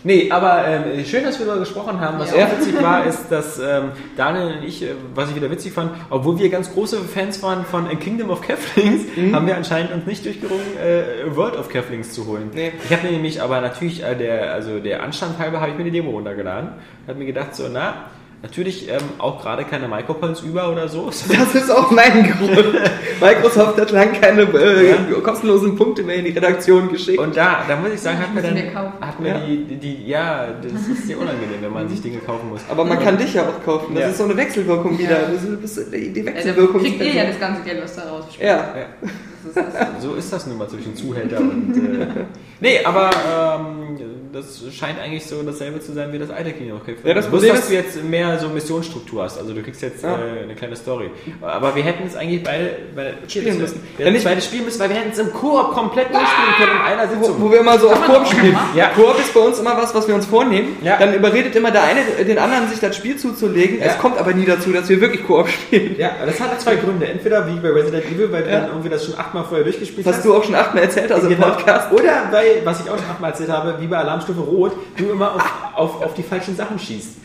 Nee, aber ähm, schön, dass wir darüber gesprochen haben. Was Ja. auch witzig war, ist, dass ähm, Daniel und ich, äh, was ich wieder witzig fand, obwohl wir ganz große Fans waren von A Kingdom of Keflings, Mhm. haben wir anscheinend uns nicht durchgerungen, äh, World of Keflings zu holen. Nee. Ich habe mir nämlich aber natürlich, äh, der, also der Anstand halber, habe ich mir die Demo runtergeladen. Habe mir gedacht, so, na, natürlich ähm, auch gerade keine Micropoints über oder so. Das ist auch mein Grund. Microsoft hat lang keine äh, kostenlosen Punkte mehr in die Redaktion geschickt. Und da, da muss ich sagen, hat mir dann, hat mir Ja. die, die, ja, das ist sehr unangenehm, wenn man sich Dinge kaufen muss. aber man kann dich ja auch kaufen. Das Ja. ist so eine Wechselwirkung wieder. Ja. Das ist, das ist die Also Wechselwirkung. kriegt ihr ja das ganze Geld, was da rausspielt. Ja. Ja. Ist. So ist das nun mal zwischen Zuhälter und. Äh, nee, aber ähm, das scheint eigentlich so dasselbe zu sein wie das alte Kino. Okay, Ja, das Problem dass ist- du jetzt mehr so Missionsstruktur hast. Also du kriegst jetzt Ja. äh, eine kleine Story. Aber wir hätten es eigentlich bei, bei Spielen müssen. Wir hätten es beide spielen müssen, weil wir hätten es im Koop komplett durchspielen können in einer Wo, Sitzung. wo wir immer so auf man Koop spielen. Ja. Koop ist bei uns immer was, was wir uns vornehmen. Ja. Dann überredet immer der eine den anderen, sich das Spiel zuzulegen. Es kommt aber nie dazu, dass wir wirklich Koop spielen. Ja, das hat zwei Gründe. Entweder wie bei Resident Evil, weil Ja. dann irgendwie das schon achtmal vorher durchgespielt Was hast. du auch schon achtmal erzählt hast im Genau. Podcast. Oder bei, was ich auch schon achtmal erzählt habe, wie bei Alarmstufe Rot, du immer auf, auf, auf die falschen Sachen schießt.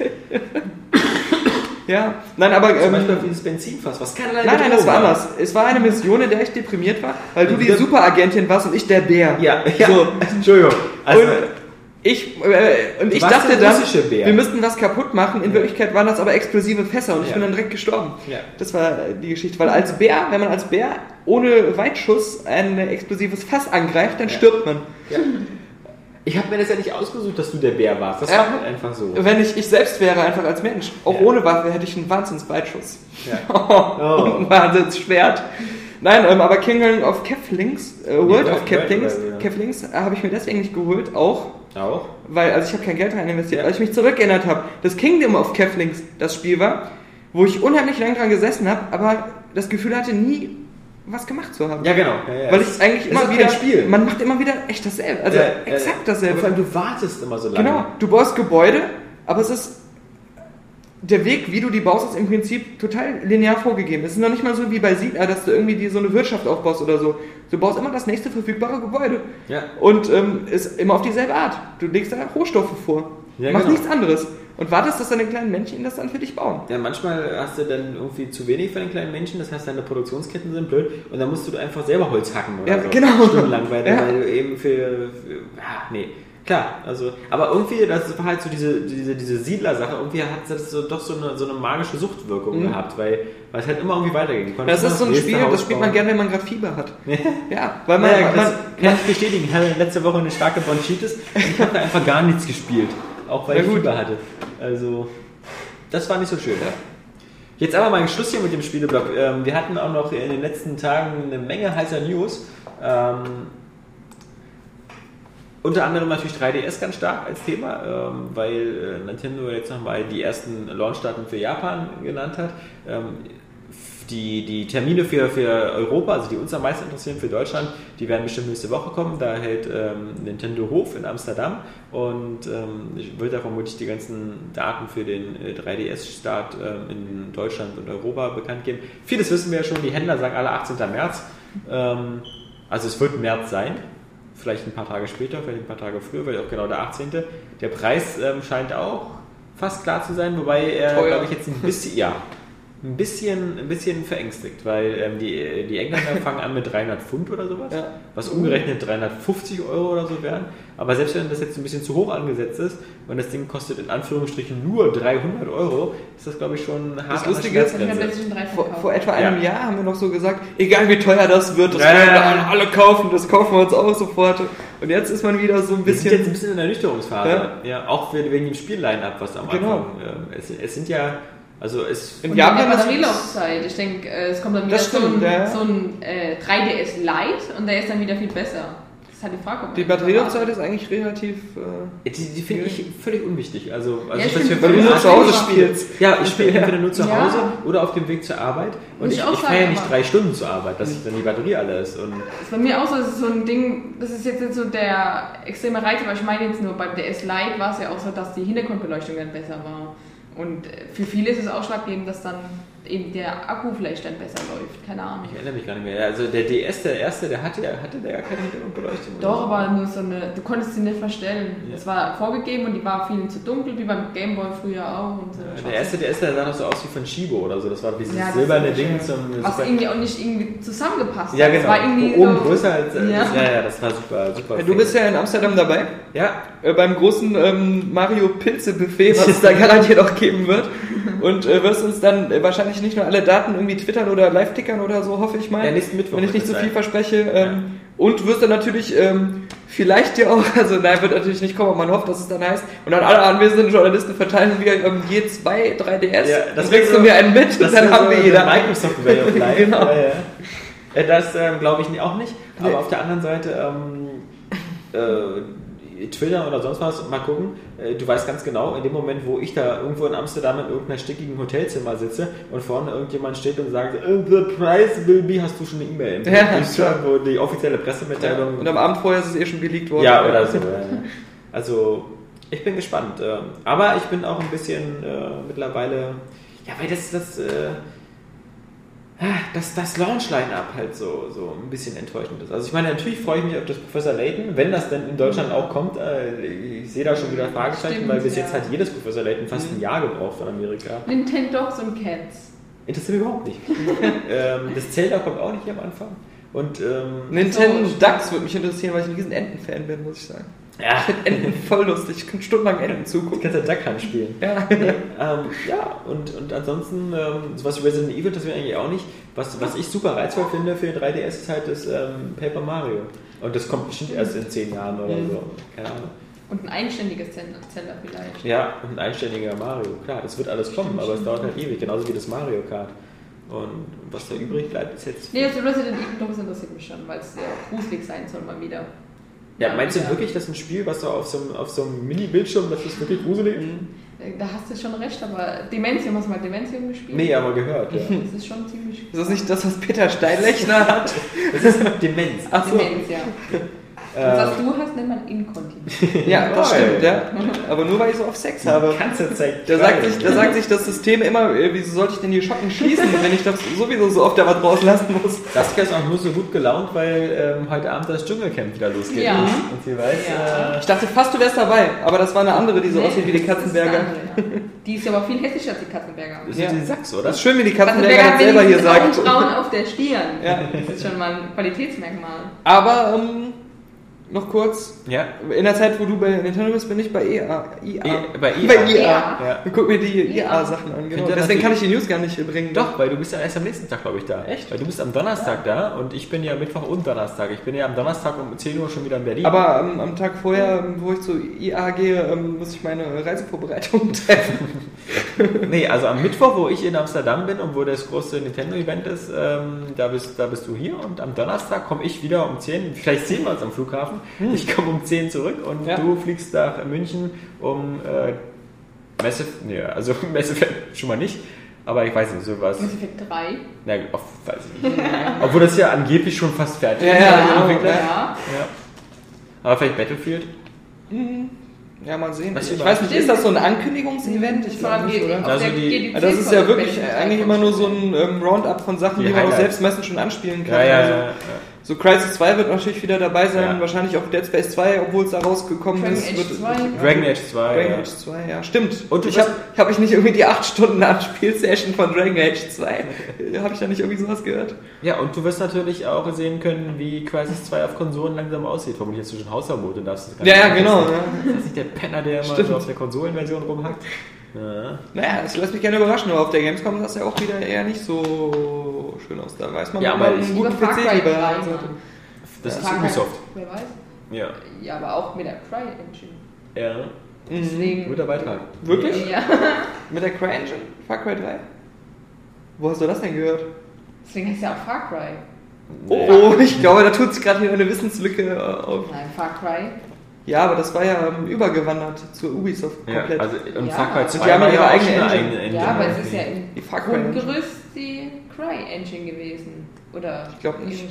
Ja. Nein, aber. Zum Ähm, Beispiel auf dieses Benzinfass, was keinerlei Nein, nein, das war anders. Es war eine Mission, in der ich deprimiert war, weil du die Ja. Superagentin warst und ich der Bär. Ja, ja. So. Entschuldigung. Also, und ich, äh, und ich dachte dann, wir müssten was kaputt machen. In Wirklichkeit waren das aber explosive Fässer und ich Ja. bin dann direkt gestorben. Ja. Das war äh, die Geschichte. Weil als Bär, wenn man als Bär ohne Weitschuss ein explosives Fass angreift, dann Ja. stirbt man. Ja. Ich habe mir das ja nicht ausgesucht, dass du der Bär warst. Das Ja. war halt einfach so. Wenn ich ich selbst wäre, einfach als Mensch, auch Ja. ohne Waffe, hätte ich einen Wahnsinnsweitschuss. Ja. Oh. Und ein Wahnsinnsschwert. Nein, ähm, aber Kingdom of Keflings, äh, World World- of Keflings, ja. Keflings äh, habe ich mir deswegen nicht geholt, auch Auch? weil, also ich habe kein Geld rein investiert, Ja. weil ich mich zurückerinnert habe, dass Kingdom of Keflings das Spiel war, wo ich unheimlich lange dran gesessen habe, aber das Gefühl hatte, nie was gemacht zu haben. Ja, genau. Ja, ja. Weil ich eigentlich Es immer ist wieder, Spiel. man macht immer wieder echt dasselbe, also Ja, exakt ja. Und dasselbe. vor allem, du wartest immer so lange. Genau, du baust Gebäude, aber es ist der Weg, wie du die baust, ist im Prinzip total linear vorgegeben. Es ist noch nicht mal so wie bei Siedler, dass du irgendwie dir so eine Wirtschaft aufbaust oder so. Du baust immer das nächste verfügbare Gebäude. Ja. Und ähm, ist immer auf dieselbe Art. Du legst da Rohstoffe vor. Ja, machst genau. nichts anderes. Und wartest, dass deine kleinen Männchen das dann für dich bauen. Ja, manchmal hast du dann irgendwie zu wenig von den kleinen Menschen, das heißt, deine Produktionsketten sind blöd und dann musst du einfach selber Holz hacken oder Ja, so. genau. Stundenlang, weil, Ja. weil du eben für, für ja, nee. Klar, also, aber irgendwie, das war halt so diese, diese, diese Siedler-Sache, irgendwie hat das so, doch so eine, so eine magische Suchtwirkung Mhm. gehabt, weil, weil es halt immer irgendwie weiterging. Das ist so ein Spiel, nächste das Haus spielt man bauen. gerne, wenn man gerade Fieber hat. Ja, weil man, Naja, man, das kann ich bestätigen. Ich hatte letzte Woche eine starke Bronchitis und ich habe da einfach gar nichts gespielt. Auch weil Ja, ich. Fieber hatte. Also, das war nicht so schön. Jetzt aber mal ein Schluss hier mit dem Spieleblock. Ähm, wir hatten auch noch in den letzten Tagen eine Menge heißer News. Ähm, unter anderem natürlich 3DS ganz stark als Thema, ähm, weil äh, Nintendo jetzt nochmal die ersten Launchdaten für Japan genannt hat. Ähm, die, die Termine für, für Europa, also die uns am meisten interessieren für Deutschland, die werden bestimmt nächste Woche kommen. Da hält ähm, Nintendo Hof in Amsterdam und ähm, ich wird da vermutlich die ganzen Daten für den äh, 3DS-Start ähm, in Deutschland und Europa bekannt geben. Vieles wissen wir ja schon, die Händler sagen alle 18. März. Ähm, also es wird März sein. Vielleicht ein paar Tage später, vielleicht ein paar Tage früher, vielleicht auch genau der 18. Der Preis ähm, scheint auch fast klar zu sein, wobei er, glaube ich, jetzt ein bisschen, ja, ein bisschen, ein bisschen verängstigt, weil ähm, die, die Engländer fangen an mit 300 Pfund oder sowas, Ja. was umgerechnet 350 Euro oder so wären. Aber selbst wenn das jetzt ein bisschen zu hoch angesetzt ist und das Ding kostet in Anführungsstrichen nur 300 Euro, ist das glaube ich schon hart Das Lustige ist, Ich habe Schmerzgrenze. PlayStation 3 Vor, vor etwa einem Ja. Jahr haben wir noch so gesagt, egal wie teuer das wird, das Ja, wollen wir alle kaufen, das kaufen wir uns auch sofort. Und jetzt ist man wieder so ein Wir sind jetzt ein bisschen... bisschen in der Nüchterungsphase. Ja. auch wegen dem Spielline-Up, was am Genau. Anfang. ähm, es, es sind ja, also es. In Japan der Batterielaufzeit. Ich denke, äh, es kommt dann wieder Das so stimmt, ein, ja. so ein äh, 3DS Lite und der ist dann wieder viel besser. Das ist halt die Frage. Die Batterielaufzeit ist eigentlich relativ... Äh, Die, die finde ich völlig unwichtig. Also, also Ja, stimmt. weil du nur Ja, zu Hause ja. spielst. Ja, ich spiele entweder nur zu Ja. Hause oder auf dem Weg zur Arbeit. Und Muss ich, ich ich fahre ja nicht drei Stunden zur Arbeit, dass ich dann die Batterie alle ist. Und Das ist bei mir auch so, das ist so ein Ding, das ist jetzt nicht so der extreme Reiz, aber ich meine jetzt nur, beim DS Lite war es ja auch so, dass die Hintergrundbeleuchtung dann besser war. Und äh, für viele ist es ausschlaggebend, dass dann eben der Akku vielleicht dann besser läuft. Keine Ahnung. ich erinnere mich gar nicht mehr. Also der DS, der erste, der hatte ja hatte der gar keine Hintergrundbeleuchtung. Doch, so? aber nur so eine, du konntest sie nicht verstellen. Ja. Es war vorgegeben und die war viel zu dunkel, wie beim Gameboy früher auch. Und so. Der erste DS, der sah noch so aus wie von Shibo oder so. Das war dieses Ja, das silberne Ding zum Was super- irgendwie auch nicht irgendwie zusammengepasst Ja, genau. Es war irgendwie Oben so, größer als. Ja. Das, ja, ja, das war super, super. Du bist ja in Amsterdam dabei. Ja, äh, beim großen ähm, Mario Pilze Buffet, was es da garantiert auch geben wird. Und äh, wirst uns dann äh, wahrscheinlich nicht nur alle Daten irgendwie twittern oder live tickern oder so, hoffe ich mal. Ja, nächsten Mittwoch Wenn ich nicht zu es viel verspreche. Ähm, Und wirst dann natürlich ähm, vielleicht dir auch, also nein, wird natürlich nicht kommen, aber man hofft, dass es dann heißt. Und dann alle anwesenden Journalisten verteilen wir ähm, je zwei 3DS. Ja, das wäre so- wir einen mit und das dann haben so wir der jeder. Microsoft Way of Life. Genau. ja, ja. Äh, Das ähm, glaube ich auch nicht. Aber Nee. auf der anderen Seite, ähm, äh, Twitter oder sonst was, mal gucken. Äh, du weißt ganz genau, in dem Moment, wo ich da irgendwo in Amsterdam in irgendeiner stickigen Hotelzimmer sitze und vorne irgendjemand steht und sagt, "Uh, the price will be, hast du schon eine E-Mail im Ja, Briefkasten, klar. wo die offizielle Pressemitteilung Und am Abend vorher ist es eh schon geleakt worden. ja, oder so. ja. Also, ich bin gespannt. ähm, Aber ich bin auch ein bisschen äh, mittlerweile. Ja, weil das, das, äh, ah, das, Launch-Line-Up halt so, so ein bisschen enttäuschend ist. Also, ich meine, natürlich freue ich mich auf das Professor Layton, wenn das denn in Deutschland auch kommt. Äh, ich sehe da schon wieder Fragezeichen, Stimmt, weil bis ja. jetzt hat jedes Professor Layton fast ein Jahr gebraucht von Amerika. Nintendogs und Cats. Interessiert mich überhaupt nicht. ähm, das Zelda kommt auch nicht hier am Anfang. Und, ähm, Nintendo So. Ducks würde mich interessieren, weil ich ein riesen Enten-Fan bin, muss ich sagen. Ja, Ich finde Enten voll lustig. Ich kann stundenlang Enten du zugucken. kannst ja Duck Hunt spielen. Ja. ähm, ja, und, und ansonsten, ähm, sowas wie Resident Evil, das wir eigentlich auch nicht. Was, was ich super reizvoll finde für 3DS ist halt das ähm, Paper Mario. Und das kommt bestimmt erst in zehn Jahren oder Mhm. so. Keine Ahnung. Und ein einständiges Zelda Zelda vielleicht. Ja, und ein einständiger Mario. Klar, das wird alles kommen, aber es dauert halt ewig, genauso wie das Mario Kart. Und was da übrig bleibt, ist jetzt. Nee, also Resident Evil Dogs interessiert mich schon, weil es ja gruselig sein soll mal wieder. Ja, meinst du Ja. wirklich, dass ein Spiel, was so auf so einem, auf so einem Mini-Bildschirm, das ist wirklich gruselig? Äh, Da hast du schon recht, aber Dementium, hast du mal Dementium gespielt? Nee, aber gehört, ja. Das ist schon ziemlich Ist das nicht das, was Peter Steinlechner hat? Das ist Demenz. Ach so. Demenz, ja. Und Äh, was du hast, nennt man Inkontinenz. Ja, das stimmt, ja. Aber nur weil ich so auf Sex habe. ganze Zeit. Da sagt, sich, da sagt sich das System immer, äh, wieso sollte ich denn die Schotten schließen, wenn ich das sowieso so oft da was rauslassen muss? Saskia ist auch nur so gut gelaunt, weil ähm, heute Abend das Dschungelcamp wieder losgeht. Ja. Und sie weiß, Ja. Ich dachte fast, du wärst dabei, aber das war eine andere, die so Nee, aussieht wie die das ist Katzenberger. andere, ja. Die ist aber viel hässlicher als die Katzenberger. äh, ist Ja. die Sachs, oder? Das ist schön, wie die Katzenberger Katzenberger das selber hier sagt. Augenbrauen auf der Stirn. Ja. Das ist schon mal ein Qualitätsmerkmal. Aber ähm, noch kurz, Ja. in der Zeit, wo du bei Nintendo bist, bin ich bei EA. IA. E- bei IA. Bei IA. Ja. Ja. Guck mir die IA. IA-Sachen an. Genau. Deswegen natürlich- kann ich die News gar nicht bringen. Doch, weil du bist ja erst am nächsten Tag, glaube ich, da. Echt? Weil du bist am Donnerstag da und ich bin ja Mittwoch und Donnerstag. Ich bin ja am Donnerstag um 10 Uhr schon wieder in Berlin. Aber ähm, am Tag vorher, ähm, wo ich zu IA gehe, ähm, muss ich meine Reisevorbereitung treffen. nee, also am Mittwoch, wo ich in Amsterdam bin und wo das große Nintendo-Event ist, ähm, da, bist, da bist du hier und am Donnerstag komme ich wieder um 10. Vielleicht sehen wir uns am Flughafen. Ich komme um 10 zurück und Ja. du fliegst nach München um äh, Messe, nee, also Messe schon mal nicht. Aber ich weiß nicht, sowas. Mass Effect 3. Na, auf, weiß ich nicht. Obwohl das ja angeblich schon fast fertig Ja, ist. ja, also genau, ja. Ja. Ja. Aber vielleicht Battlefield? Ja, mal sehen. Was Ich, weiß nicht, ist das so ein Ankündigungsevent? Ich Das glaube nicht, oder? auf Also die- Also das ist ja wirklich eigentlich 3 immer nur so ein ähm, Roundup von Sachen, Die die, man auch selbst messen schon anspielen kann. Ja, ja, also, ja. So Crisis 2 wird natürlich wieder dabei sein, Ja. wahrscheinlich auch Dead Space 2, obwohl es da rausgekommen Dragon ist. Age wird, 2. Dragon Age 2. Dragon ja. Age 2, ja, stimmt. Und ich habe hab ich nicht irgendwie die 8 Stunden an Spielsession von Dragon Age 2, habe ich da nicht irgendwie sowas gehört? Ja, und du wirst natürlich auch sehen können, wie Crisis 2 auf Konsolen langsam aussieht. Vermutlich jetzt zwischen Hausverbot und darfst es gar Ja, ja, nicht genau. Ja. Ist das nicht der Penner, der immer so auf der Konsolenversion rumhackt? Ja. Naja, das lässt mich gerne überraschen, aber auf der Gamescom sah es ja auch wieder eher nicht so schön aus. Da weiß man, Ja, man einen guten PC lieber 3, haben sollte. Mann. Das Ja. ist Far Ubisoft. Wer weiß? Ja. Ja, aber auch mit der Cry-Engine. ja. Deswegen. Guter Beitrag. Wirklich? Ja. Mit der Cry-Engine? Far Cry 3? Wo hast du das denn gehört? Deswegen heißt ja auch Far Cry. Oh, ich glaube, da tut sich gerade hier eine Wissenslücke äh, auf. Nein, Far Cry. Ja, aber das war ja ähm, übergewandert zur Ubisoft Ja, komplett. also, und Ja. Far Cry Und 2 die haben ihre ja auch eigene Engine. eigene Engine. Ja, aber es ist ja im Far Cry Engine. Grundgerüst die Cry-Engine gewesen. Oder? Ich glaub nicht.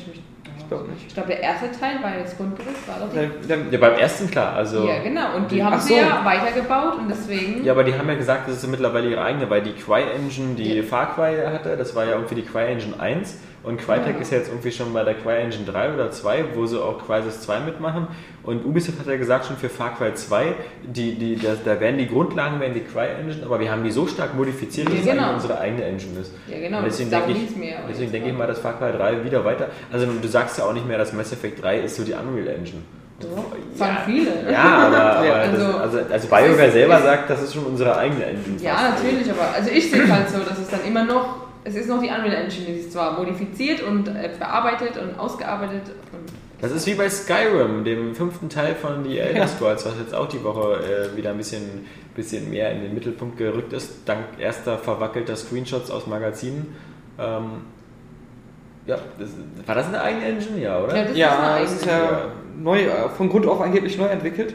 Ich, glaube nicht. ich glaube, der erste Teil war das Grundgerüst, war doch die. Ja, beim ersten klar. Also, ja, genau. Und die die- haben Ach sie so. ja weitergebaut und deswegen. Ja, aber die haben ja gesagt, das ist mittlerweile ihre eigene, weil die Cry-Engine, die Ja. Far Cry hatte, das war ja irgendwie die Cry-Engine 1 und Crytek Ja. ist ja jetzt irgendwie schon bei der Cry-Engine 3 oder 2, wo sie auch Crysis 2 mitmachen und Ubisoft hat ja gesagt schon für Far Cry 2, die, die, da, da werden die Grundlagen werden die Cry-Engine, aber wir haben die so stark modifiziert, dass Ja, es genau. eigentlich unsere eigene Engine ist. Ja, genau, Und das deswegen denke ich, aber deswegen denke ich mal. dass Far Cry 3 wieder weiter, also du sagst ja auch nicht mehr, dass Mass Effect 3 ist so die Unreal Engine. Doch, sagen viele. Ja, aber, aber Ja, also, also- also, also BioWare selber ist- sagt, das ist schon unsere eigene Engine. Ja, natürlich, aber also ich sehe es halt so, dass es dann immer noch, es ist noch die Unreal Engine, die ist zwar modifiziert und äh, bearbeitet und ausgearbeitet und Das ist wie bei Skyrim, dem fünften Teil von The Elder Scrolls, was jetzt auch die Woche äh, wieder ein bisschen, bisschen mehr in den Mittelpunkt gerückt ist, dank erster verwackelter Screenshots aus Magazinen. Ähm, ja, das, war das eine eigene Engine? Ja, oder? Ja, das ist ja, eine das ist eigene. ja neu, äh, von Grund auf angeblich neu entwickelt.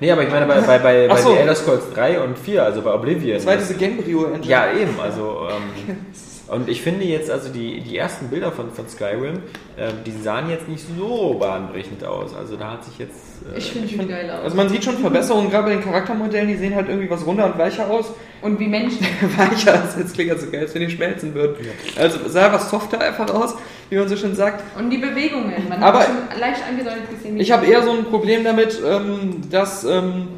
Nee, aber ich meine bei, bei, bei, bei so. The Elder Scrolls 3 und 4, also bei Oblivion. Das war diese Gamebryo-Engine. Ja, eben. Also, ähm, und ich finde jetzt, also die, die ersten Bilder von, von Skyrim, ähm, die sahen jetzt nicht so bahnbrechend aus. Also da hat sich jetzt. Äh, ich finde die geil aus. Also man sieht schon Verbesserungen, gerade bei den Charaktermodellen, die sehen halt irgendwie was runder und weicher aus. und wie Menschen. weicher, das jetzt klingt ja so geil, als wenn die schmelzen würden. Also sah was softer einfach aus, wie man so schön sagt. Und die Bewegungen. Man Aber- hat schon leicht angedeutet gesehen, Ich habe eher so ein Problem damit, ähm, dass ähm,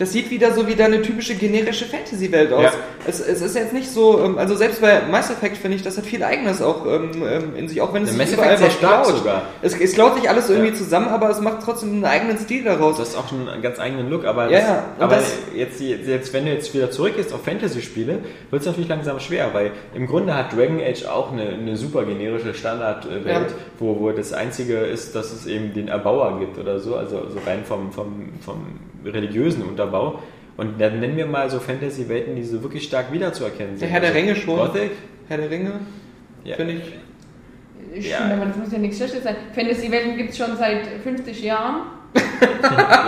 das sieht wieder so wie deine typische generische Fantasy-Welt aus. Ja. Es, es ist jetzt nicht so, ähm, also selbst bei Mass Effect finde ich, das hat viel Eigenes auch ähm, ähm, in sich, auch wenn es sich überall was klaut. Es, es klaut sich alles irgendwie Ja. zusammen, aber es macht trotzdem einen eigenen Stil daraus. Du hast auch schon einen ganz eigenen Look, aber, Ja, das, aber das- jetzt, jetzt, wenn du jetzt wieder zurückgehst auf Fantasy-Spiele, wird es natürlich langsam schwer, weil im Grunde hat Dragon Age auch eine, eine super generische Standardwelt, wo, wo das Einzige ist, dass es eben den Erbauer gibt oder so, also so rein vom, vom, vom religiösen Unterbau. Und dann nennen wir mal so Fantasy-Welten, die so wirklich stark wiederzuerkennen sind. Der Herr der Also Ringe schon. Gothic, Herr der Ringe, ja. finde ich. Ich Ja. finde, aber das muss ja nichts Schlechtes sein. Fantasy-Welten gibt es schon seit 50 Jahren.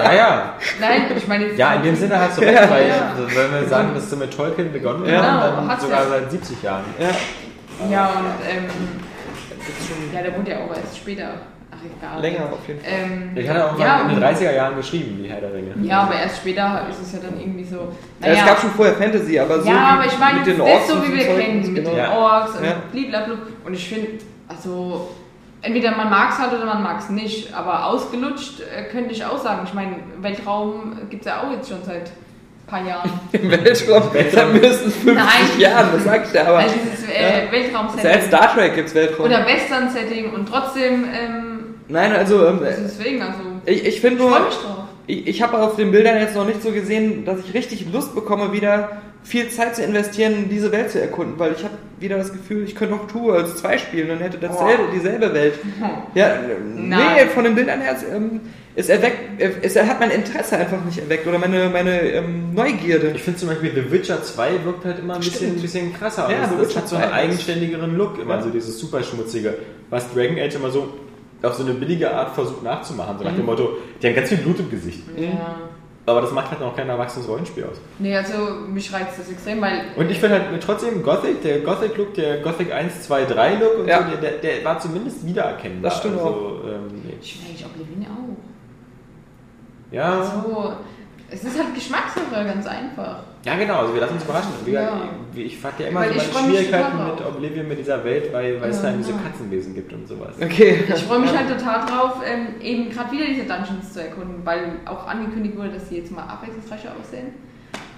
ja, ja. Nein, ich meine jetzt. Ja, in dem Sinne hast du recht, Ja, weil ja. also, wenn wir sagen, dass du mit Tolkien begonnen Ja. haben, Genau, dann hat's sogar seit 70 Jahren. Ja, Ja, und ähm, ja, der wurde ja auch erst später. Ach, egal. länger auf jeden Fall. Ähm, Ich hatte auch mal ja, in den und- 30er Jahren geschrieben, die Herr der Ringe. Ja, aber erst später ist es ja dann irgendwie so. Ja, es gab schon vorher Fantasy, aber so ja, wie aber ich meine, mit den das Orks ist so und wie wir Zeug, kennen, mit genau. den. Orks und Ja. blablabla. Und ich finde, also, entweder man mag es halt oder man mag es nicht, aber ausgelutscht äh, könnte ich auch sagen. Ich meine, Weltraum gibt es ja auch jetzt schon seit ein paar Jahren. Weltraum seit mindestens 50 Nein. Jahren, das sag ich dir aber. Also dieses äh, Ja. Weltraum-Setting. Seit Star Trek gibt's Weltraum. Oder Western-Setting und trotzdem, ähm, Nein, also ähm, deswegen, also, ich, ich finde nur, ich, ich habe auf den Bildern jetzt noch nicht so gesehen, dass ich richtig Lust bekomme, wieder viel Zeit zu investieren, diese Welt zu erkunden, weil ich habe wieder das Gefühl, ich könnte auch Tour als zwei spielen und hätte dasselbe, Boah. dieselbe Welt. Ja, äh, nee, Nein. von den Bildern her, es, ähm, es erweckt, es hat mein Interesse einfach nicht erweckt oder meine, meine ähm, Neugierde. Ich finde zum Beispiel The Witcher 2 wirkt halt immer ein bisschen, ein bisschen krasser. Ja, The das, das Witcher hat so einen 2 eigenständigeren Look, immer Ja. so dieses super schmutzige, was Dragon Age immer so auf so eine billige Art versucht nachzumachen. So nach Mhm. dem Motto, die haben ganz viel Blut im Gesicht. Ja. Aber das macht halt noch kein erwachsenes Rollenspiel aus. Nee, also mich reizt das extrem, weil Und ich finde halt trotzdem Gothic, der Gothic-Look, der Gothic 1, 2, 3 Look und Ja. so, der, der, war zumindest wiedererkennbar. Das stimmt also, Ähm, nee. ich finde eigentlich Oblivion auch. Ja, So, Es ist halt Geschmackssache, ganz einfach. Ja, genau, also wir lassen uns überraschen. Wie, Ja. wie, ich hatte ja immer Weil so ich meine Schwierigkeiten mit. Oblivion mit dieser Welt, weil, weil es Ja, dann diese ja. Katzenwesen gibt und sowas. Okay. Ich freue mich halt total drauf, ähm, eben gerade wieder diese Dungeons zu erkunden, weil auch angekündigt wurde, dass sie jetzt mal abwechslungsreicher aussehen.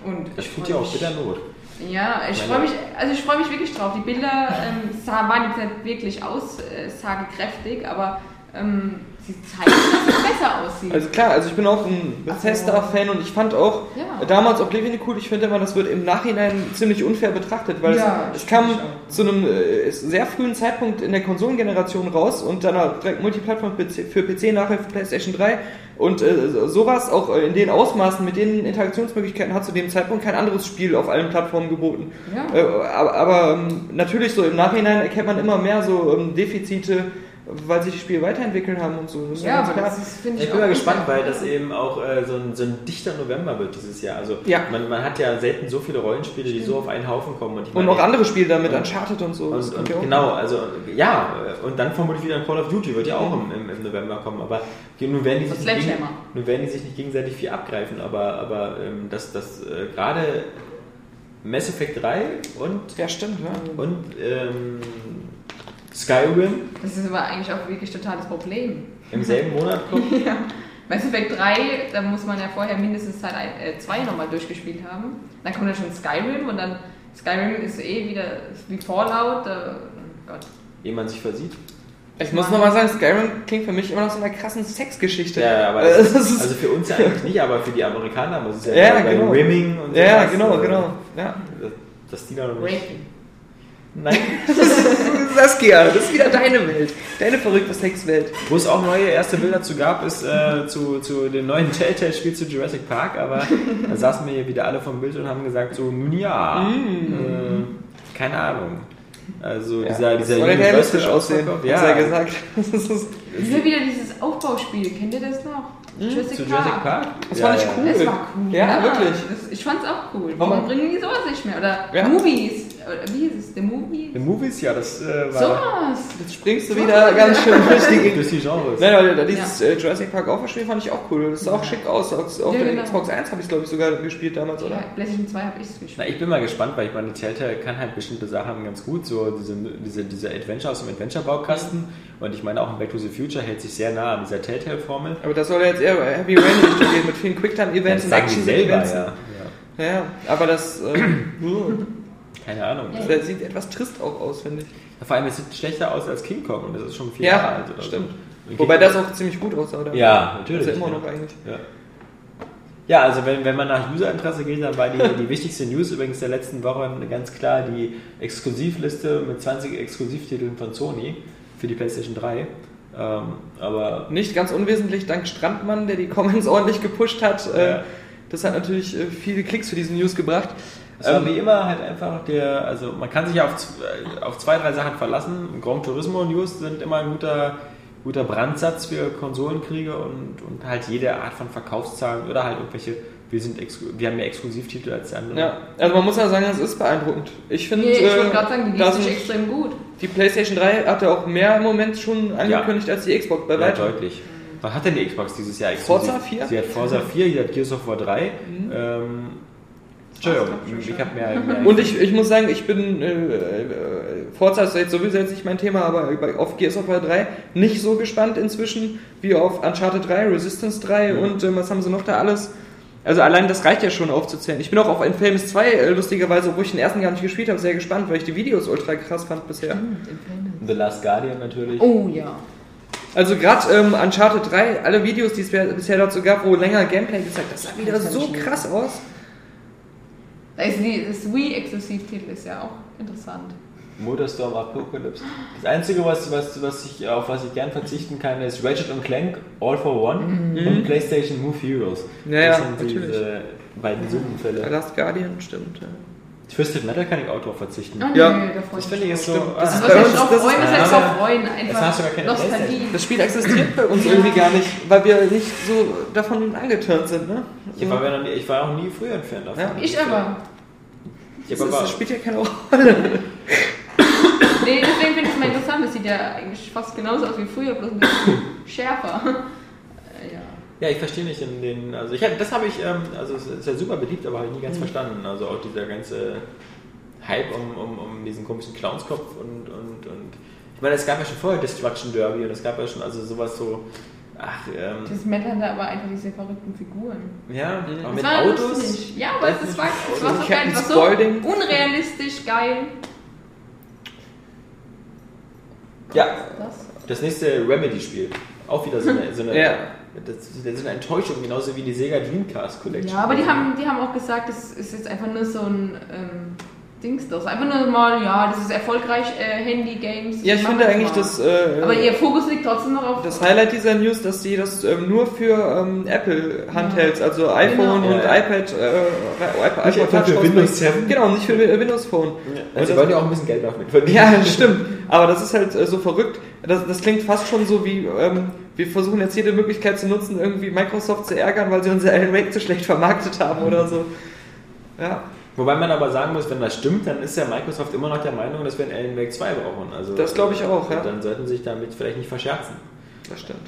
Und Das ich tut ja auch bitter Not. Ja, ich freue mich, also ich freue mich wirklich drauf. Die Bilder ähm, sah- waren jetzt nicht wirklich aussagekräftig, aber ähm, sie zeigen, dass es besser aussieht. Also klar, also ich bin auch ein Bethesda-Fan und ich fand auch Ja. damals Oblivion cool. Ich finde immer, das wird im Nachhinein ziemlich unfair betrachtet, weil Ja, es, es kam zu einem äh, sehr frühen Zeitpunkt in der Konsolengeneration raus und dann direkt Multiplattform für PC, nachher für PlayStation 3 und äh, sowas auch in den Ausmaßen mit den Interaktionsmöglichkeiten hat zu dem Zeitpunkt kein anderes Spiel auf allen Plattformen geboten. Ja. Äh, aber aber ähm, natürlich so im Nachhinein erkennt man immer mehr so ähm, Defizite, weil sich die Spiele weiterentwickelt haben und so. Das ja, ganz aber klar. das ich Ich bin auch mal gespannt, weil das eben auch äh, so, ein, so ein dichter November wird dieses Jahr. Also Ja. man, man hat ja selten so viele Rollenspiele, die so auf einen Haufen kommen. Und, ich Und meine, noch andere Spiele damit, Und- Uncharted und so. das Und, und auch. genau, also ja, und dann vermutlich wieder ein Call of Duty, wird ja auch im, im, im November kommen. Aber nun werden, die Das sich nicht gegen, nun werden die sich nicht gegenseitig viel abgreifen, aber, aber ähm, dass das äh, gerade Mass Effect 3 und, Ja, stimmt, ja. und ähm, Skyrim Das ist aber eigentlich auch wirklich total das Problem. im selben Monat kommen. ja. Mass Effect 3, da muss man ja vorher mindestens Teil 2 nochmal durchgespielt haben. Dann kommt ja schon Skyrim und dann Skyrim ist eh wieder wie Fallout. Äh, oh Gott. ehe man sich versieht. Ich muss nochmal sagen, Skyrim klingt für mich immer nach so einer krassen Sexgeschichte. Ja, aber Äh, das also für uns ja eigentlich nicht, aber für die Amerikaner muss es ja, Ja, bei genau. Rimming und ja, sowas, genau, äh, genau. Ja. dass- Dass die da noch nicht. Raping. Nein. Saskia, das ist wieder deine Welt. Deine verrückte Sexwelt. Wo es auch neue erste Bilder zu gab, ist äh, zu, zu dem neuen Telltale-Spiel zu Jurassic Park, aber da saßen wir hier wieder alle vom Bild und haben gesagt, so, nun ja, äh, keine Ahnung. Also dieser, dieser soll ja realistisch aussehen, Ausverkauf, hat ja, er gesagt. Das ist, wieder dieses Aufbauspiel, kennt ihr das noch? Jurassic zu Jurassic Park. das ja, fand ich ja. cool. Es war cool. Ja, wirklich. Das, ich fand's auch cool. Warum Aber- bringen die sowas nicht mehr? Oder Ja. Movies. Oder wie hieß es? The Movies? The Movies, ja, das äh, war Sowas. Jetzt springst du wieder ganz schön richtig durch die Genres. Nein, aber dieses äh, Jurassic Park Aufbauspiel fand ich auch cool. Das sah auch schick aus. Auf, auf Ja, der genau. Xbox 1 habe ich glaube ich sogar gespielt damals, oder? Ja, PlayStation 2 habe ich es Na, gespielt. ich bin mal gespannt, weil ich meine, Telltale kann halt bestimmte Sachen ganz gut, so diese, diese, diese Adventure aus dem Adventure-Baukasten. Und ich meine, auch in Back to the Future hält sich sehr nah an dieser Telltale-Formel. Aber das soll ja jetzt eher Heavy Rain gehen mit vielen Quicktime-Events Das und die selber, ja. ja. Ja. ja, aber das, äh, Keine Ahnung. das sieht etwas trist auch aus, finde ich. Vor allem, es sieht schlechter aus als King Kong und das ist schon vier Jahre Ja, alt. oder so. stimmt. Und Wobei das auch ziemlich gut aussah, oder? Ja, natürlich, Das ist ja immer ja. noch eigentlich. Ja. Ja, also wenn, wenn man nach Userinteresse geht, dann war die, die wichtigste News übrigens der letzten Woche ganz klar die Exklusivliste mit 20 Exklusivtiteln von Sony für die PlayStation 3. Ähm, aber Nicht ganz unwesentlich dank Strandmann, der die Comments ordentlich gepusht hat. Äh, Ja. Das hat natürlich äh, viele Klicks für diese News gebracht. Es war Ähm, wie immer halt einfach der, also man kann sich auf, z- äh, auf zwei, drei Sachen verlassen. Gran Turismo News sind immer ein guter, guter Brandsatz für Konsolenkriege und, und halt jede Art von Verkaufszahlen oder halt irgendwelche, wir, sind wir haben mehr Exklusivtitel als die anderen. Ja, also man muss ja sagen, das ist beeindruckend. Ich finde, Nee, ich äh, wollte gerade sagen, die liest sich extrem gut. die PlayStation 3 hatte auch mehr im Moment schon angekündigt als die Xbox bei Ja, weitem. deutlich. Was hat denn die Xbox dieses Jahr exklusiv? Forza 4? Sie hat Forza 4, sie hat Gears of War 3. Ähm, Entschuldigung, ich habe mehr, mehr. Und ich, ich muss sagen, ich bin, äh, äh, Forza ist jetzt sowieso jetzt nicht mein Thema, aber auf Gears of War 3 nicht so gespannt inzwischen wie auf Uncharted 3, Resistance 3 Mhm. und äh, was haben sie noch da alles. Also allein das reicht ja schon aufzuzählen. Ich bin auch auf Infamous 2 äh, lustigerweise, obwohl ich den ersten gar nicht gespielt habe, sehr gespannt, weil ich die Videos ultra krass fand bisher. The Last Guardian natürlich. Oh ja. Also gerade ähm, Uncharted 3, alle Videos, die es bisher- dazu gab, wo länger Gameplay gezeigt, das sah wieder so krass aus. Das Wii-Exklusivtitel ist ja auch interessant. Motorstorm Apocalypse. Das Einzige, was, was, was ich, auf was ich gern verzichten kann, ist Ratchet und Clank All for One und PlayStation Move Heroes. Mhm. Ja, ja, das sind natürlich. diese beiden Sündenfälle. Last Guardian, stimmt. Ja. Twisted Metal kann ich auch drauf verzichten. Oh, Ja, nee, da freue Das ich finde ich ist so. Stimmt, das ah, ist bei uns- auch das ist- freuen, Ja, heißt aber auch freuen? jetzt Einfach hast du gar keine Nostalgie. Das Spiel existiert bei uns irgendwie gar nicht, weil wir nicht so davon angetörnt sind, ne? ich, war noch nie, ich war auch nie früher ein Fan davon. Ja. Ich aber. Ich Das, ist, aber das spielt ja keine Rolle. Nee, deswegen finde ich es mal interessant. Das sieht ja eigentlich fast genauso aus wie früher, bloß ein bisschen schärfer. Ja. Ich verstehe nicht in den, also ich das habe ich, ähm, also es ist ja super beliebt, aber habe ich nie Mhm. ganz verstanden. Also auch dieser ganze Hype um, um, um diesen komischen Clownskopf und, und, und ich meine, es gab ja schon vorher Destruction Derby und es gab ja schon also sowas so, ach, ähm, Das Metal hatte aber einfach diese verrückten Figuren. ja, aber Das mit war Autos. lustig. Ja, aber es war, es war so geil. Es war so Spaulding. unrealistisch geil. Ja, Das. das nächste Remedy-Spiel. Auch wieder so eine, so eine, Ja. Das, das ist eine Enttäuschung, genauso wie die Sega Dreamcast Collection. Ja, aber die haben, die haben auch gesagt, das ist jetzt einfach nur so ein ähm, Dings. Das ist einfach nur mal, ja, das ist erfolgreich äh, Handy-Games. Ja, ich finde eigentlich mal. das, äh, Aber ihr Fokus liegt trotzdem noch auf. das Highlight dieser News, dass sie das ähm, nur für ähm, Apple Handhelds, also iPhone Genau. und Ja, ja. iPad, äh, iPad, Nicht iPod für Windows rausbringen. 7? Genau, nicht für Wi- Windows Phone. Also sie wollen ja auch ein bisschen Geld damit verdienen. Ja, stimmt. Aber das ist halt äh, so verrückt. Das, das klingt fast schon so wie, ähm, wir versuchen jetzt jede Möglichkeit zu nutzen, irgendwie Microsoft zu ärgern, weil sie unser Alan Wake zu schlecht vermarktet haben oder so. Ja, Wobei man aber sagen muss, wenn das stimmt, dann ist ja Microsoft immer noch der Meinung, dass wir einen Alan Wake 2 brauchen. Also, Das glaube ich auch, ja. Dann sollten sie sich damit vielleicht nicht verscherzen. das stimmt.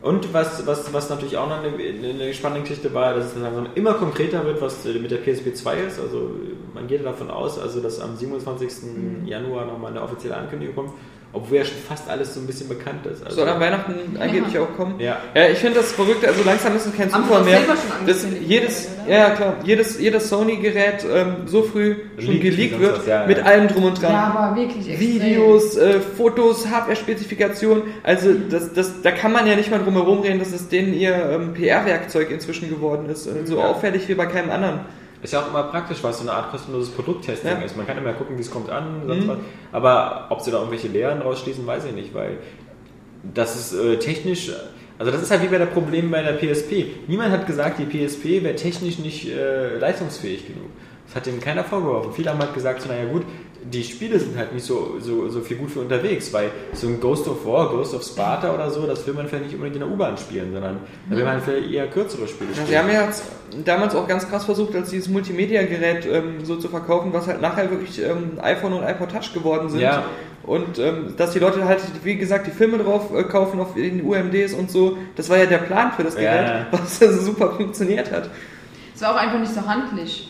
Und was, was, was natürlich auch noch eine, eine spannende Geschichte war, dass es langsam immer konkreter wird, was mit der PSP 2 ist. Also man geht davon aus, also dass am 27. Januar nochmal eine offizielle Ankündigung kommt, obwohl ja schon fast alles so ein bisschen bekannt ist. Also, Soll an Weihnachten angeblich auch kommen? Ja. Ja, ich finde das verrückt, also langsam ist es kein Zufall mehr. doch selber schon dass jedes, ja klar, jedes, jedes Sony-Gerät ähm, so früh schon Leakt geleakt wird, sowas, ja, mit allem drum und dran. ja, aber wirklich extrem. Videos, äh, Fotos, Hardware-Spezifikationen. Also das, das, da kann man ja nicht mal drum herum reden, dass es denen ihr ähm, PR-Werkzeug inzwischen geworden ist. Äh, so Ja. auffällig wie bei keinem anderen. Ist ja auch immer praktisch, weil es so eine Art kostenloses Produkttesting Ja. ist. Man kann immer gucken, wie es kommt an, sonst Mhm. was. Aber ob sie da irgendwelche Lehren rausschließen, weiß ich nicht, weil das ist äh, technisch. Also das ist halt wie bei der Problem bei der PSP. Niemand hat gesagt, die PSP wäre technisch nicht äh, leistungsfähig genug. Das hat denen keiner vorgeworfen. Viele haben halt gesagt, so, naja gut, die Spiele sind halt nicht so, so, so viel gut für unterwegs, weil so ein Ghost of War, Ghost of Sparta oder so, das will man vielleicht nicht unbedingt in der U-Bahn spielen, sondern da will man vielleicht eher kürzere Spiele Ja, spielen. sie haben ja damals auch ganz krass versucht, als dieses Multimedia-Gerät ähm, so zu verkaufen, was halt nachher wirklich ähm, iPhone und iPod Touch geworden sind. Ja. Und ähm, dass die Leute halt, wie gesagt, die Filme drauf äh, kaufen auf den UMDs und so, das war ja der Plan für das Ja. Gerät, was also super funktioniert hat. Es war auch einfach nicht so handlich.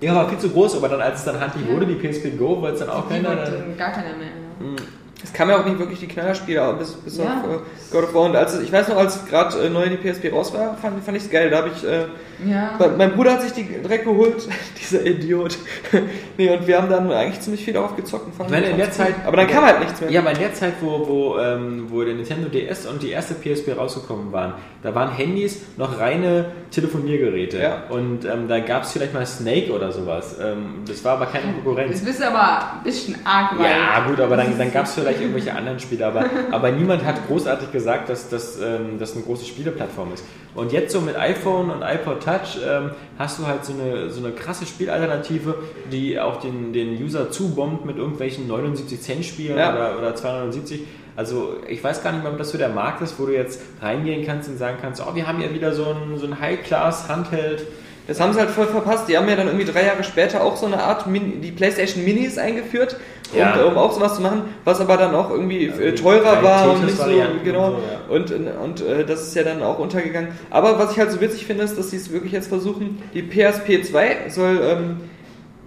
Ja, war viel zu groß, aber dann, als es dann handlich Ja. wurde, die PSP Go, wollte es dann auch keiner. gar keiner mehr. Ja. Es kam ja auch nicht wirklich die Knallerspiele, aber bis, bis Ja. auf äh, God of War. Und als, ich weiß noch, als gerade äh, neu die PSP raus war, fand, fand ich es geil. Da habe ich, äh, Ja. mein Bruder hat sich die direkt geholt, dieser Idiot. nee, und wir haben dann eigentlich ziemlich viel darauf gezockt. Und meine, in der. Zeit- aber dann kam halt nichts mehr. ja, aber in der Zeit, wo, wo, ähm, wo der Nintendo DS und die erste PSP rausgekommen waren, da waren Handys noch reine Telefoniergeräte. Ja. Und ähm, da gab es vielleicht mal Snake oder sowas. Ähm, das war aber keine Konkurrenz. Das bist aber ein bisschen arg weit. Ja, gut, aber dann, dann gab es vielleicht irgendwelche anderen Spiele, aber, aber niemand hat großartig gesagt, dass das ähm, dass eine große Spieleplattform ist. Und jetzt so mit iPhone und iPod Touch ähm, hast du halt so eine, so eine krasse Spielalternative, die auch den, den User zubombt mit irgendwelchen 79 Cent Spielen Ja. oder, oder 270. Also ich weiß gar nicht mal, ob das so der Markt ist, wo du jetzt reingehen kannst und sagen kannst, oh, wir haben ja wieder so ein, so ein High-Class-Handheld. Das haben sie halt voll verpasst. Die haben ja dann irgendwie drei Jahre später auch so eine Art, Min die PlayStation Minis eingeführt, um, Ja. um auch sowas zu machen, was aber dann auch irgendwie äh, die teurer war und nicht so, genau. und so, Und, und äh, das ist ja dann auch untergegangen. Aber was ich halt so witzig finde, ist, dass sie es wirklich jetzt versuchen, die PSP 2 soll ähm,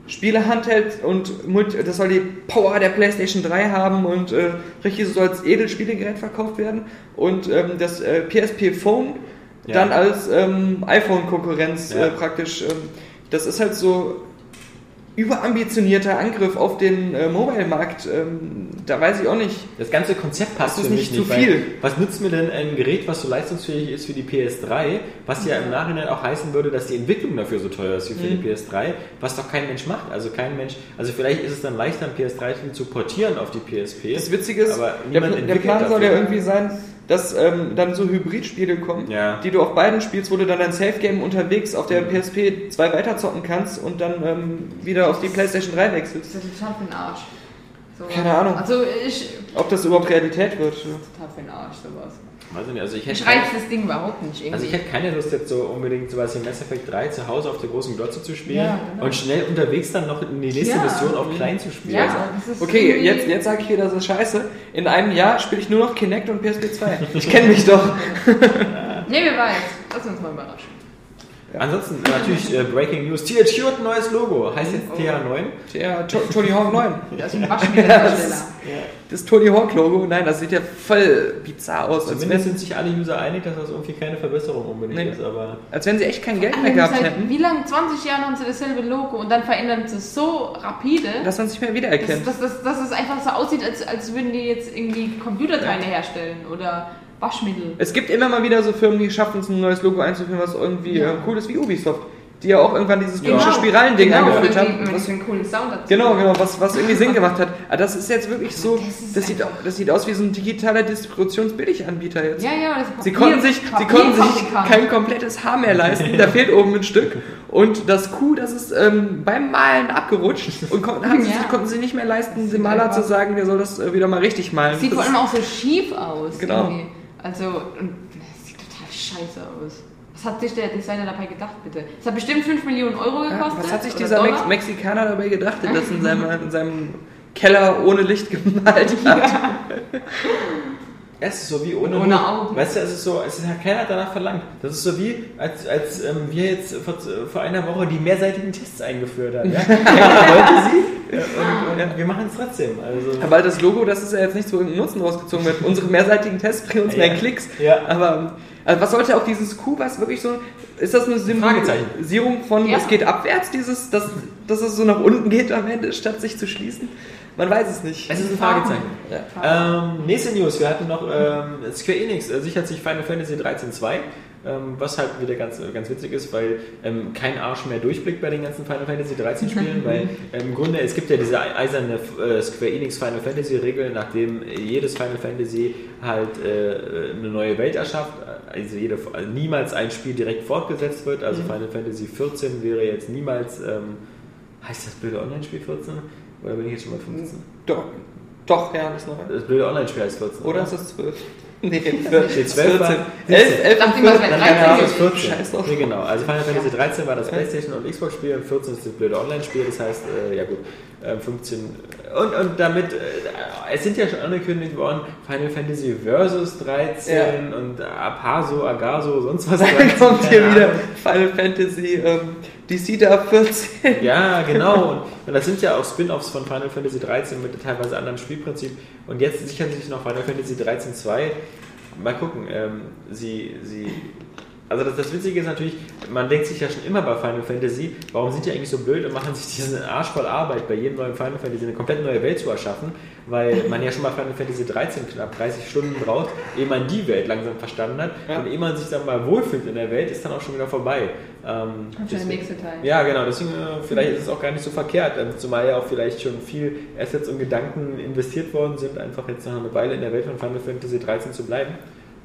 Spiele Handheld und das soll die Power der PlayStation 3 haben und äh, richtig so als Edelspielegerät verkauft werden. Und ähm, das äh, PSP Phone Ja. dann als ähm, iPhone-Konkurrenz Ja. äh, praktisch. Ähm, das ist halt so überambitionierter Angriff auf den äh, Mobile-Markt. Ähm, da weiß ich auch nicht. Das ganze Konzept passt für nicht mich zu nicht. viel. Weil, was nützt mir denn ein Gerät, was so leistungsfähig ist wie die PS3, was ja im Nachhinein auch heißen würde, dass die Entwicklung dafür so teuer ist wie für Mhm. die PS3, was doch kein Mensch macht. Also kein Mensch, also vielleicht ist es dann leichter, ein PS3-Spiel zu portieren auf die PSP. Das Witzige ist, aber der, niemand der Plan soll ja irgendwie sein, dass ähm, dann so Hybridspiele kommen, Ja. die du auf beiden spielst, wo du dann dein Safe-Game unterwegs auf der PSP 2 weiterzocken kannst und dann ähm, wieder auf die PlayStation 3 wechselst. Das ist total für den Arsch. Sowas. Keine Ahnung. Also ich. Ob das überhaupt Realität wird. Total für den Arsch, sowas. Weiß ich nicht, also ich hätte Ich das Ding überhaupt nicht irgendwie. Also ich hätte keine Lust jetzt so unbedingt sowas wie Mass Effect 3 zu Hause auf der großen Glotze zu spielen Ja, genau. und schnell unterwegs dann noch in die nächste Ja. Mission auf klein zu spielen. ja, Okay, jetzt, jetzt sage ich wieder, das ist scheiße. In einem Jahr spiele ich nur noch Kinect und PSP 2. Ich kenne mich doch. Nee, wer weiß. Lass uns mal überraschen. Ansonsten natürlich äh, Breaking News. THQ hat ein neues Logo. Heißt jetzt TH9. Ja, To- Tony Hawk 9. Das ist ein Waschmittelhersteller. Das Tony Hawk Logo, nein, das sieht ja voll bizarr aus. Zumindest sind sich alle User einig, dass das irgendwie keine Verbesserung unbedingt Nee. ist. Aber als wenn sie echt kein Geld mehr gehabt hätten, wie lange? 20 Jahren haben sie dasselbe Logo und dann verändern sie es so rapide, dass man sich mehr dass, wiedererkennt. dass, dass, dass es einfach so aussieht, als, als würden die jetzt irgendwie Computerteile herstellen oder Waschmittel. Es gibt immer mal wieder so Firmen, die schaffen es, ein neues Logo einzuführen, was irgendwie Ja. äh, cool ist, wie Ubisoft. Die ja auch irgendwann dieses Ja. typische Spiralending genau, eingeführt haben. Was, sie einen coolen Sound dazu genau, genau, was, was irgendwie Sinn gemacht hat. Aber das ist jetzt wirklich so, Das das sieht, das sieht aus wie so ein digitaler Distributionsbilliganbieter jetzt. Ja, ja, das ist Sie konnten sich, sie konnten sich kein komplettes Haar mehr leisten. Da fehlt oben ein Stück. Und das Q, das ist ähm, beim Malen abgerutscht. Und konnten, haben sie, Ja. konnten sie nicht mehr leisten, dem Maler zu sagen, der soll das äh, wieder mal richtig malen. Sieht Das vor allem auch so schief aus. Genau. irgendwie. Also, und das sieht total scheiße aus. Was hat sich der Designer dabei gedacht, bitte? Das hat bestimmt 5 Millionen Euro Ja, gekostet. was hat sich dieser Mex. Mexikaner dabei gedacht, der das in seinem, in seinem Keller ohne Licht gemalt hat? es ist so wie ohne, Ohne. Augen. Weißt du, es ist so, es ist ja keiner danach verlangt. Das ist so wie, als, als ähm, wir jetzt vor, vor einer Woche die mehrseitigen Tests eingeführt haben. Ja? Wollte sie ja, und, und wir machen es trotzdem. Also, Aber das Logo, das ist ja jetzt nichts, wo irgendein Nutzen rausgezogen wird. Unsere mehrseitigen Tests bringen uns Ja. mehr Klicks. Ja. Aber also was sollte auch dieses Q, was wirklich so, ist das eine Fragezeichen. Symbolisierung von, Ja. es geht abwärts, dieses, dass, dass es so nach unten geht am Ende, statt sich zu schließen? Man weiß es nicht. es ist ein Fragezeichen. Ja. Ähm, nächste News, wir hatten noch ähm, Square Enix äh, sichert sich Final Fantasy 13 2. Ähm, was halt wieder ganz, ganz witzig ist, weil ähm, kein Arsch mehr durchblickt bei den ganzen Final Fantasy 13 Spielen, weil ähm, im Grunde, es gibt ja diese eiserne äh, Square Enix Final Fantasy Regel, nachdem jedes Final Fantasy halt äh, eine neue Welt erschafft, also, jede, also niemals ein Spiel direkt fortgesetzt wird, also Final Fantasy 14 wäre jetzt niemals, ähm, heißt das blöde Online-Spiel 14? Oder bin ich jetzt schon bei 15? Doch, doch, ja, das noch. Das blöde Online-Spiel heißt 14. Oder ist das 12? Nee, Nee, 12 war- 14. 11, 11 Dachte ich mal, es wäre Dann 13 keine Ahnung. Das ist 14. Scheiß drauf. Nee, genau. Also Final Fantasy 13 war das Playstation und Xbox Spiel und 14 ist das blöde Online-Spiel. Das heißt, äh, ja gut, äh, 15. Und, und damit, äh, es sind ja schon angekündigt worden, Final Fantasy Versus 13 und Apaso, Agaso, sonst was. Dann 13, kommt hier wieder. Final Fantasy ähm, DC da 14. Ja, genau. Und, das sind ja auch Spin-offs von Final Fantasy 13 mit teilweise anderem Spielprinzip. Und jetzt sichern sich noch Final Fantasy 13 2. Mal gucken. Ähm, sie, sie, also das, das Witzige ist natürlich, man denkt sich ja schon immer bei Final Fantasy, warum sind die eigentlich so blöd und machen sich diesen Arsch voll Arbeit, bei jedem neuen Final Fantasy eine komplett neue Welt zu erschaffen, weil man ja schon bei Final Fantasy 13 knapp 30 Stunden braucht, ehe man die Welt langsam verstanden hat. Ja. Und ehe man sich dann mal wohlfühlt in der Welt, ist dann auch schon wieder vorbei. Ähm, Und schon der deswegen- nächste Teil. ja, genau, deswegen äh, vielleicht ist es auch gar nicht so verkehrt, ähm, zumal ja auch vielleicht schon viel Assets und Gedanken investiert worden sind, einfach jetzt noch eine Weile in der Welt von Final Fantasy 13 zu bleiben.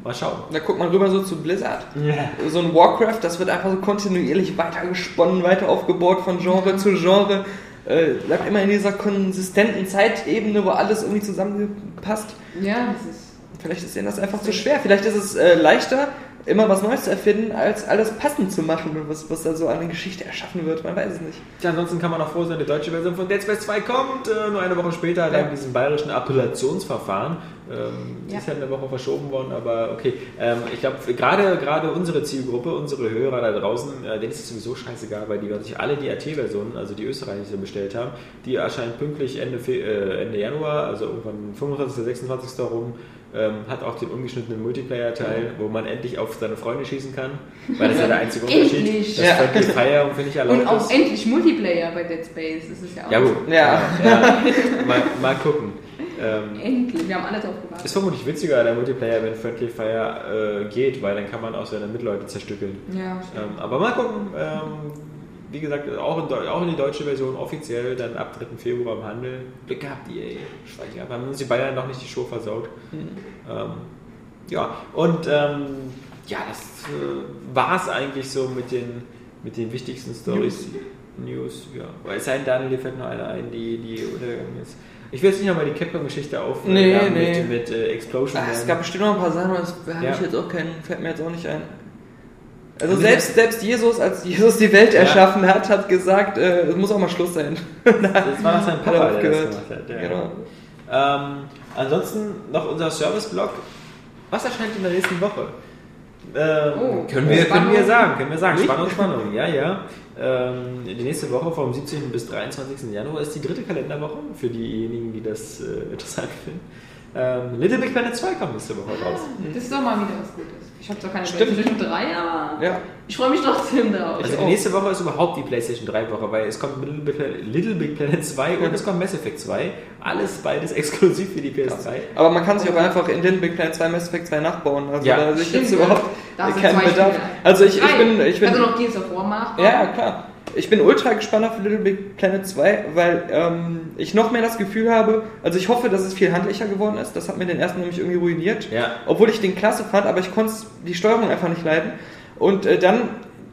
Mal schauen. Da guckt man rüber so zu Blizzard. Ja. So ein Warcraft, das wird einfach so kontinuierlich weiter gesponnen, weiter aufgebaut von Genre zu Genre. Äh, bleibt immer in dieser konsistenten Zeitebene, wo alles irgendwie zusammengepasst. Ja, das ist. Vielleicht ist denen das einfach zu schwer. Vielleicht ist es äh, leichter, immer was Neues zu erfinden, als alles passend zu machen, was, was da so an Geschichte erschaffen wird. Man weiß es nicht. Tja, ansonsten kann man auch froh sein, die deutsche Version von Dead Space 2 kommt. Äh, nur eine Woche später, Ja. dank diesem bayerischen Appellationsverfahren. Ähm, Ja. Ist ja eine Woche verschoben worden, aber okay. Ähm, ich glaube, gerade gerade unsere Zielgruppe, unsere Hörer da draußen, äh, denen ist es sowieso scheißegal, weil die sich alle die AT-Versionen, also die österreichische, bestellt haben. Die erscheint pünktlich Ende, Fe äh, Ende Januar, also irgendwann 25. 26. rum. Ähm, hat auch den ungeschnittenen Multiplayer-Teil, wo man endlich auf seine Freunde schießen kann. Weil das ist ja der einzige Unterschied. Endlich! Das Ja. Friendly Fire finde ich erlaubt Und auch ist. endlich Multiplayer bei Dead Space. Das ist ja auch. Ja gut. Ja. ja. Mal, mal gucken. Ähm, Endlich. Wir haben alle drauf gewartet. ist vermutlich witziger der Multiplayer, wenn Friendly Fire äh, geht, weil dann kann man auch seine Mitleute zerstückeln. Ja. Ähm, aber mal gucken. Ähm, wie gesagt, auch in, auch in die deutsche Version offiziell dann ab 3. Februar im Handel. Glück gehabt, EA. Schweig ab. Haben uns die Bayern noch nicht die Show versaut. Ähm, ja, und ähm, ja, das äh, war es eigentlich so mit den, mit den wichtigsten Stories. News, ja. Weil es sei denn, Daniel, dir fällt noch eine ein, die, die untergegangen ist. Ich will jetzt nicht nochmal die Capcom-Geschichte auf Nee, äh, nee. mit, mit äh, Explosion. Ah, es gab bestimmt noch ein paar Sachen, aber das habe Ja. ich jetzt auch keinen, fällt mir jetzt auch nicht ein. Also selbst, selbst Jesus, als Jesus die Welt erschaffen hat, hat gesagt, äh, es muss auch mal Schluss sein. Das war sein Papa, der das gemacht hat. Ja. Genau. Ähm, ansonsten noch unser Service-Blog. Was erscheint in der nächsten Woche? Ähm, Oh, können, wir, Spannung. können wir sagen, können wir sagen. Nicht? Spannung, Spannung, ja, ja. Ähm, die nächste Woche vom 17. bis 23. Januar ist die dritte Kalenderwoche für diejenigen, die das äh, interessant finden. Ähm, Little Big Planet 2 kommt nächste Woche raus. Das ist doch mal wieder was Gutes. Ich habe zwar keine Stimmt. PlayStation 3, aber Ja. ich freue mich trotzdem drauf. Also die nächste Woche ist überhaupt die PlayStation 3 Woche, weil es kommt Little Big Planet, Little Big Planet 2 und es kommt Mass Effect 2. Alles beides exklusiv für die PS3. Aber man kann sich auch einfach in Little Big Planet 2 Mass Effect 2 nachbauen. Also Ja. da sehe ich jetzt überhaupt Da sind keinen zwei Bedarf. Spiele. Also ich, ich bin, ich bin, Also noch Gears of War machen. ja, klar. Ich bin ultra gespannt auf Little Big Planet 2, weil ähm, ich noch mehr das Gefühl habe, also ich hoffe, dass es viel handlicher geworden ist. Das hat mir den ersten nämlich irgendwie ruiniert. Ja. Obwohl ich den klasse fand, aber ich konnte die Steuerung einfach nicht leiden. Und äh, dann,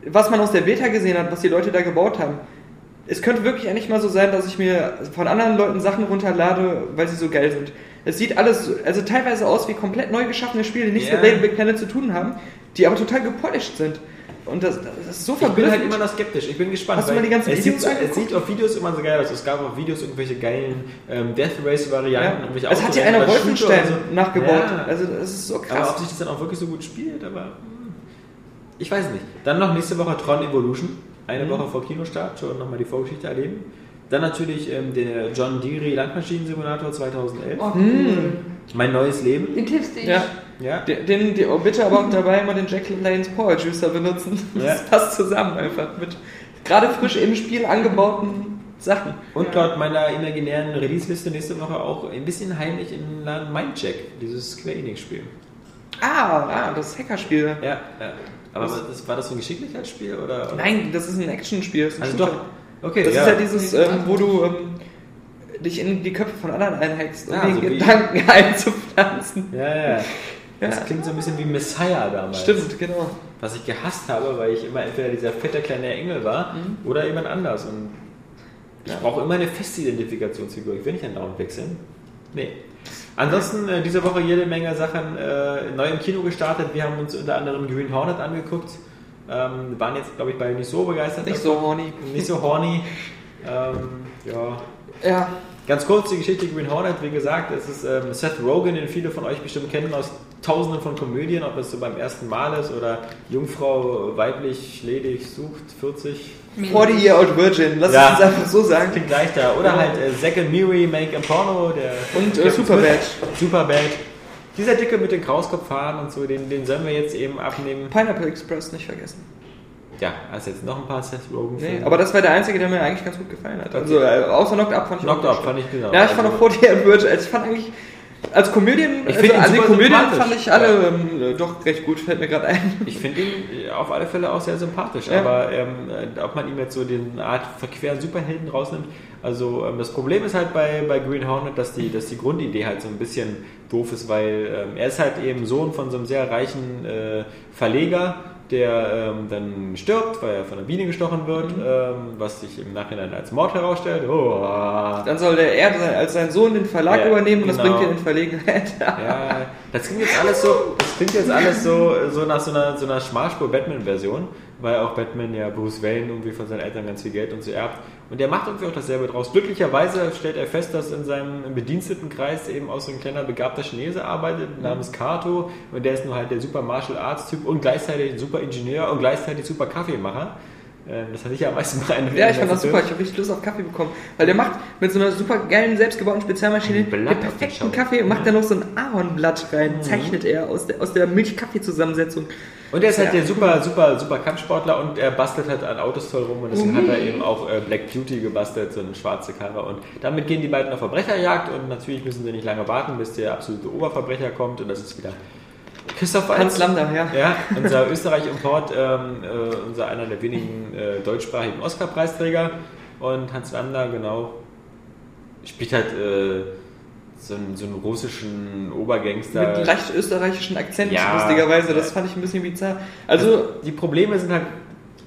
was man aus der Beta gesehen hat, was die Leute da gebaut haben, es könnte wirklich eigentlich mal so sein, dass ich mir von anderen Leuten Sachen runterlade, weil sie so geil sind. Es sieht alles, so- also teilweise aus wie komplett neu geschaffene Spiele, die nichts Ja. mit Little Big Planet zu tun haben, die aber total gepolished sind. Und das, das ist so Ich bin verblüffend. halt immer noch skeptisch. Ich bin gespannt. Hast du mal die ganzen es Videos sieht, so- Es sieht auf Videos immer so geil aus. Es gab auf Videos irgendwelche geilen ähm, Death Race Varianten. ja. irgendwelche Es hat ja einer Wolfenstein so. nachgebaut. Ja. Also das ist so Aber krass. ob sich das dann auch wirklich so gut spielt, aber hm, ich weiß nicht. Dann noch nächste Woche Tron Evolution. Eine Mhm. Woche vor Kinostart, schon nochmal die Vorgeschichte erleben. Dann natürlich ähm, der John Deere Landmaschinen-Simulator 2011. Oh, cool. Mein neues Leben. Den tippst ich. ja. Ja. Den, den, oh, bitte aber auch dabei immer den Jack Lanes Power Juicer benutzen. Das Ja. passt zusammen einfach mit gerade frisch im Spiel angebauten Sachen. Und laut meiner imaginären Release-Liste nächste Woche auch ein bisschen heimlich in den Laden Mindcheck, dieses Square Enix-Spiel. Ah, ah das Hackerspiel. Ja, ja. Aber das, war das so ein Geschicklichkeitsspiel oder? oder? Nein, das ist ein Actionspiel. das ist ein Also Shooter. doch. Okay, Das ja. ist ja dieses, ähm, wo du ähm, dich in die Köpfe von anderen einhackst, um Ja, den so Gedanken einzupflanzen. Ja, ja. Das Ja. klingt so ein bisschen wie Messiah damals. Stimmt, genau. Was ich gehasst habe, weil ich immer entweder dieser fette kleine Engel war oder jemand anders. Und ich Ja. brauche immer eine feste Identifikationsfigur. Ich will nicht andauernd wechseln. Nee. Ansonsten äh, diese Woche jede Menge Sachen äh, neu im Kino gestartet. Wir haben uns unter anderem Green Hornet angeguckt. Ähm, waren jetzt, glaube ich, beide nicht so begeistert. Nicht davon. so horny. Nicht so horny. Ähm, ja. Ja, Ganz kurz die Geschichte Green Hornet, wie gesagt, es ist ähm, Seth Rogen, den viele von euch bestimmt kennen aus tausenden von Komödien, ob es so beim ersten Mal ist oder Jungfrau weiblich ledig sucht, 40. 40 Year Old Virgin, lass Ja. uns das einfach so sagen. Klingt gleich da. Oder Ja. halt äh, Zack and Miri Make a Porno, der Und äh, Superbad. Superbad. Dieser Dicke mit den Krauskopfhaaren und so, den, den sollen wir jetzt eben abnehmen. Pineapple Express nicht vergessen. Ja, hast jetzt noch ein paar Seth Rogen Nee, Filme. aber das war der einzige, der mir eigentlich ganz gut gefallen hat. Also äh, außer Knocked Up fand ich Knocked auch Up fand ich genau. Ja, ich fand Also- auch 40 Year Old Virgin, also ich fand eigentlich als Komödien, Ich also an die Komödien fand ich alle ähm, äh, doch recht gut, fällt mir gerade ein. Ich finde ihn äh, auf alle Fälle auch sehr sympathisch, Ja. aber ähm, äh, ob man ihm jetzt so den Art verqueren Superhelden rausnimmt, also ähm, das Problem ist halt bei, bei Green Hornet, dass die, dass die Grundidee halt so ein bisschen doof ist, weil ähm, er ist halt eben Sohn von so einem sehr reichen äh, Verleger, der ähm, dann stirbt, weil er von einer Biene gestochen wird, Mhm. ähm, was sich im Nachhinein als Mord herausstellt. Oh, ah. Dann soll der er als sein Sohn den Verlag Ja, übernehmen und das genau. bringt ihn in Verlegenheit. Ja, das klingt jetzt alles so, das klingt jetzt alles so, so nach so einer, so einer Schmalspur-Batman-Version, weil auch Batman ja Bruce Wayne irgendwie von seinen Eltern ganz viel Geld und so erbt. Und der macht irgendwie auch dasselbe draus. Glücklicherweise stellt er fest, dass in seinem Bedienstetenkreis eben auch so ein kleiner begabter Chinese arbeitet, namens Kato. Und der ist nur halt der super Martial Arts Typ und gleichzeitig super Ingenieur und gleichzeitig super Kaffeemacher. Ähm, Das hatte ich ja am meisten beeindruckt. Ja, ich fand das super. Ich habe richtig Lust auf Kaffee bekommen. Weil der macht mit so einer super geilen, selbstgebauten Spezialmaschine den perfekten. Kaffee und macht Ja. dann noch so ein Ahornblatt rein. Zeichnet er aus der, aus der Milch-Kaffee-Zusammensetzung. Und er ist halt Ja. der super, super, super Kampfsportler und er bastelt halt an Autos toll rum und deswegen hat er eben auch äh, Black Beauty gebastelt, so eine schwarze Karre. Und damit gehen die beiden auf Verbrecherjagd und natürlich müssen sie nicht lange warten, bis der absolute Oberverbrecher kommt und das ist wieder Christoph. Hans Lambda, ja. Ja, unser Österreich-Import, ähm, äh, unser einer der wenigen äh, deutschsprachigen Oscar-Preisträger. Und Hans Lambda, genau, spielt halt äh, so, einen, so einen russischen Obergangster. Mit leicht österreichischen Akzent, Ja. lustigerweise. Das fand ich ein bisschen bizarr. Also, die Probleme sind halt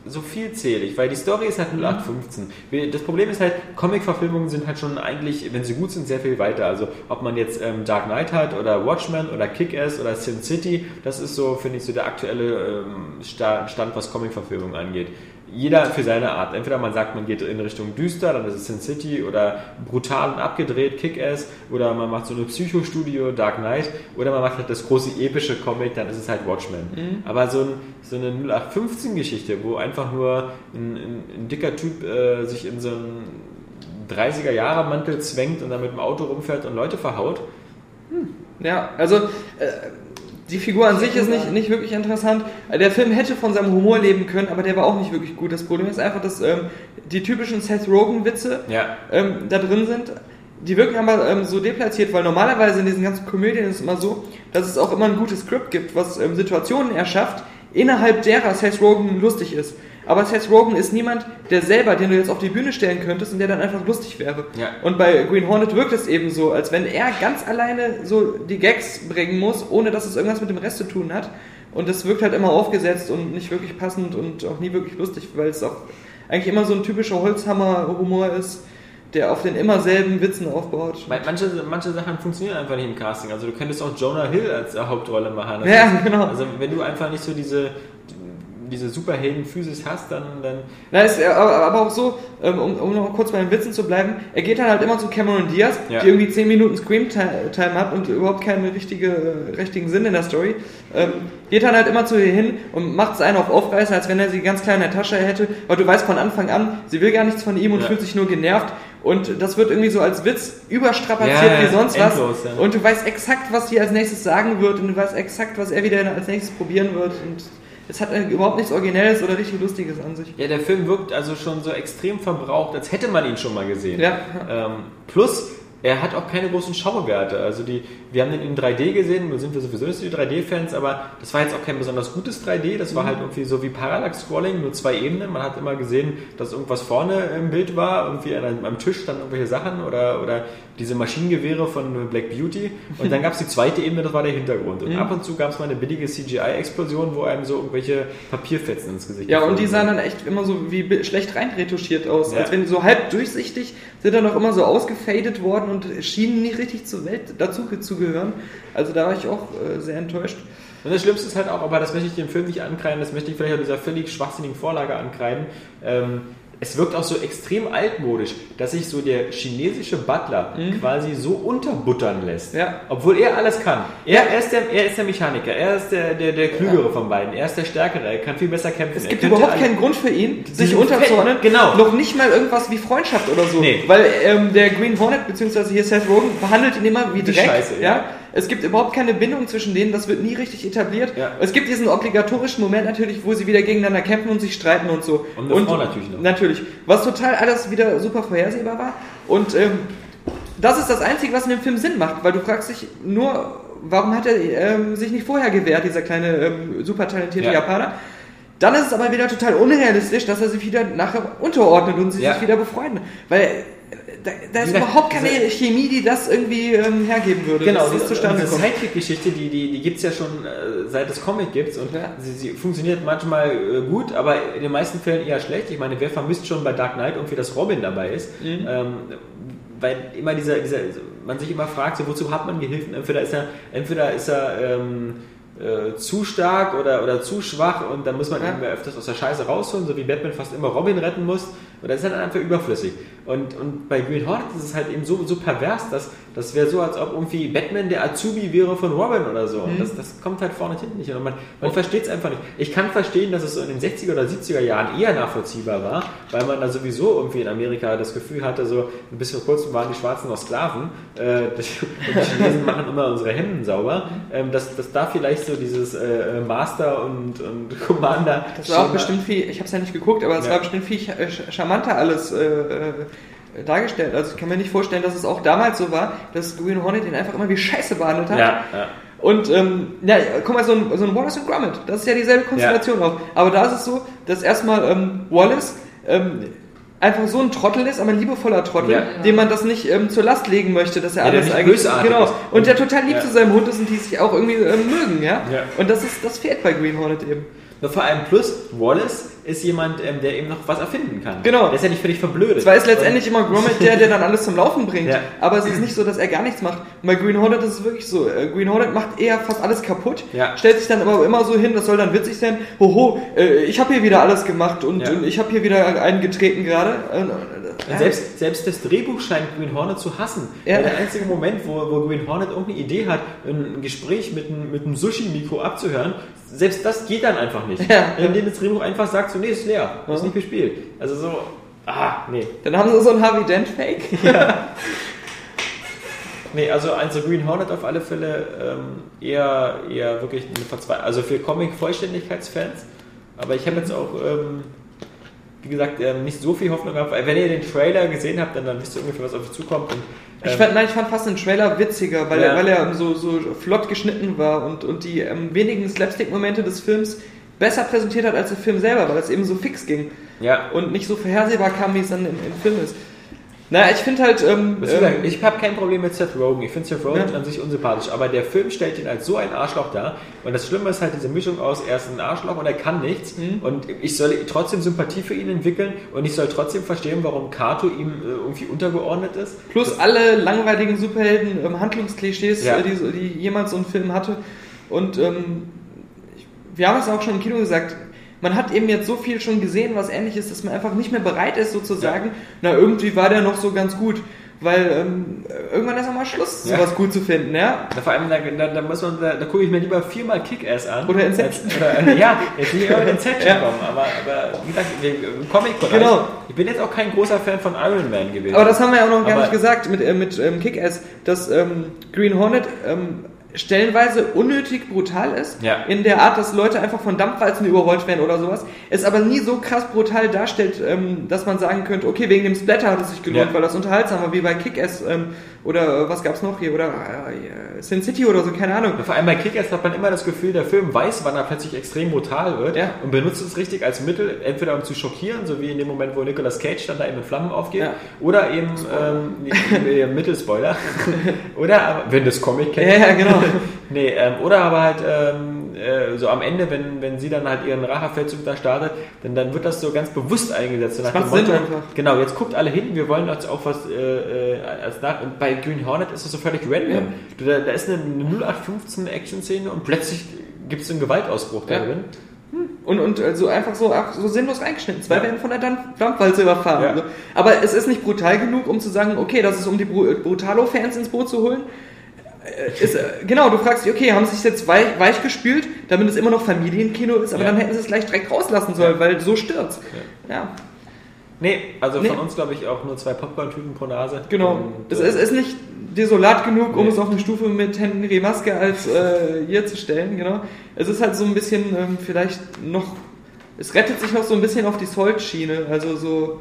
so vielzählig, weil die Story ist halt 0815. Wir- Das Problem ist halt, Comic-Verfilmungen sind halt schon eigentlich, wenn sie gut sind, sehr viel weiter. Also ob man jetzt ähm, Dark Knight hat oder Watchmen oder Kick-Ass oder Sin City, das ist so, finde ich, so der aktuelle ähm, Sta- Stand, was Comic-Verfilmungen angeht. Jeder für seine Art. Entweder man sagt, man geht in Richtung düster, dann ist es Sin City oder brutal und abgedreht, Kick-Ass, oder man macht so eine Psychostudio, Dark Knight, oder man macht halt das große epische Comic, dann ist es halt Watchmen. Aber so, ein, so eine 0815-Geschichte, wo einfach nur ein, ein, ein dicker Typ äh, sich in so einen 30er-Jahre-Mantel zwängt und dann mit dem Auto rumfährt und Leute verhaut. Ja, also äh, die Figur an sich ist nicht, nicht wirklich interessant. Der Film hätte von seinem Humor leben können, aber der war auch nicht wirklich gut. Das Problem ist einfach, dass ähm, die typischen Seth Rogen-Witze Ja. ähm, da drin sind. Die wirken aber ähm, so deplatziert, weil normalerweise in diesen ganzen Komödien ist es immer so, dass es auch immer ein gutes Skript gibt, was ähm, Situationen erschafft, innerhalb derer Seth Rogen lustig ist. Aber Seth Rogen ist niemand, der selber, den du jetzt auf die Bühne stellen könntest und der dann einfach lustig wäre. Ja. Und bei Green Hornet wirkt es eben so, als wenn er ganz alleine so die Gags bringen muss, ohne dass es irgendwas mit dem Rest zu tun hat. Und das wirkt halt immer aufgesetzt und nicht wirklich passend und auch nie wirklich lustig, weil es auch eigentlich immer so ein typischer Holzhammer-Humor ist, der auf den immer selben Witzen aufbaut. Manche, manche Sachen funktionieren einfach nicht im Casting. Also du könntest auch Jonah Hill als Hauptrolle machen. Das Ja, genau. Also wenn du einfach nicht so diese, diese Superhelden-Physis hast, dann, dann Na, ist aber aber auch so, ähm, um, um noch kurz bei den Witzen zu bleiben, er geht dann halt immer zu Cameron Diaz, Ja. die irgendwie 10 Minuten Scream-Time hat und überhaupt keinen richtige, richtigen Sinn in der Story. Ähm, geht dann halt immer zu ihr hin und macht es einen auf Aufreißer, als wenn er sie ganz klein in der Tasche hätte, weil du weißt von Anfang an, sie will gar nichts von ihm und Ja. fühlt sich nur genervt. Und das wird irgendwie so als Witz überstrapaziert Ja, wie sonst endlos, was. Und du weißt exakt, was sie als nächstes sagen wird und du weißt exakt, was er wieder als nächstes probieren wird. Und es hat äh, überhaupt nichts Originelles oder richtig Lustiges an sich. Ja, der Film wirkt also schon so extrem verbraucht, als hätte man ihn schon mal gesehen. Ja. Ähm, plus, er hat auch keine großen Schauwerte. Also die, wir haben den in 3D gesehen, nun sind wir sowieso nicht so die 3D-Fans, aber das war jetzt auch kein besonders gutes 3D. Das war halt irgendwie so wie Parallax-Scrolling, nur zwei Ebenen. Man hat immer gesehen, dass irgendwas vorne im Bild war, irgendwie an einem, am Tisch standen irgendwelche Sachen oder, oder diese Maschinengewehre von Black Beauty. Und dann gab es die zweite Ebene, das war der Hintergrund. Und ab und zu gab es mal eine billige CGI-Explosion, wo einem so irgendwelche Papierfetzen ins Gesicht Ja, und die sahen dann echt immer so wie schlecht reinretuschiert aus. Ja. Als wenn so halb durchsichtig sind dann auch immer so ausgefadet worden und schienen nicht richtig zur Welt dazu zu gehören. Also da war ich auch äh, sehr enttäuscht. Und das Schlimmste ist halt auch, aber das möchte ich dem Film nicht ankreiden, das möchte ich vielleicht auch dieser völlig schwachsinnigen Vorlage ankreiden. Ähm, es wirkt auch so extrem altmodisch, dass sich so der chinesische Butler quasi so unterbuttern lässt. Mhm. Ja. Obwohl er alles kann. Er, er, ist, der, er ist der Mechaniker, er ist der, der, der Klügere von beiden, er ist der Stärkere, er kann viel besser kämpfen. Es gibt überhaupt keinen Grund für ihn, sich unterzuordnen. genau. Noch nicht mal irgendwas wie Freundschaft oder so. Nee. Weil ähm, der Green Hornet, beziehungsweise hier Seth Rogen, behandelt ihn immer wie Wie Dreck. Scheiße, ja? Es gibt überhaupt keine Bindung zwischen denen, das wird nie richtig etabliert. Ja. Es gibt diesen obligatorischen Moment natürlich, wo sie wieder gegeneinander kämpfen und sich streiten und so. Und eine Frau natürlich noch. Natürlich. Was total alles wieder super vorhersehbar war. Und ähm, das ist das Einzige, was in dem Film Sinn macht, weil du fragst dich nur, warum hat er ähm, sich nicht vorher gewehrt, dieser kleine ähm, super talentierte Ja. Japaner. Dann ist es aber wieder total unrealistisch, dass er sich wieder nachher unterordnet und sie Ja. sich wieder befreunden. Weil da, da ist überhaupt keine Chemie, die das irgendwie ähm, hergeben würde. Genau, das zustande diese. Sidekick-Geschichte, die, die, die gibt es ja schon äh, seit es Comic gibt und Ja. sie, sie funktioniert manchmal äh, gut, aber in den meisten Fällen eher schlecht. Ich meine, wer vermisst schon bei Dark Knight irgendwie, dass Robin dabei ist? Mhm. Ähm, weil immer dieser, dieser, man sich immer fragt, so, wozu hat man Gehilfen? Entweder ist er, entweder ist er ähm, äh, zu stark oder, oder zu schwach und dann muss man Ja. ihn öfters aus der Scheiße rausholen, so wie Batman fast immer Robin retten muss. Und das ist halt einfach überflüssig. Und, und bei Green Hornet ist es halt eben so, so pervers, dass das wäre so, als ob irgendwie Batman der Azubi wäre von Robin oder so. Und das, das kommt halt vorne und hinten nicht. Und man, man versteht es einfach nicht. Ich kann verstehen, dass es so in den 60er oder 70er Jahren eher nachvollziehbar war, weil man da sowieso irgendwie in Amerika das Gefühl hatte, so ein bisschen vor kurzem waren die Schwarzen noch Sklaven äh, und die Chinesen machen immer unsere Hemden sauber. Ähm, dass, dass da vielleicht so dieses äh, Master und, und Commander. Das war auch bestimmt viel, ich habe es ja nicht geguckt, aber es Ja. war bestimmt viel äh, ch- charmanter alles äh, äh, dargestellt. Also ich kann mir nicht vorstellen, dass es auch damals so war, dass Green Hornet ihn einfach immer wie Scheiße behandelt hat. Ja, ja. Und ähm, ja, guck mal, so ein, so ein Wallace und Gromit, das ist ja dieselbe Konstellation auch. Aber da ist es so, dass erstmal ähm, Wallace ähm, einfach so ein Trottel ist, aber ein liebevoller Trottel, Ja. dem man das nicht ähm, zur Last legen möchte, dass er Ja, alles eigentlich bösartig genau ist. und der total lieb Ja. zu seinem Hund ist und die sich auch irgendwie ähm, mögen, ja? Ja. Und das ist das fehlt bei Green Hornet eben. Nur vor allem plus Wallace ist jemand, ähm, der eben noch was erfinden kann. Genau. Der ist ja nicht völlig verblödet. Zwar ist letztendlich immer Gromit der, der dann alles zum Laufen bringt, Ja. aber es ist nicht so, dass er gar nichts macht. Und bei Green Hornet ist es wirklich so. Äh, Green Hornet macht eher fast alles kaputt, Ja. stellt sich dann aber immer so hin, das soll dann witzig sein, hoho, äh, ich habe hier wieder alles gemacht und, Ja. und ich habe hier wieder einen getreten gerade. Äh, selbst, selbst das Drehbuch scheint Green Hornet zu hassen. Der einzige Moment, wo, wo Green Hornet irgendeine Idee hat, ein Gespräch mit einem, mit einem Sushi-Mikro abzuhören, selbst das geht dann einfach nicht. Indem das Drehbuch einfach sagt, so, nee, ist leer, ist nicht bespielt. Also so, ah, nee. Dann haben sie so ein Harvey Dent Fake. Nee, also, also Green Hornet auf alle Fälle ähm, eher, eher wirklich eine Verzweiflung. Also für Comic-Vollständigkeitsfans. Aber ich habe jetzt auch, ähm, wie gesagt, ähm, nicht so viel Hoffnung gehabt, weil wenn ihr den Trailer gesehen habt, dann, dann wisst ihr ungefähr, was auf euch zukommt. Und, Ich ähm, fand, nein, ich fand fast den Trailer witziger, weil, Ja. er, weil er so, so flott geschnitten war und, und die ähm, wenigen Slapstick-Momente des Films besser präsentiert hat als der Film selber, weil es eben so fix ging ja, und nicht so vorhersehbar kam, wie es dann im, im Film ist. Naja, ich finde halt, ähm, sagen, ähm, ich habe kein Problem mit Seth Rogen. Ich finde Seth Rogen Ja. an sich unsympathisch, aber der Film stellt ihn als so ein Arschloch dar. Und das Schlimme ist halt diese Mischung aus, er ist ein Arschloch und er kann nichts. Mhm. Und ich soll trotzdem Sympathie für ihn entwickeln und ich soll trotzdem verstehen, warum Kato ihm äh, irgendwie untergeordnet ist. plus alle langweiligen Superhelden, ähm, Handlungsklischees, Ja. äh, die, die jemals so ein Film hatte. Und ähm, wir haben es auch schon im Kino gesagt, man hat eben jetzt so viel schon gesehen, was ähnlich ist, dass man einfach nicht mehr bereit ist, sozusagen, na irgendwie war der noch so ganz gut. Weil ähm, irgendwann ist auch mal Schluss, Ja. sowas gut zu finden, ja? Da, vor allem, da, da, da, muss man, da, da gucke ich mir lieber viermal Kick-Ass an. Oder Inception. Als- Oder, äh, ja, jetzt will ich auch in Inception Ja. kommen. Aber, aber wie gesagt, im Comic-Bereich. Genau. Ich bin jetzt auch kein großer Fan von Iron Man gewesen. Aber das haben wir ja auch noch gar Aber- nicht gesagt mit, äh, mit ähm, Kick-Ass, dass ähm, Green Hornet ähm, stellenweise unnötig brutal ist, Ja. in der Art, dass Leute einfach von Dampfwalzen überrollt werden oder sowas, es aber nie so krass brutal darstellt, ähm, dass man sagen könnte, okay, wegen dem Splatter hat es sich gelohnt, Ja. weil das unterhaltsam war, wie bei Kick-Ass ähm, oder äh, was gab's noch hier, oder äh, Sin City oder so, keine Ahnung. Vor allem bei Kickers hat man immer das Gefühl, der Film weiß, wann er plötzlich extrem brutal wird und benutzt es richtig als Mittel, entweder um zu schockieren, so wie in dem Moment, wo Nicolas Cage dann da eben in Flammen aufgeht, oder eben ähm, äh, Mittelspoiler. oder aber, wenn das Comic kennt. Ja, ja, genau. nee, ähm, oder aber halt ähm, äh, so am Ende, wenn, wenn sie dann halt ihren Rachefeldzug da startet, dann, dann wird das so ganz bewusst eingesetzt. Nach macht dem Sinn einfach. Genau, jetzt guckt alle hin, wir wollen jetzt auch was äh, äh, als nach. Und bei Green Hornet ist das so völlig random. Du, da, da ist eine, eine 0815 Action-Szene und plötzlich gibt es einen Gewaltausbruch da Ja. drin. Und, und äh, so einfach so, so sinnlos reingeschnitten. Zwei Ja. werden von der Dampf- Dampfwalze überfahren. Ja. So. Aber es ist nicht brutal genug, um zu sagen, okay, das ist um die Bru- Brutalo-Fans ins Boot zu holen. Äh, Ist, äh, genau, du fragst dich, okay, haben sie es jetzt weich, weich gespült, damit es immer noch Familienkino ist, aber Ja. dann hätten sie es gleich direkt rauslassen sollen, weil so stürzt. Ja, Nee, also Nee. von uns glaube ich auch nur zwei Popcorn-Tüten pro Nase. genau. Und, es äh, ist, ist nicht desolat genug, um Nee. es auf eine Stufe mit Henry Maske als äh, hier zu stellen, genau. Es ist halt so ein bisschen ähm, vielleicht noch, es rettet sich noch so ein bisschen auf die Salt-Schiene, also so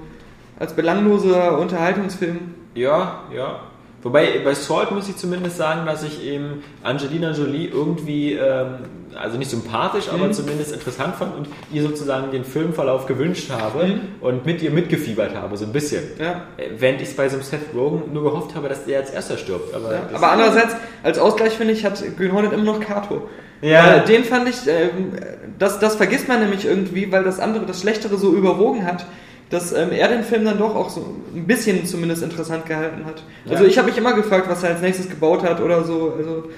als belangloser Unterhaltungsfilm. Ja, ja. Wobei bei Salt muss ich zumindest sagen, dass ich eben Angelina Jolie irgendwie, ähm, also nicht sympathisch, aber Mhm. zumindest interessant fand und ihr sozusagen den Filmverlauf gewünscht habe Mhm. und mit ihr mitgefiebert habe, so ein bisschen. Ja. Äh, Während ich bei so einem Seth Rogen nur gehofft habe, dass der als erster stirbt. Aber, Ja, aber andererseits, als Ausgleich finde ich, hat Green Hornet immer noch Kato. Ja. Weil den fand ich, ähm, das, das vergisst man nämlich irgendwie, weil das andere, das Schlechtere so überwogen hat, dass ähm, er den Film dann doch auch so ein bisschen zumindest interessant gehalten hat. Also Ja. ich habe mich immer gefragt, was er als nächstes gebaut hat oder so. Also,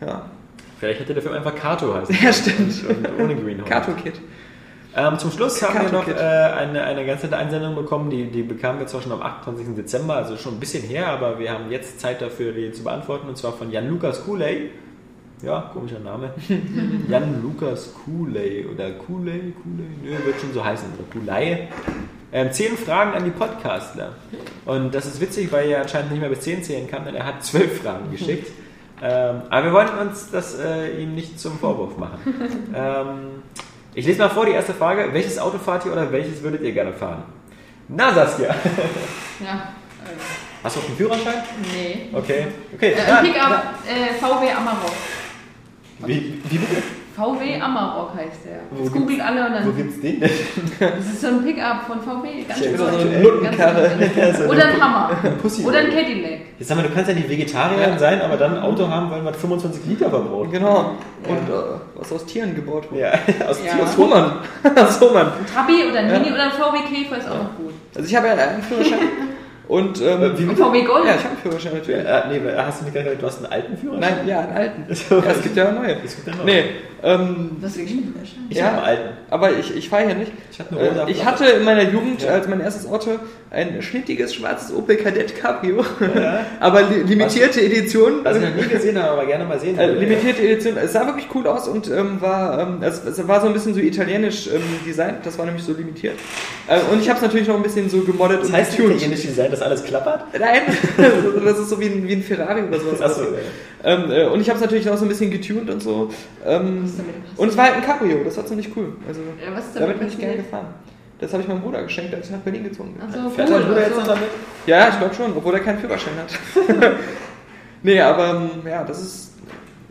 ja. Vielleicht hätte der Film einfach Kato heißen Ja, stimmt. Und, und ohne Green Hornet. Kato Kid. Ähm, zum Schluss haben wir noch äh, eine, eine ganz nette Einsendung bekommen, die, die bekamen wir zwar schon am 28. Dezember, also schon ein bisschen her, aber wir haben jetzt Zeit dafür, die zu beantworten, und zwar von Jan Lukas Cooley. Ja, komischer Name. Jan Lukas Cooley oder Cooley, Cooley, nö, wird schon so heißen, oder Cooley. Ähm, zehn Fragen an die Podcastler. Und das ist witzig, weil er anscheinend nicht mehr bis zehn zählen kann, denn er hat zwölf Fragen geschickt. Ähm, aber wir wollen uns das äh, ihm nicht zum Vorwurf machen. ähm, ich lese mal vor die erste Frage. Welches Auto fahrt ihr oder welches würdet ihr gerne fahren? Na, Saskia. Ja. Hast du auch einen Führerschein? Nee. Okay. okay. Äh, Pickup äh, VW Amarok. Wie, wie bitte? VW Amarok heißt der. Wo Das googelt alle und Wo dann. gibt's den denn? Das ist so ein Pickup von VW. Ganz Ja, schön so eine. Nuttenkarre. Oder ein Hammer. Pussy Oder ein Cadillac. Jetzt sag mal, du kannst ja nicht Vegetarier sein, aber dann ein Auto haben wollen, was 25 Liter verbraucht. Genau. Und äh, was aus Tieren gebaut wurde. Ja, aus Ja. Aus Hummern. aus Hummern. Ein Trabi oder ein Mini oder ein VW Käfer ist auch noch gut. Also ich habe ja einen Führerschein. Und, ähm, Äh, wie VW Golf. ja, ich habe einen Führerschein natürlich. Äh, nee, hast du nicht gesagt, du hast einen alten Führerschein? Nein, ja, einen alten. So. Ja, es gibt ja neue. Es gibt ja noch. Nee, ähm, Das ist wirklich ein Führerschein. Ich Ja. habe einen alten. aber ich, ich fahre hier nicht. Ich hatte eine rosa Äh, ich hatte in meiner Jugend Ja. als mein erstes Auto ein schnittiges schwarzes Opel Kadett Cabrio. aber li limitierte Edition. Was ich noch nie gesehen habe, aber gerne mal sehen Äh, limitierte Edition, es sah wirklich cool aus und ähm, war, ähm, es, es war so ein bisschen so italienisch ähm, designt, das war nämlich so limitiert. Äh, und ich habe es natürlich noch ein bisschen so gemoddet Das und heißt getuned. italienisch Design, alles klappert? Nein, das ist so wie ein, wie ein Ferrari oder sowas. Achso, Ähm, äh, und ich habe es natürlich noch so ein bisschen getuned und so. Ähm, und es war halt ein Cabrio, das war ziemlich cool. Also, Ja, was ist damit bin ich gerne gefahren. Das habe ich meinem Bruder geschenkt, als ich nach Berlin gezogen bin. Ach so, Fährt cool. dein Bruder jetzt Also, noch damit? Ja, ich glaube schon, obwohl er keinen Führerschein hat. nee, aber ähm, ja, das ist.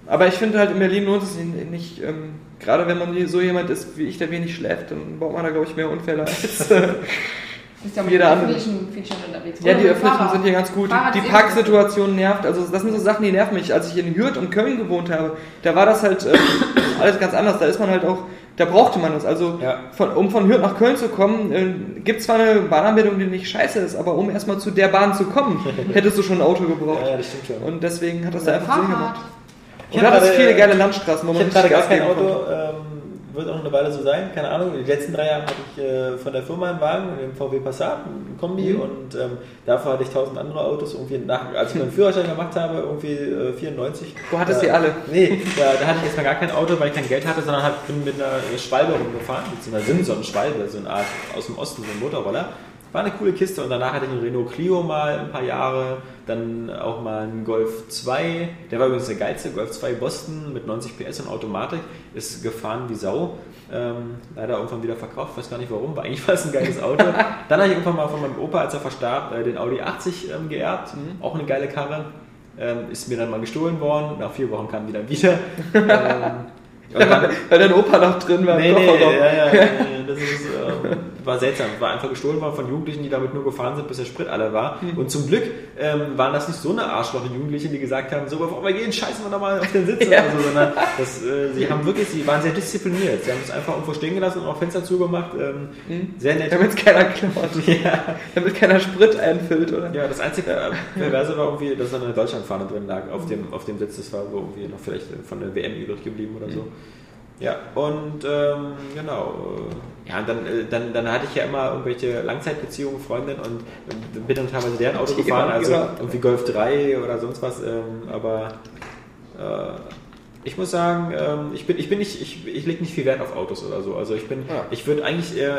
Aber ich finde halt in Berlin lohnt es sich nicht, ähm, gerade wenn man so jemand ist wie ich, der wenig schläft, dann baut man da glaube ich mehr Unfälle als. Äh, Bist ja mit Jeder den andere. öffentlichen viel schneller unterwegs. ja, Oder die öffentlichen Fahrrad. sind hier ganz gut. Fahrrad Die Parksituation nervt. Also das sind so Sachen, die nerven mich. Als ich in Hürth und Köln gewohnt habe, da war das halt ähm, alles ganz anders. Da ist man halt auch, da brauchte man es. Also Ja. von, um von Hürth nach Köln zu kommen, äh, gibt zwar eine Bahnanbindung, die nicht scheiße ist, aber um erstmal zu der Bahn zu kommen, hättest du schon ein Auto gebraucht. Ja, ja, das stimmt schon. Und deswegen hat das da einfach Sinn Fahrrad. gemacht. Ich Und da hat es viele äh, geile Landstraßen, wo man kein Gas geben Auto, konnte. ähm, wird auch noch eine Weile so sein, keine Ahnung. Die letzten drei Jahre hatte ich äh, von der Firma einen Wagen, den VW Passat, einen Kombi Mhm. und ähm, dafür hatte ich tausend andere Autos. Irgendwie nach, als ich meinen Führerschein gemacht habe, irgendwie äh, 94. Du hattest da, die alle. Nee, da, da hatte ich erstmal gar kein Auto, weil ich kein Geld hatte, sondern halt bin mit einer Schwalbe rumgefahren, mit so einer Simson-Schwalbe, so eine Art aus dem Osten, so ein Motorroller. War eine coole Kiste und danach hatte ich einen Renault Clio mal ein paar Jahre, dann auch mal einen Golf 2, der war übrigens der geilste, Golf 2 Boston mit 90 PS und Automatik, ist gefahren wie Sau. Ähm, leider irgendwann wieder verkauft, weiß gar nicht warum, war eigentlich fast ein geiles Auto. dann habe ich irgendwann mal von meinem Opa, als er verstarb, äh, den Audi 80 ähm, geerbt, auch eine geile Karre. Ähm, ist mir dann mal gestohlen worden, nach vier Wochen kam die dann wieder. ähm, Weil dein Opa noch drin war. Nee, nee, ja, ja, ja, das ist, ähm, war seltsam. War einfach gestohlen worden von Jugendlichen, die damit nur gefahren sind, bis der Sprit alle war. Und zum Glück ähm, waren das nicht so eine Arschloche-Jugendliche, die gesagt haben, so bevor wir gehen, scheißen wir nochmal auf den Sitz Ja. oder so, sondern das, äh, sie haben wirklich, sie waren sehr diszipliniert. Sie haben es einfach irgendwo stehen gelassen und auch Fenster zugemacht. Ähm, Sehr nett. Damit keiner klaut. Ja, Damit keiner Sprit einfüllt, oder? ja, das einzige äh, Perverse war irgendwie, dass da eine Deutschlandfahne drin lag auf dem, auf dem Sitz. Das war irgendwie noch vielleicht von der WM übrig geblieben oder so. Ja, und ähm, genau. äh, Ja, und dann, äh, dann, dann hatte ich ja immer irgendwelche Langzeitbeziehungen, Freundinnen und äh, bin dann teilweise deren Auto gefahren, also genau. irgendwie Golf 3 oder sonst was. Ähm, aber äh, ich muss sagen, ähm, ich bin, ich bin nicht, ich, ich lege nicht viel Wert auf Autos oder so. Also ich bin, Ja. ich würde eigentlich, äh,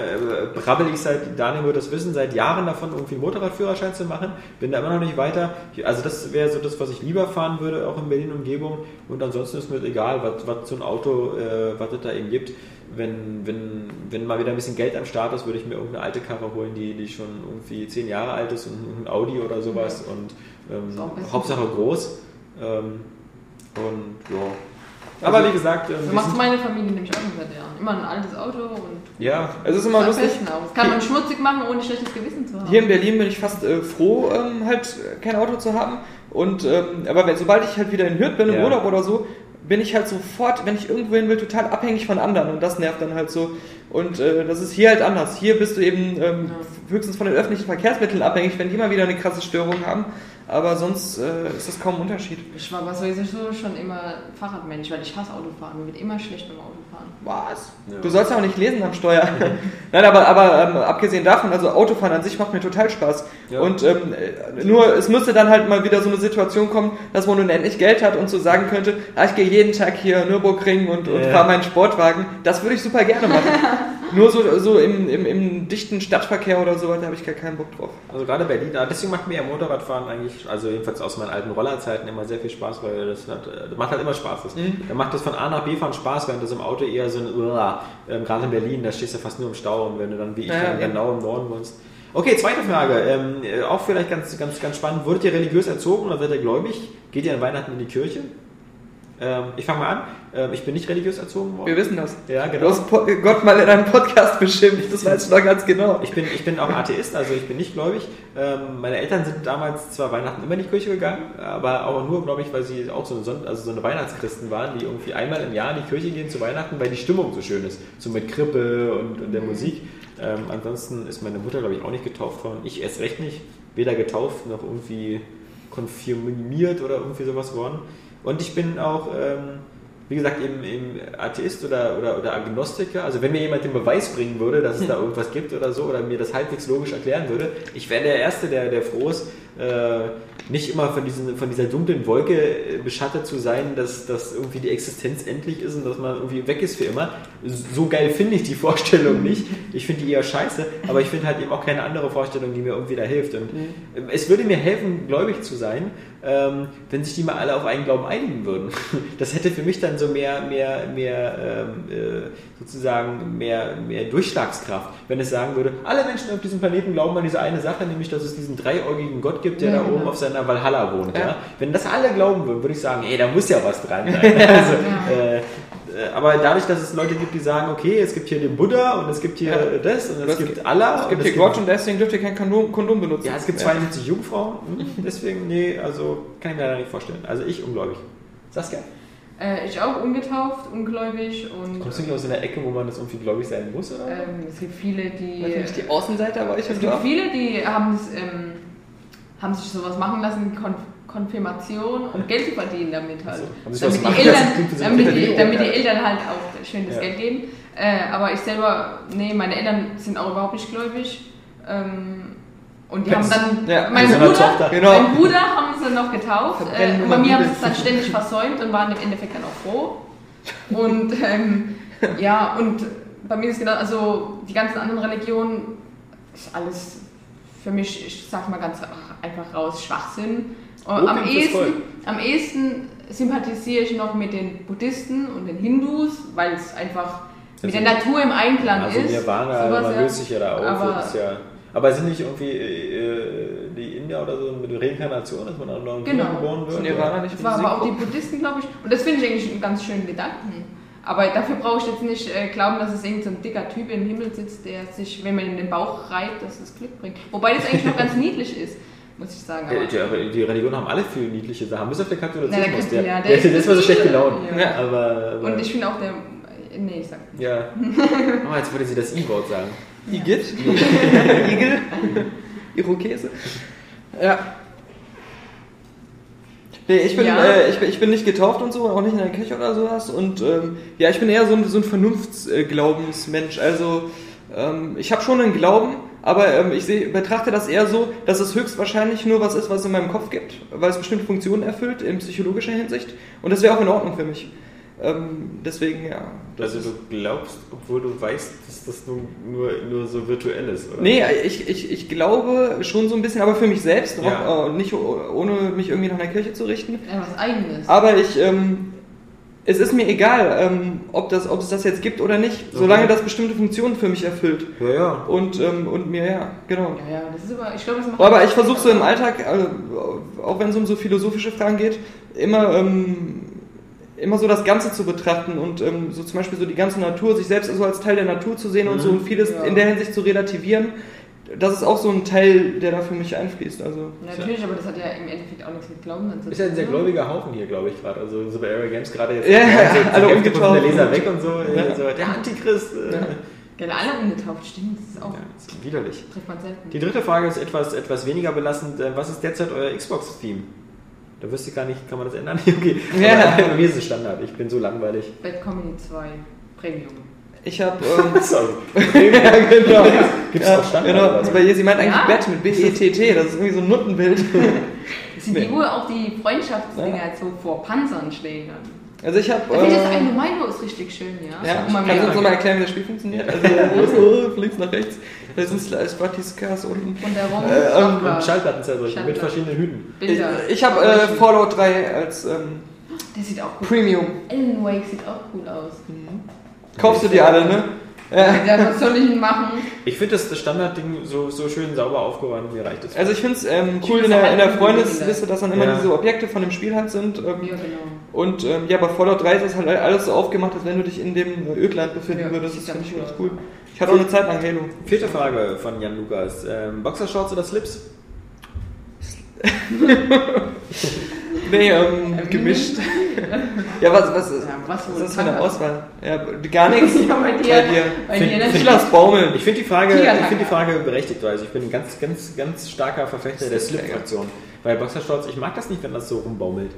brabbel ich seit, Daniel wird das wissen, seit Jahren davon, irgendwie einen Motorradführerschein zu machen. Bin da immer noch nicht weiter. Also das wäre so das, was ich lieber fahren würde, auch in Berlin-Umgebung. Und ansonsten ist mir egal, was, was so ein Auto, äh, was es da eben gibt. Wenn, wenn, wenn mal wieder ein bisschen Geld am Start ist, würde ich mir irgendeine alte Karre holen, die, die schon irgendwie zehn Jahre alt ist und ein Audi oder sowas. Und ähm. Hauptsache groß. Ähm, und ja. Aber wie gesagt, ähm, So macht meine Familie nämlich auch seit Jahren. Immer ein altes Auto und ja, Es ist immer lustig. aus. Kann man schmutzig machen, ohne schlechtes Gewissen zu haben. Hier in Berlin bin ich fast äh, froh, ähm, halt kein Auto zu haben. Und ähm, aber wenn, sobald ich halt wieder in Hürth bin im Ja. Urlaub oder so, bin ich halt sofort, wenn ich irgendwo hin will, total abhängig von anderen und das nervt dann halt so. Und äh, das ist hier halt anders. Hier bist du eben ähm, höchstens von den öffentlichen Verkehrsmitteln abhängig, wenn die mal wieder eine krasse Störung haben. Aber sonst äh, ist das kaum ein Unterschied. Ich war aber sowieso schon immer Fahrradmensch, weil ich hasse Autofahren. Mir wird immer schlecht beim Autofahren. Was? Du sollst ja auch nicht lesen am Steuer. Nein, aber, aber ähm, abgesehen davon, also Autofahren an sich macht mir total Spaß. Ja. Und ähm, äh, nur, es müsste dann halt mal wieder so eine Situation kommen, dass man nun endlich Geld hat und so sagen könnte, ah, ich gehe jeden Tag hier Nürburgring und, und Ja. fahre meinen Sportwagen. Das würde ich super gerne machen. nur so, so im, im, im dichten Stadtverkehr oder so, da habe ich gar keinen Bock drauf. Also gerade Berlin, ah, deswegen macht mir ja Motorradfahren eigentlich, also jedenfalls aus meinen alten Rollerzeiten immer sehr viel Spaß, weil das, hat, äh, das macht halt immer Spaß. Das, Da macht das von A nach B fahren Spaß, während das im Auto eher so ein, uah, ähm, gerade in Berlin, da stehst du fast nur im Stau und wenn du dann wie ich Ja, dann eben. genau im Norden wohnst. Okay, zweite Frage, ähm, äh, auch vielleicht ganz, ganz, ganz spannend. Wurdet ihr religiös erzogen oder seid ihr gläubig? Geht ihr an Weihnachten in die Kirche? Ähm, ich fange mal an. Ähm, ich bin nicht religiös erzogen worden. Wir wissen das. Ja, Du genau. hast Po- Gott mal in einem Podcast beschimpft, das weißt du doch ganz genau. Ich bin, ich bin auch Atheist, also ich bin nicht gläubig. Ähm, meine Eltern sind damals zwar Weihnachten immer in die Kirche gegangen, aber auch nur, glaube ich, weil sie auch so eine, also so eine Weihnachtschristen waren, die irgendwie einmal im Jahr in die Kirche gehen zu Weihnachten, weil die Stimmung so schön ist. So mit Krippe und, und der Musik. Ähm, ansonsten ist meine Mutter, glaube ich, auch nicht getauft worden. Ich erst recht nicht. Weder getauft noch irgendwie konfirmiert oder irgendwie sowas worden. Und ich bin auch, ähm, wie gesagt, eben, eben Atheist oder, oder, oder Agnostiker. Also wenn mir jemand den Beweis bringen würde, dass es da irgendwas gibt oder so, oder mir das halbwegs logisch erklären würde, ich wäre der Erste, der, der froh ist, äh, nicht immer von, diesen, von dieser dunklen Wolke äh, beschattet zu sein, dass, dass irgendwie die Existenz endlich ist und dass man irgendwie weg ist für immer. So geil finde ich die Vorstellung nicht. Ich finde die eher scheiße, aber ich finde halt eben auch keine andere Vorstellung, die mir irgendwie da hilft. Und ähm, es würde mir helfen, gläubig zu sein, ähm, wenn sich die mal alle auf einen Glauben einigen würden. Das hätte für mich dann so mehr, mehr, mehr ähm, äh, sozusagen mehr, mehr Durchschlagskraft, wenn es sagen würde, alle Menschen auf diesem Planeten glauben an diese eine Sache, nämlich dass es diesen dreiäugigen Gott gibt, der da oben auf seiner Valhalla wohnt. Ja. Ja. Wenn das alle glauben würden, würde ich sagen, ey, da muss ja was dran sein. also, äh, aber dadurch, dass es Leute gibt, die sagen, okay, es gibt hier den Buddha und es gibt hier Ja. äh, das und es Es gibt Allah Es gibt hier Gott und deswegen dürft ihr kein Kondom, Kondom benutzen. ja, es gibt 72 Jungfrauen, hm, deswegen, nee, also kann ich mir leider nicht vorstellen. Also ich ungläubig. Saskia? Äh, ich auch ungetauft, ungläubig und Kommst du nicht aus einer Ecke, wo man das irgendwie gläubig sein muss, oder? ähm, es gibt viele, die. Nicht, die Außenseiter war ich Es gibt viele, die haben, es, ähm, haben sich sowas machen lassen, Kon Konfirmation und Geld zu verdienen damit halt. Also, was damit, die Eltern, damit, die, damit die. Eltern halt auch schön das Ja. Geld geben. Äh, aber ich selber, nee, meine Eltern sind auch überhaupt nicht gläubig. Ähm, und die haben dann, Ja, mein, so einer Bruder. Genau. mein Bruder haben sie noch getauft äh, und bei mir haben sie es dann ständig versäumt und waren im Endeffekt dann auch froh. Und ähm, ja, und bei mir ist genau, also die ganzen anderen Religionen ist alles für mich, ich sag mal ganz einfach raus, Schwachsinn. Am ehesten, am ehesten sympathisiere ich noch mit den Buddhisten und den Hindus, weil es einfach mit Also- der Natur im Einklang Also ist. Nirvana, Sowas, man ja. löst sich ja da auf. Aber- ist ja, aber sind nicht irgendwie äh, die Inder oder so mit Reinkarnation, dass man auch noch Genau. geboren wird? Nirvana nicht Das war aber auch die Buddhisten, glaube ich. Und das finde ich eigentlich einen ganz schönen Gedanken. Aber dafür brauche ich jetzt nicht äh, glauben, dass es irgendein so ein dicker Typ im Himmel sitzt, der sich, wenn man in den Bauch reibt, dass es Glück bringt. Wobei das eigentlich noch ganz niedlich ist, muss ich sagen. Aber Die, die, die Religionen haben alle viel niedliche Sachen, bis auf den Katholizismus. Na, der der, ja, der der, ist der ist immer so schlecht gelaunt. Ja. Aber, aber Und ich finde auch der. Nee, ich sag. ja. Oh, jetzt wollte sie das E-Wort sagen. Igitt? Igel? Irokese? Ja. Nee, ich bin, Ja. äh, ich, bin, ich bin nicht getauft und so, auch nicht in der Kirche oder sowas. Und ähm, ja, ich bin eher so ein, so ein Vernunftsglaubensmensch. Also ähm, ich habe schon einen Glauben, aber ähm, ich seh, betrachte das eher so, dass es höchstwahrscheinlich nur was ist, was es in meinem Kopf gibt, weil es bestimmte Funktionen erfüllt in psychologischer Hinsicht. Und das wäre auch in Ordnung für mich. Ähm, deswegen, ja. Also du glaubst, obwohl du weißt, dass das nur, nur, nur so virtuell ist, oder? Nee, ich, ich, ich glaube schon so ein bisschen, aber für mich selbst, Ja. auch, äh, nicht ohne mich irgendwie nach einer Kirche zu richten. Ja, was Eigenes. Aber ich, ähm, es ist mir egal, ähm, ob, das, ob es das jetzt gibt oder nicht, solange das bestimmte Funktionen für mich erfüllt. Ja, ja. Und, ähm, und mir, ja, genau. ja, ja, das ist aber. Ich glaube, das macht. Aber ich versuche so im Alltag, äh, auch wenn es um so philosophische Fragen geht, immer, ähm, immer so das Ganze zu betrachten und ähm, so zum Beispiel so die ganze Natur, sich selbst so als Teil der Natur zu sehen und so und vieles Ja. in der Hinsicht zu relativieren. Das ist auch so ein Teil, der da für mich einfließt. Also Natürlich, aber das hat ja im Endeffekt auch nichts mit Glauben zu tun. Ist ja ein sehr gläubiger Haufen hier, glaube ich, gerade. Also so bei Area Games gerade jetzt. Ja, ja, alle umgetauft. Der Leser weg und so. Ja. so der Antichrist. Äh, Ja. Ja, alle ungetauft, stimmt. Das ist auch. ja, ist widerlich. Trifft man selten. Die dritte Frage ist etwas, etwas weniger belastend. Äh, Was ist derzeit euer Xbox-Theme? Da wüsste ich gar nicht, kann man das ändern? okay. Ja. Aber bei mir ist es Standard. Ich bin so langweilig. Bad Comedy 2 Premium. Ich habe... Ähm, Sorry. ja, genau. Gibt's ja, auch Standard? Genau, also bei ihr, sie meint eigentlich Ja. Bett mit B-E-T-T, das ist irgendwie so ein Nuttenbild. Das sind die, wo auch die Freundschaftsdinger so vor Panzern stehen. Also ich habe... Finde ich das Äh, eine Milo ist richtig schön, ja. ja, man kannst du uns nochmal erklären, wie das Spiel funktioniert? Also, so, von links nach rechts. Da sind Spratiskas unten. Und der Rom Äh, ähm. Und Schallplatten zerbrüchen mit verschiedenen Hüten. Ich, Bilder. ich habe äh, Fallout 3 als ähm, Der sieht auch cool Premium. Alan Wake sieht auch cool aus. Kaufst du dir alle, ne? Ja, was soll ich denn machen? Ich finde das, das Standardding so, so schön sauber aufgeräumt, mir reicht das. Also ich finde es ähm, cool find's in der, in der Freundesliste, dass dann immer Ja. diese Objekte von dem Spiel halt sind. Ähm, Ja, genau. Und ähm, ja, bei Fallout 3 ist es halt alles so aufgemacht, als wenn du dich in dem Ödland befinden Ja, würdest. Das finde ich ganz cool. Ich hatte auch eine Zeit lang Halo. Vierte Frage von Jan Lukas. Ähm, Boxershorts oder Slips? Nee, ähm, Ähm, gemischt. ja, was, was, ist, Ja, was was ist das für eine? Auswahl? Ja, gar nichts. Ja, bei dir. Bei dir. Bei Find- dir find. Ich finde die, Frage, ich find die Frage berechtigt, also ich bin ein ganz, ganz, ganz starker Verfechter der Slip-Fraktion. Bei Boxershorts, ich mag das nicht, wenn das so rumbaumelt.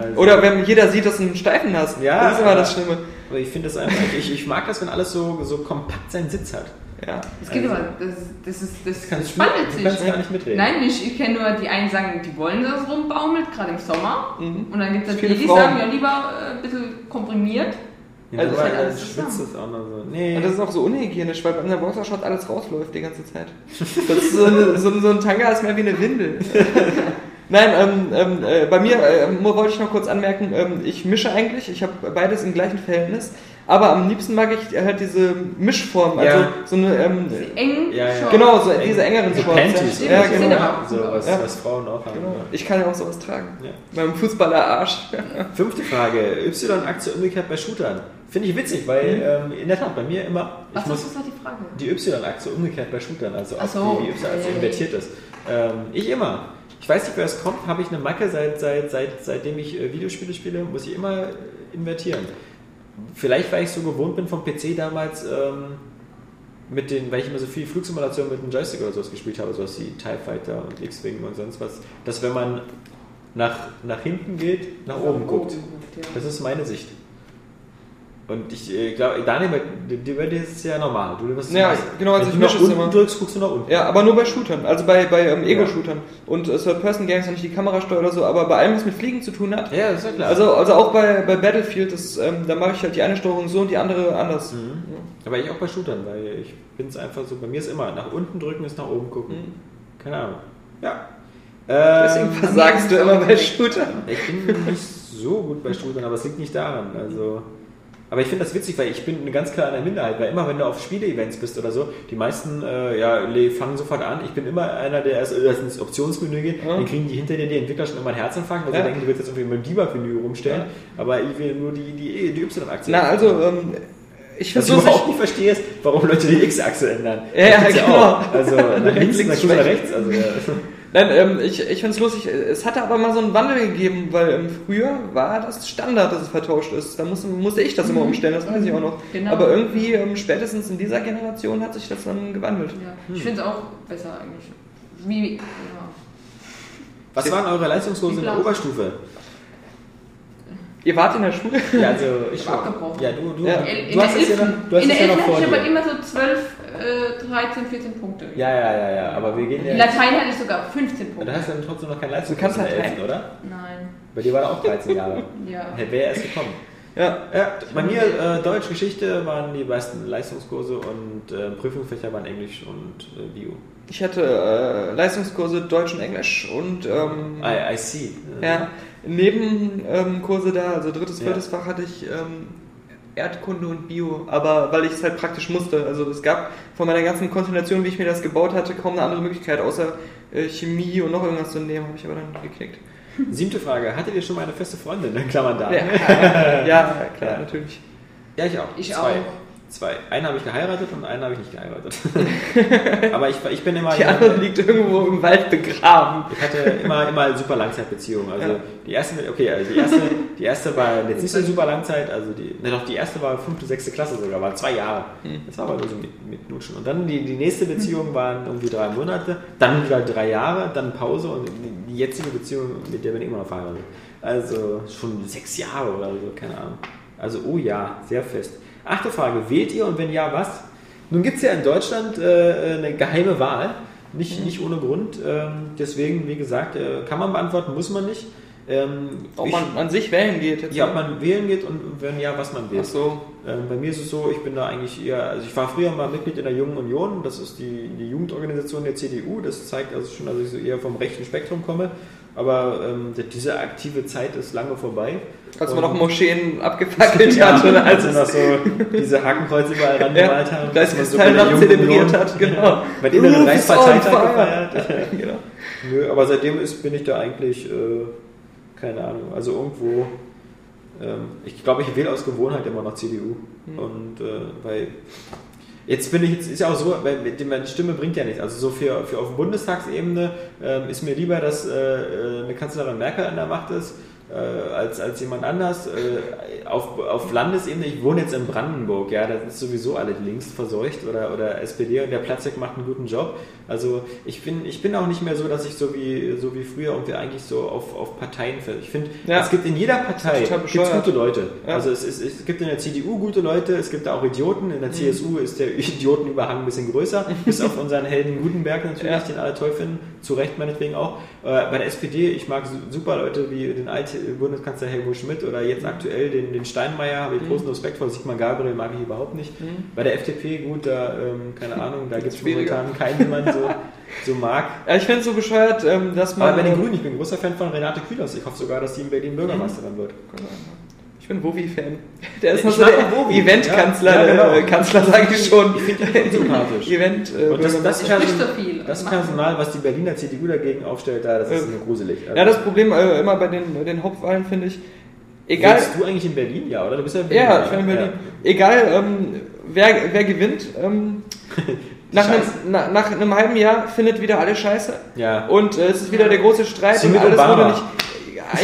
Also, Oder wenn jeder sieht, dass du einen Steifen hast. Ja, das ist immer das Schlimme. aber ich finde das einfach, ich, ich mag das, wenn alles so, so kompakt seinen Sitz hat. Ja. Es geht Also- aber, das, das ist, das kannst spannend du- du kannst gar nicht mitreden. Nein, ich, ich kenne nur die einen sagen, die wollen, dass es rumbaumelt, gerade im Sommer. Mhm. Und dann gibt es die, die sagen, ja lieber äh, ein bisschen komprimiert. Ja, Also, das halt alles schwitzt es auch noch so. Nee. Und das ist auch so unhygienisch, weil bei einer Boxershot alles rausläuft die ganze Zeit. Das ist so, eine, so, so ein Tanga ist mehr wie eine Windel. Nein, ähm, ähm, äh, bei mir äh, wollte ich noch kurz anmerken, ähm, ich mische eigentlich, ich habe beides im gleichen Verhältnis, aber am liebsten mag ich halt diese Mischform, also Ja. so eine, ähm, Eng, Ja, ja. Short. genau, so diese engeren so Shorts. Panties. ja, Die genau. so, was, Ja. was Frauen auch haben. genau. Ja. Ich kann ja auch sowas tragen. Ja. Beim Fußballerarsch. Fünfte Frage. Y-Achse umgekehrt bei Shootern. Finde ich witzig, weil ähm, in der Tat bei mir immer. Ich Was muss, ist das die Frage? die Y-Achse umgekehrt bei Shootern, also Ach auch so. die, Y-Achse Ja, ja, ja. invertiert ist. Ähm, ich immer. Ich weiß nicht, wer es kommt, habe ich eine Macke, seit, seit, seit, seitdem ich äh, Videospiele spiele, muss ich immer invertieren. Vielleicht, weil ich so gewohnt bin vom PC damals, ähm, mit den, weil ich immer so viel Flugsimulation mit dem Joystick oder sowas gespielt habe, sowas wie TIE Fighter und X-Wing und sonst was, dass wenn man nach, nach hinten geht, nach oben guckt. ja. Das ist meine Sicht. Und ich äh, glaube, Daniel, bei dir ist es ja normal. Du wirst Ja, genau, also wenn ich mische es unten immer. drückst, guckst du nach unten. Ja, aber nur bei Shootern, also bei, bei ähm, Ego-Shootern. Und äh, Third-Person-Games noch nicht die Kamerasteuer oder so, aber bei allem, was mit Fliegen zu tun hat. Ja, das ist ja klar. Also, also auch bei, bei Battlefield, das, ähm, da mache ich halt die eine Steuerung so und die andere anders. Mhm. Aber ich auch bei Shootern, weil ich bin es einfach so, bei mir ist immer nach unten drücken ist nach oben gucken. Mhm. Keine Ahnung. Ja. Ähm, Deswegen versagst du immer bei Shootern. Ich bin nicht so gut bei Shootern, aber es liegt nicht daran. Also, aber ich finde das witzig, weil ich bin eine ganz klar in der Minderheit, weil immer wenn du auf Spiele-Events bist oder so, die meisten äh, ja, fangen sofort an. Ich bin immer einer, der erst, erst ins Optionsmenü geht, Ja. dann kriegen die hinter dir die Entwickler schon immer einen Herzinfarkt, weil Ja. sie denken, du willst jetzt irgendwie mit dem Debug-Menü rumstellen, Ja. aber ich will nur die, die, die Y-Achse. Na, also, ähm, ich Was finde du überhaupt nicht verstehst, warum Leute die X-Achse ändern. Ja, gibt's genau. Also nach links, nach rechts. rechts. Also, ja. Nein, ähm, ich, ich finde es lustig. Es hatte aber mal so einen Wandel gegeben, weil ähm, früher war das Standard, dass es vertauscht ist. Da musste, musste ich das immer umstellen, das weiß ich auch noch. Genau. Aber irgendwie ähm, spätestens in dieser Generation hat sich das dann gewandelt. Ja. Ich finde es auch besser eigentlich. Wie, ja. Was waren eure Leistungskurse in der. Oberstufe? Ihr wart in der Schule? Ja, also ich hab abgebrochen. Ja, du, du, Ja. In du hast es ja noch, du hast in der ja noch vor ich aber dir. immer so 12, äh, 13, 14 Punkte. Ja, ja, ja, ja, aber wir gehen ja. In Latein hatte ich sogar 15 Da Punkte. hast du dann trotzdem noch keinen Du Leistungskurs kannst in der Latein. 11., oder? Nein. Bei dir war er auch 13 Jahre. Ja. Hätte wäre erst gekommen. Ja. Ja, bei mir äh, Deutsch, Geschichte waren die meisten Leistungskurse und äh, Prüfungsfächer waren Englisch und äh, Bio. Ich hatte äh, Leistungskurse Deutsch und Englisch und ähm, I, I see. ja, Nebenkurse da, also drittes, Ja. viertes Fach hatte ich ähm, Erdkunde und Bio, aber weil ich es halt praktisch musste. Also es gab von meiner ganzen Konstellation, wie ich mir das gebaut hatte, kaum eine andere Möglichkeit, außer äh, Chemie und noch irgendwas zu nehmen, habe ich aber dann geknickt. Siebte Frage. Hattet ihr schon mal eine feste Freundin? In Klammern da. Ja, ja klar, Ja. natürlich. Ja, ich auch. Ich Zwei. auch. Zwei. Einen habe ich geheiratet und einen habe ich nicht geheiratet. Aber ich, ich bin immer. Die andere liegt irgendwo im Wald begraben. Ich hatte immer, immer super Langzeitbeziehungen. Also Ja. die erste, okay, also die erste, die erste war jetzt nicht so super Langzeit, also die, ne doch, die erste war fünfte, sechste Klasse sogar, waren zwei Jahre. Hm. Das war aber nur so mit, mit Nutschen. Und dann die, die nächste Beziehung waren irgendwie drei Monate, dann wieder drei Jahre, dann Pause und die, die jetzige Beziehung, mit der bin ich immer noch verheiratet. Also schon sechs Jahre oder so, keine Ahnung. Also, oh ja, sehr fest. Achte Frage, wählt ihr und wenn ja, was? Nun gibt es ja in Deutschland äh, eine geheime Wahl, nicht, nicht ohne Grund. Ähm, deswegen, wie gesagt, äh, kann man beantworten, muss man nicht. ähm, Ob ich- man an sich wählen geht jetzt. ja, ob man wählen geht und wenn ja, was man Ach wählt. so. Ähm, bei mir ist es so, ich bin da eigentlich eher, also ich war früher mal Mitglied in der Jungen Union, das ist die, die Jugendorganisation der CDU, das zeigt also schon, dass ich so eher vom rechten Spektrum komme, aber ähm, diese aktive Zeit ist lange vorbei. Als man noch Moscheen abgefackelt ja, hat. Oder als als wir noch so diese Hakenkreuze überall rangemalt da dass ist man so Jungen zelebriert Union- hat, genau. Bei den inneren is Reichsparteitag gefeiert. genau. Nö, aber seitdem ist, bin ich da eigentlich, äh, keine Ahnung, also irgendwo, ähm, ich glaube, ich wähle aus Gewohnheit immer noch CDU. Hm. Und äh, weil, jetzt bin ich, jetzt ist ja auch so, meine Stimme bringt ja nichts. Also so für, für auf Bundestagsebene ähm, ist mir lieber, dass äh, äh, eine Kanzlerin Merkel an der Macht ist. Äh, als, als jemand anders. Äh, auf, auf Landesebene, ich wohne jetzt in Brandenburg, ja, da ist sowieso alle links verseucht oder, oder SPD und der Platzek macht einen guten Job. Also ich bin, ich bin auch nicht mehr so, dass ich so wie, so wie früher und wir eigentlich so auf, auf Parteien fällt. Ich finde, Ja. es gibt in jeder Partei gibt's gute Leute. Ja. Also es, ist, es gibt in der CDU gute Leute, es gibt da auch Idioten. Mhm. In der CSU ist der Idiotenüberhang ein bisschen größer, bis auf unseren Helden Gutenberg natürlich, Ja. den alle toll finden, zu Recht meinetwegen auch. Äh, bei der SPD, ich mag su- super Leute wie den alten Bundeskanzler Helmut Schmidt oder jetzt Mhm. aktuell den, den Steinmeier, habe ich großen Respekt vor. Sigmar Gabriel mag ich überhaupt nicht. Bei der FDP, gut, da, ähm, keine Ahnung, da gibt es Mhm. Momentan keinen, den man so, so mag. Ja, ich finde es so bescheuert, ähm, dass man. Aber bei den Grünen, ich bin großer Fan von Renate Kühners. Ich hoffe sogar, dass sie in Berlin Bürgermeisterin wird. Ich bin Wovi-Fan. Der ist noch so der. Event-Kanzler, Ja, ja, genau. äh, Kanzler sage ich schon. Ich finde ihn unsympathisch. Event. Äh, Und das, das, Personal- spricht so viel. das Das Personal, was die Berliner CDU dagegen aufstellt, da, das ist nur gruselig. Also, ja, das Problem äh, immer bei den, den Hauptwahlen finde ich, egal. Wählst du eigentlich in Berlin? Ja, oder? Du bist ja in Berlin. Ja, ich bin in Berlin. Egal, ähm, wer, wer gewinnt, ähm, nach, einem, na, nach einem halben Jahr findet wieder alle Scheiße. Ja. Und äh, es ist wieder der große Streit Sie und mit alles Obama. wurde nicht.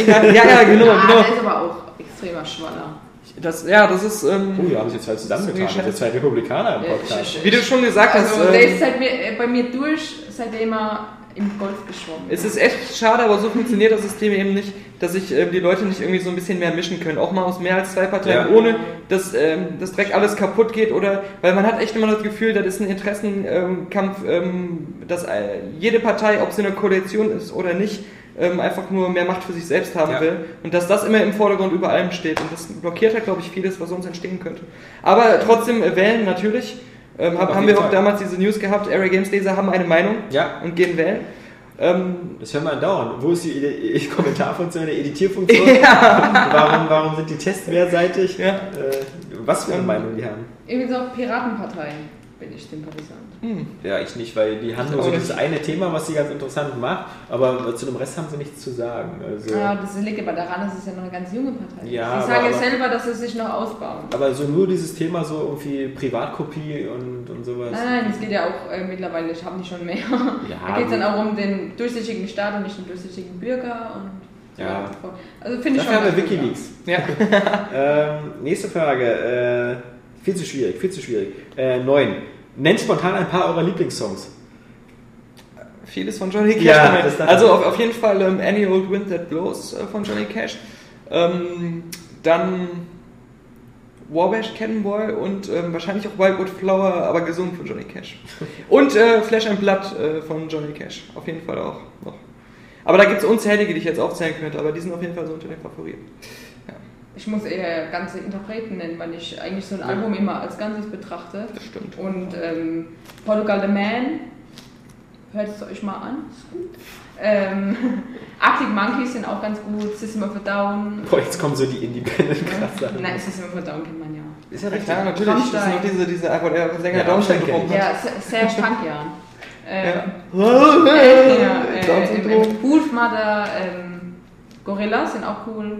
Ja, ja, ja, genau, Ah, genau. Ist extremer Schwaller. Das, ja, das ist, ähm, Oh, wir haben sich jetzt zwei zusammengetan. Das ist Das sind zwei Republikaner im Podcast. wie du schon gesagt hast, Also, der ähm, ist seit mir, äh, bei mir durch, seitdem er im Golf geschwommen Es ist echt schade, aber so funktioniert das System eben nicht, dass sich ähm, die Leute nicht irgendwie so ein bisschen mehr mischen können. Auch mal aus mehr als zwei Parteien, Ja. ohne dass ähm, das Dreck alles kaputt geht oder weil man hat echt immer das Gefühl, das ist ein Interessenkampf, ähm, dass äh, jede Partei, ob sie eine Koalition ist oder nicht, ähm, einfach nur mehr Macht für sich selbst haben Ja. will und dass das immer im Vordergrund über allem steht und das blockiert halt, glaube ich, vieles, was sonst entstehen könnte. Aber trotzdem äh, wählen natürlich. Ähm, hab, haben wir auch Fall. damals diese News gehabt, Area Games Leser haben eine Meinung Ja. und gehen wählen. Ähm, Das hören wir andauernd. Wo ist die Edi- Kommentarfunktion, die Editierfunktion? Warum, warum sind die Tests mehrseitig? Ja. Äh, was für eine Ähm, Meinung die haben? Irgendwie so Piratenpartei bin ich Sympathisant. Ja, ich nicht, weil die haben nur so nicht. dieses eine Thema, was sie ganz interessant macht, aber zu dem Rest haben sie nichts zu sagen. Also, Ja, das liegt aber daran, dass es ja noch eine ganz junge Partei ist. Ja, Sie sagen ja selber, dass sie sich noch ausbauen. aber so nur dieses Thema so irgendwie Privatkopie und, und sowas. Nein, nein, es geht ja auch äh, mittlerweile, ich habe die schon mehr. Ja, da geht es dann auch um den durchsichtigen Staat und nicht den durchsichtigen Bürger und so Ja. Also finde ich Dafür haben schon. wir ganz gut, Wikileaks. ja. Ähm, nächste Frage. Äh, viel zu schwierig, viel zu schwierig. Äh, neun. Nennt spontan ein paar eurer Lieblingssongs. Vieles von Johnny Cash. Ja, also auf, auf jeden Fall ähm, Any Old Wind That Blows äh, von Johnny Cash. Ähm, dann Wabash Cannonball und ähm, wahrscheinlich auch Wildwood Flower, aber gesungen von Johnny Cash. Und äh, Flesh and Blood äh, von Johnny Cash. Auf jeden Fall auch noch. Aber da gibt es unzählige, die ich jetzt aufzählen könnte, aber die sind auf jeden Fall so unter den Favoriten. Ich muss eher ganze Interpreten nennen, weil ich eigentlich so ein Album immer als Ganzes betrachte. Das stimmt. Und ähm, Portugal the Man, hört es euch mal an, ist gut. Ähm, Arctic Monkeys sind auch ganz gut, System of a Down. Boah, jetzt kommen so die Independent-Krasser. Nein, System of a Down kennt man ja. Ist ja Ja, richtig. klar, natürlich. Das ist Rammstein. noch diese, diese der Sänger Ja, Downstein Rammstein bekommen hat. Ja, Se- Serge Tankian. Ähm, Ja. äh, ja, äh, Down-Syndrom. äh, Wolfmother, ähm, Gorillas sind auch cool.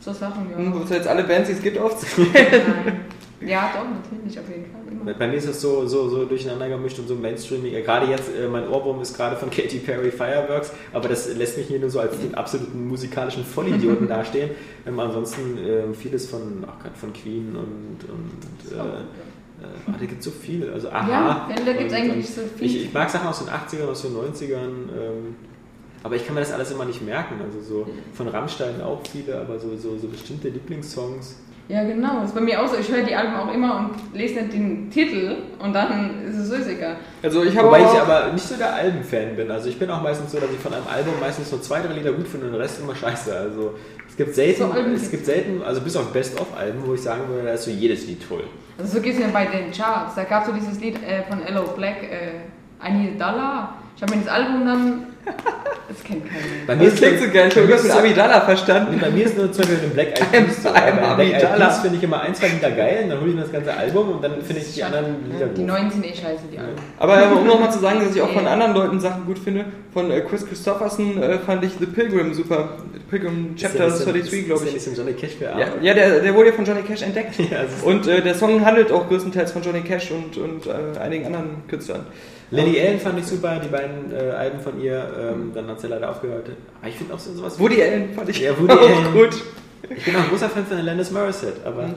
So Sachen, ja. Hm, du jetzt alle Bands, die es gibt, aufzählen? Nein. Ja, doch, natürlich, auf jeden Fall. Immer. Bei mir ist es so, so, so durcheinander gemischt und so mainstreamig. Gerade jetzt, äh, mein Ohrwurm ist gerade von Katy Perry Fireworks, aber das lässt mich hier nur so als den absoluten musikalischen Vollidioten dastehen. Ähm, ansonsten äh, vieles von, ach von Queen und, und äh, äh, ah, da gibt es so viel. Also aha. Ja, da gibt's Und, eigentlich so viel. Ich, ich mag Sachen aus den 80ern, aus den 90ern. Ähm, aber ich kann mir das alles immer nicht merken. Also so von Rammstein auch viele, aber so, so, so bestimmte Lieblingssongs. Ja, genau. Das ist bei mir auch so. Ich höre die Alben auch immer und lese nicht den Titel und dann ist es so ist egal. Also ich habe Wobei auch, ich aber nicht so der Alben-Fan bin. Also ich bin auch meistens so, dass ich von einem Album meistens nur zwei, drei Lieder gut finde und den Rest immer scheiße. Also es gibt selten, So es gibt selten, also bis auf Best-of-Alben, wo ich sagen würde, da ist so jedes Lied toll. Also so geht es ja bei den Charts. Da gab es so dieses Lied äh, von Hello Black, äh, I Need a Dollar. Ich habe mir das Album dann... Das kennt keiner. Bei mir das ist klingt so geil, ich habe ist mit Amidala verstanden. Bei mir ist nur zum Beispiel den Black Eyed Peas so. Bei Black Eyed. Peas finde ich immer ein, zwei Lieder geil, und dann hole ich mir das ganze Album und dann finde ich die anderen Lieder Die gut. neuen sind eh scheiße, die Alben. Aber um nochmal zu sagen, dass ich auch von anderen Leuten Sachen gut finde, von äh, Chris Christopherson äh, fand ich The Pilgrim super. Pilgrim Chapter Ist ja nicht so- 33, glaube Ist ja ich. so ein Johnny Cash für Ja, ja der, der wurde ja von Johnny Cash entdeckt. Ja, ist- Und äh, der Song handelt auch größtenteils von Johnny Cash und, und äh, einigen anderen Künstlern. Lady Allen fand ich super, die beiden äh, Alben von ihr, ähm, dann hat sie leider aufgehört. Aber ich finde auch so sowas. Woody Allen fand ich Ja, Woody auch Allen. gut. Ich bin auch ein großer Fan von Alanis Morissette, aber Mhm.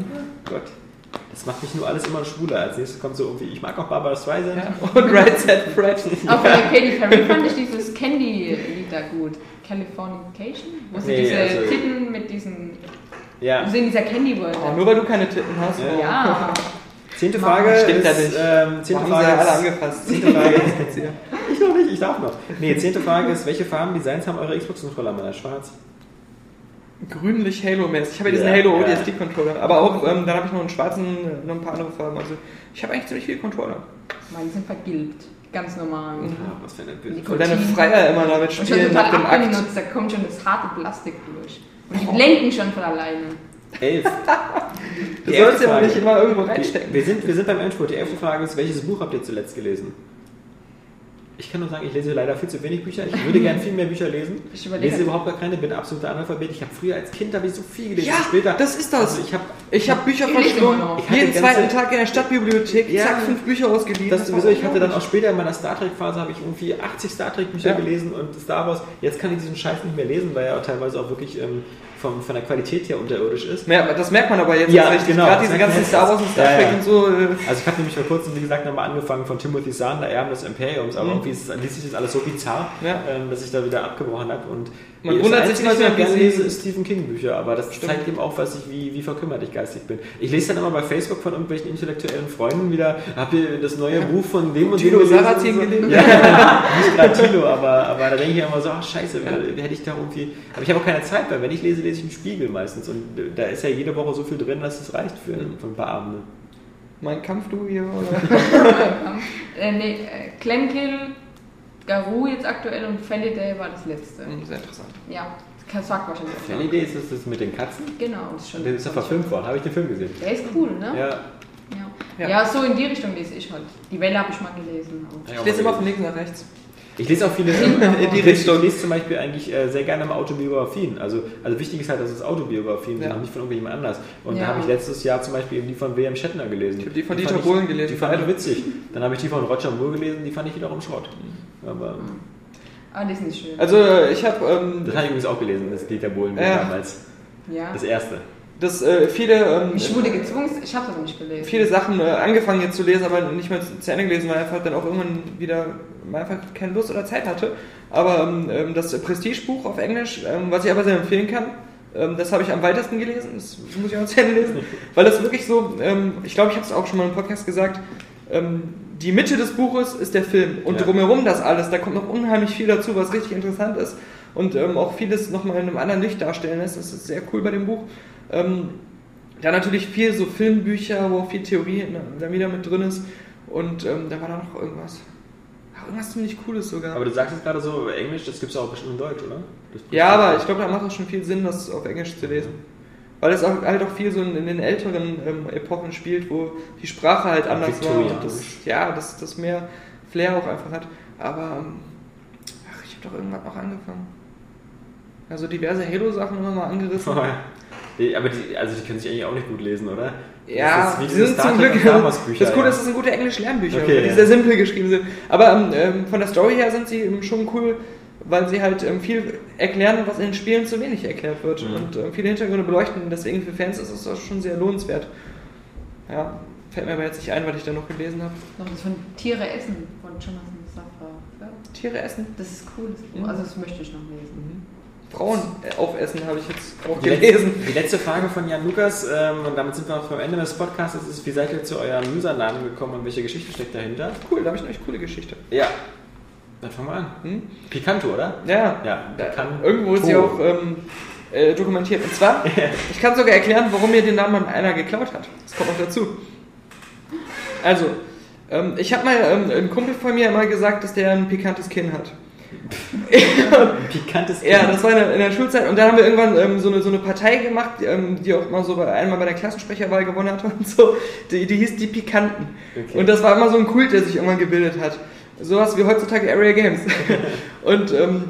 Gott, das macht mich nur alles immer schwuler. Als nächstes kommt so irgendwie, ich mag auch Barbara Streisand. Ja. Und Right Set Fred. Auch von der Katy Perry fand ich dieses Candy-Lied da gut. Californication? Wo sie Nee, diese also- Titten mit diesen... Ja. Wo sie in dieser Candy-World Oh, nur weil du keine Titten hast. Ja. oh. Ja. Zehnte. Frage Stimmt ja ist, nicht. ähm, zehnte Frage ja alle ist, angefasst. zehnte Frage ist, ich noch nicht, ich darf noch. Nee, zehnte Frage ist, welche Farben, Designs haben eure Xbox-Controller? Meiner schwarz. Grünlich Halo-mäßig. Ich habe ja diesen Ja, Halo ja. ODST-Controller. Aber auch, ähm, dann habe ich noch einen schwarzen, noch ein paar andere Farben. Also ich habe eigentlich ziemlich viele Controller. Meine sind vergilbt. Ganz normal. Ah, was für eine böse Die Und deine. Freier immer damit Und schon spielen nach total dem Akt. abgenutzt, da kommt schon das harte Plastik durch. Und die lenken schon von alleine. Elf. Du Die sollst ja nicht immer irgendwo Wir, reinstecken. wir, sind, wir sind beim Endspurt. Die elfte Frage ist, welches Buch habt ihr zuletzt gelesen? Ich kann nur sagen, ich lese leider viel zu wenig Bücher. Ich würde gerne viel mehr Bücher lesen. Ich lese überhaupt gar keine, bin absoluter Analphabet. Ich habe früher als Kind habe ich so viel gelesen. Ja, Später, das ist das. Also ich habe Ich habe Bücher verschlungen. Jeden zweiten Tag in der Stadtbibliothek. Ja. Zack, fünf Bücher ausgeliehen. das sowieso, ich hatte dann auch später in meiner Star Trek Phase habe ich irgendwie 80 Star Trek Bücher Ja. gelesen und Star Wars. Jetzt kann ich diesen Scheiß nicht mehr lesen, weil er teilweise auch wirklich ähm, vom, von der Qualität her unterirdisch ist. Ja, das merkt man aber jetzt Ja, richtig. genau. Gerade diese ganzen Star Wars und Star. Trek Ja, ja. und so. äh, Also ich habe nämlich vor kurzem, wie gesagt, nochmal angefangen von Timothy Zahn, der Erben des Imperiums, aber Mhm. irgendwie ist, liest sich das alles so bizarr, ähm, dass ich da wieder abgebrochen habe. Und Man wundert sich nicht ich mehr, gerne sie- lese, ist Stephen King Bücher, aber das Stimmt. zeigt eben auch, was ich, wie, wie verkümmert ich geistig bin. Ich lese dann immer bei Facebook von irgendwelchen intellektuellen Freunden wieder, habt ihr das neue Buch von dem und dem Tilo Und so. gelesen? Ja, nicht gerade Tilo, aber, aber da denke ich immer so, ach scheiße, wer- hätte ich da irgendwie... Aber ich habe auch keine Zeit, weil wenn ich lese, lese ich einen Spiegel meistens und da ist ja jede Woche so viel drin, dass es reicht für, für ein paar Abende. Mein Kampf, du hier, oder? äh, nee, äh, Glenkill, Garou jetzt aktuell und Feliday war das letzte. Hm, Sehr interessant. Ja, das sagt wahrscheinlich auch. Fanny Day ist das, das mit den Katzen? Genau, das ist schon. Der ist ja verfilmt worden, habe ich den Film gesehen. Der ist cool, ne? Ja, Ja. Ja. Ja. so in die Richtung lese ich halt. Die Welle habe ich mal gelesen. aber- Ich lese immer von links nach rechts. Ich lese auch viele In die ich Richtung. lese zum Beispiel eigentlich äh, sehr gerne mal Autobiografien. Also, also wichtig ist halt, dass es Autobiografien sind, Ja. und nicht von irgendjemandem anders. Und da Ja. habe ich letztes Jahr zum Beispiel eben die von William Shatner gelesen. Ich habe die von Dieter ich- Bohlen gelesen. Die fand ich witzig. Dann habe ich die von Roger Moore gelesen, die fand ich wiederum Schrott. Aber Ah, die ist nicht schön. Also äh, ich habe ähm, das habe ich übrigens auch gelesen, das Dieter Bohlen Ja. damals. ja. Das erste. das äh, viele ähm, Ich wurde gezwungen, ich habe das nicht gelesen. viele Sachen äh, angefangen jetzt zu lesen, aber nicht mehr zu, zu Ende gelesen, weil einfach dann auch irgendwann wieder einfach keine Lust oder Zeit hatte. Aber ähm, ähm, das Prestigebuch auf Englisch, ähm, was ich aber sehr empfehlen kann, ähm, das habe ich am weitesten gelesen. Das muss ich auch zu Ende lesen, weil das wirklich so, ähm, ich glaube, ich habe es auch schon mal im Podcast gesagt. Ähm, die Mitte des Buches ist der Film und Ja. drumherum das alles. Da kommt noch unheimlich viel dazu, was richtig interessant ist und auch vieles nochmal in einem anderen Licht darstellen lässt. Das ist sehr cool bei dem Buch. Da natürlich viel so Filmbücher, wo auch viel Theorie ne, dann wieder mit drin ist. Und ähm, da war da noch irgendwas. Irgendwas ziemlich Cooles sogar. Aber du sagst jetzt gerade so Englisch, das gibt es auch bestimmt in Deutsch, oder? Ja, aber ich glaube, da macht es schon viel Sinn, das auf Englisch zu lesen. Weil es auch, halt auch viel so in, in den älteren ähm, Epochen spielt, wo die Sprache halt anders war. Und das, ja, das, das mehr Flair auch einfach hat. Aber, ähm, ach, ich habe doch irgendwann noch angefangen. Also diverse Halo-Sachen immer mal angerissen. Die- Aber die, also die können sich eigentlich auch nicht gut lesen, oder? Ja, das ist sind Star zum Glück. das Coole ja. ist, das sind gute Englisch-Lernbücher, Okay, weil die ja. sehr simpel geschrieben sind. Aber ähm, ähm, von der Story her sind sie schon cool, weil sie halt ähm, viel erklären, was in den Spielen zu wenig erklärt wird. Mhm. Und ähm, viele Hintergründe beleuchten. Deswegen für Fans ist es auch schon sehr lohnenswert. Ja, fällt mir aber jetzt nicht ein, was ich da noch gelesen habe. Noch das von Tiere essen von Jonathan Safran. Ja, Tiere essen. Das ist cool. Das. Mhm. Also das möchte ich noch lesen. Frauen äh, aufessen, habe ich jetzt auch Die gelesen. letzte, die letzte Frage von Jan Lukas, ähm, und damit sind wir auch vom Ende des Podcasts, ist, wie seid ihr zu eurem Usernamen gekommen und welche Geschichte steckt dahinter? Cool, da habe ich eine echt coole Geschichte. Ja. Dann fangen wir an. Hm? Picanto, oder? Ja, Ja, Da- Picanto. Irgendwo ist sie auch ähm, äh, dokumentiert. Und zwar, ich kann sogar erklären, warum mir den Namen einer geklaut hat. Das kommt noch dazu. Also, ähm, ich habe mal ähm, ein Kumpel von mir mal gesagt, dass der ein pikantes Kinn hat. Pikantes Ja, das war in der, in der Schulzeit und dann haben wir irgendwann ähm, so, eine, so eine Partei gemacht, die, ähm, die auch mal so bei, einmal bei der Klassensprecherwahl gewonnen hat und so. Die, die hieß die Pikanten. Okay. Und das war immer so ein Kult, der sich irgendwann gebildet hat. Sowas wie heutzutage Area Games. und ähm,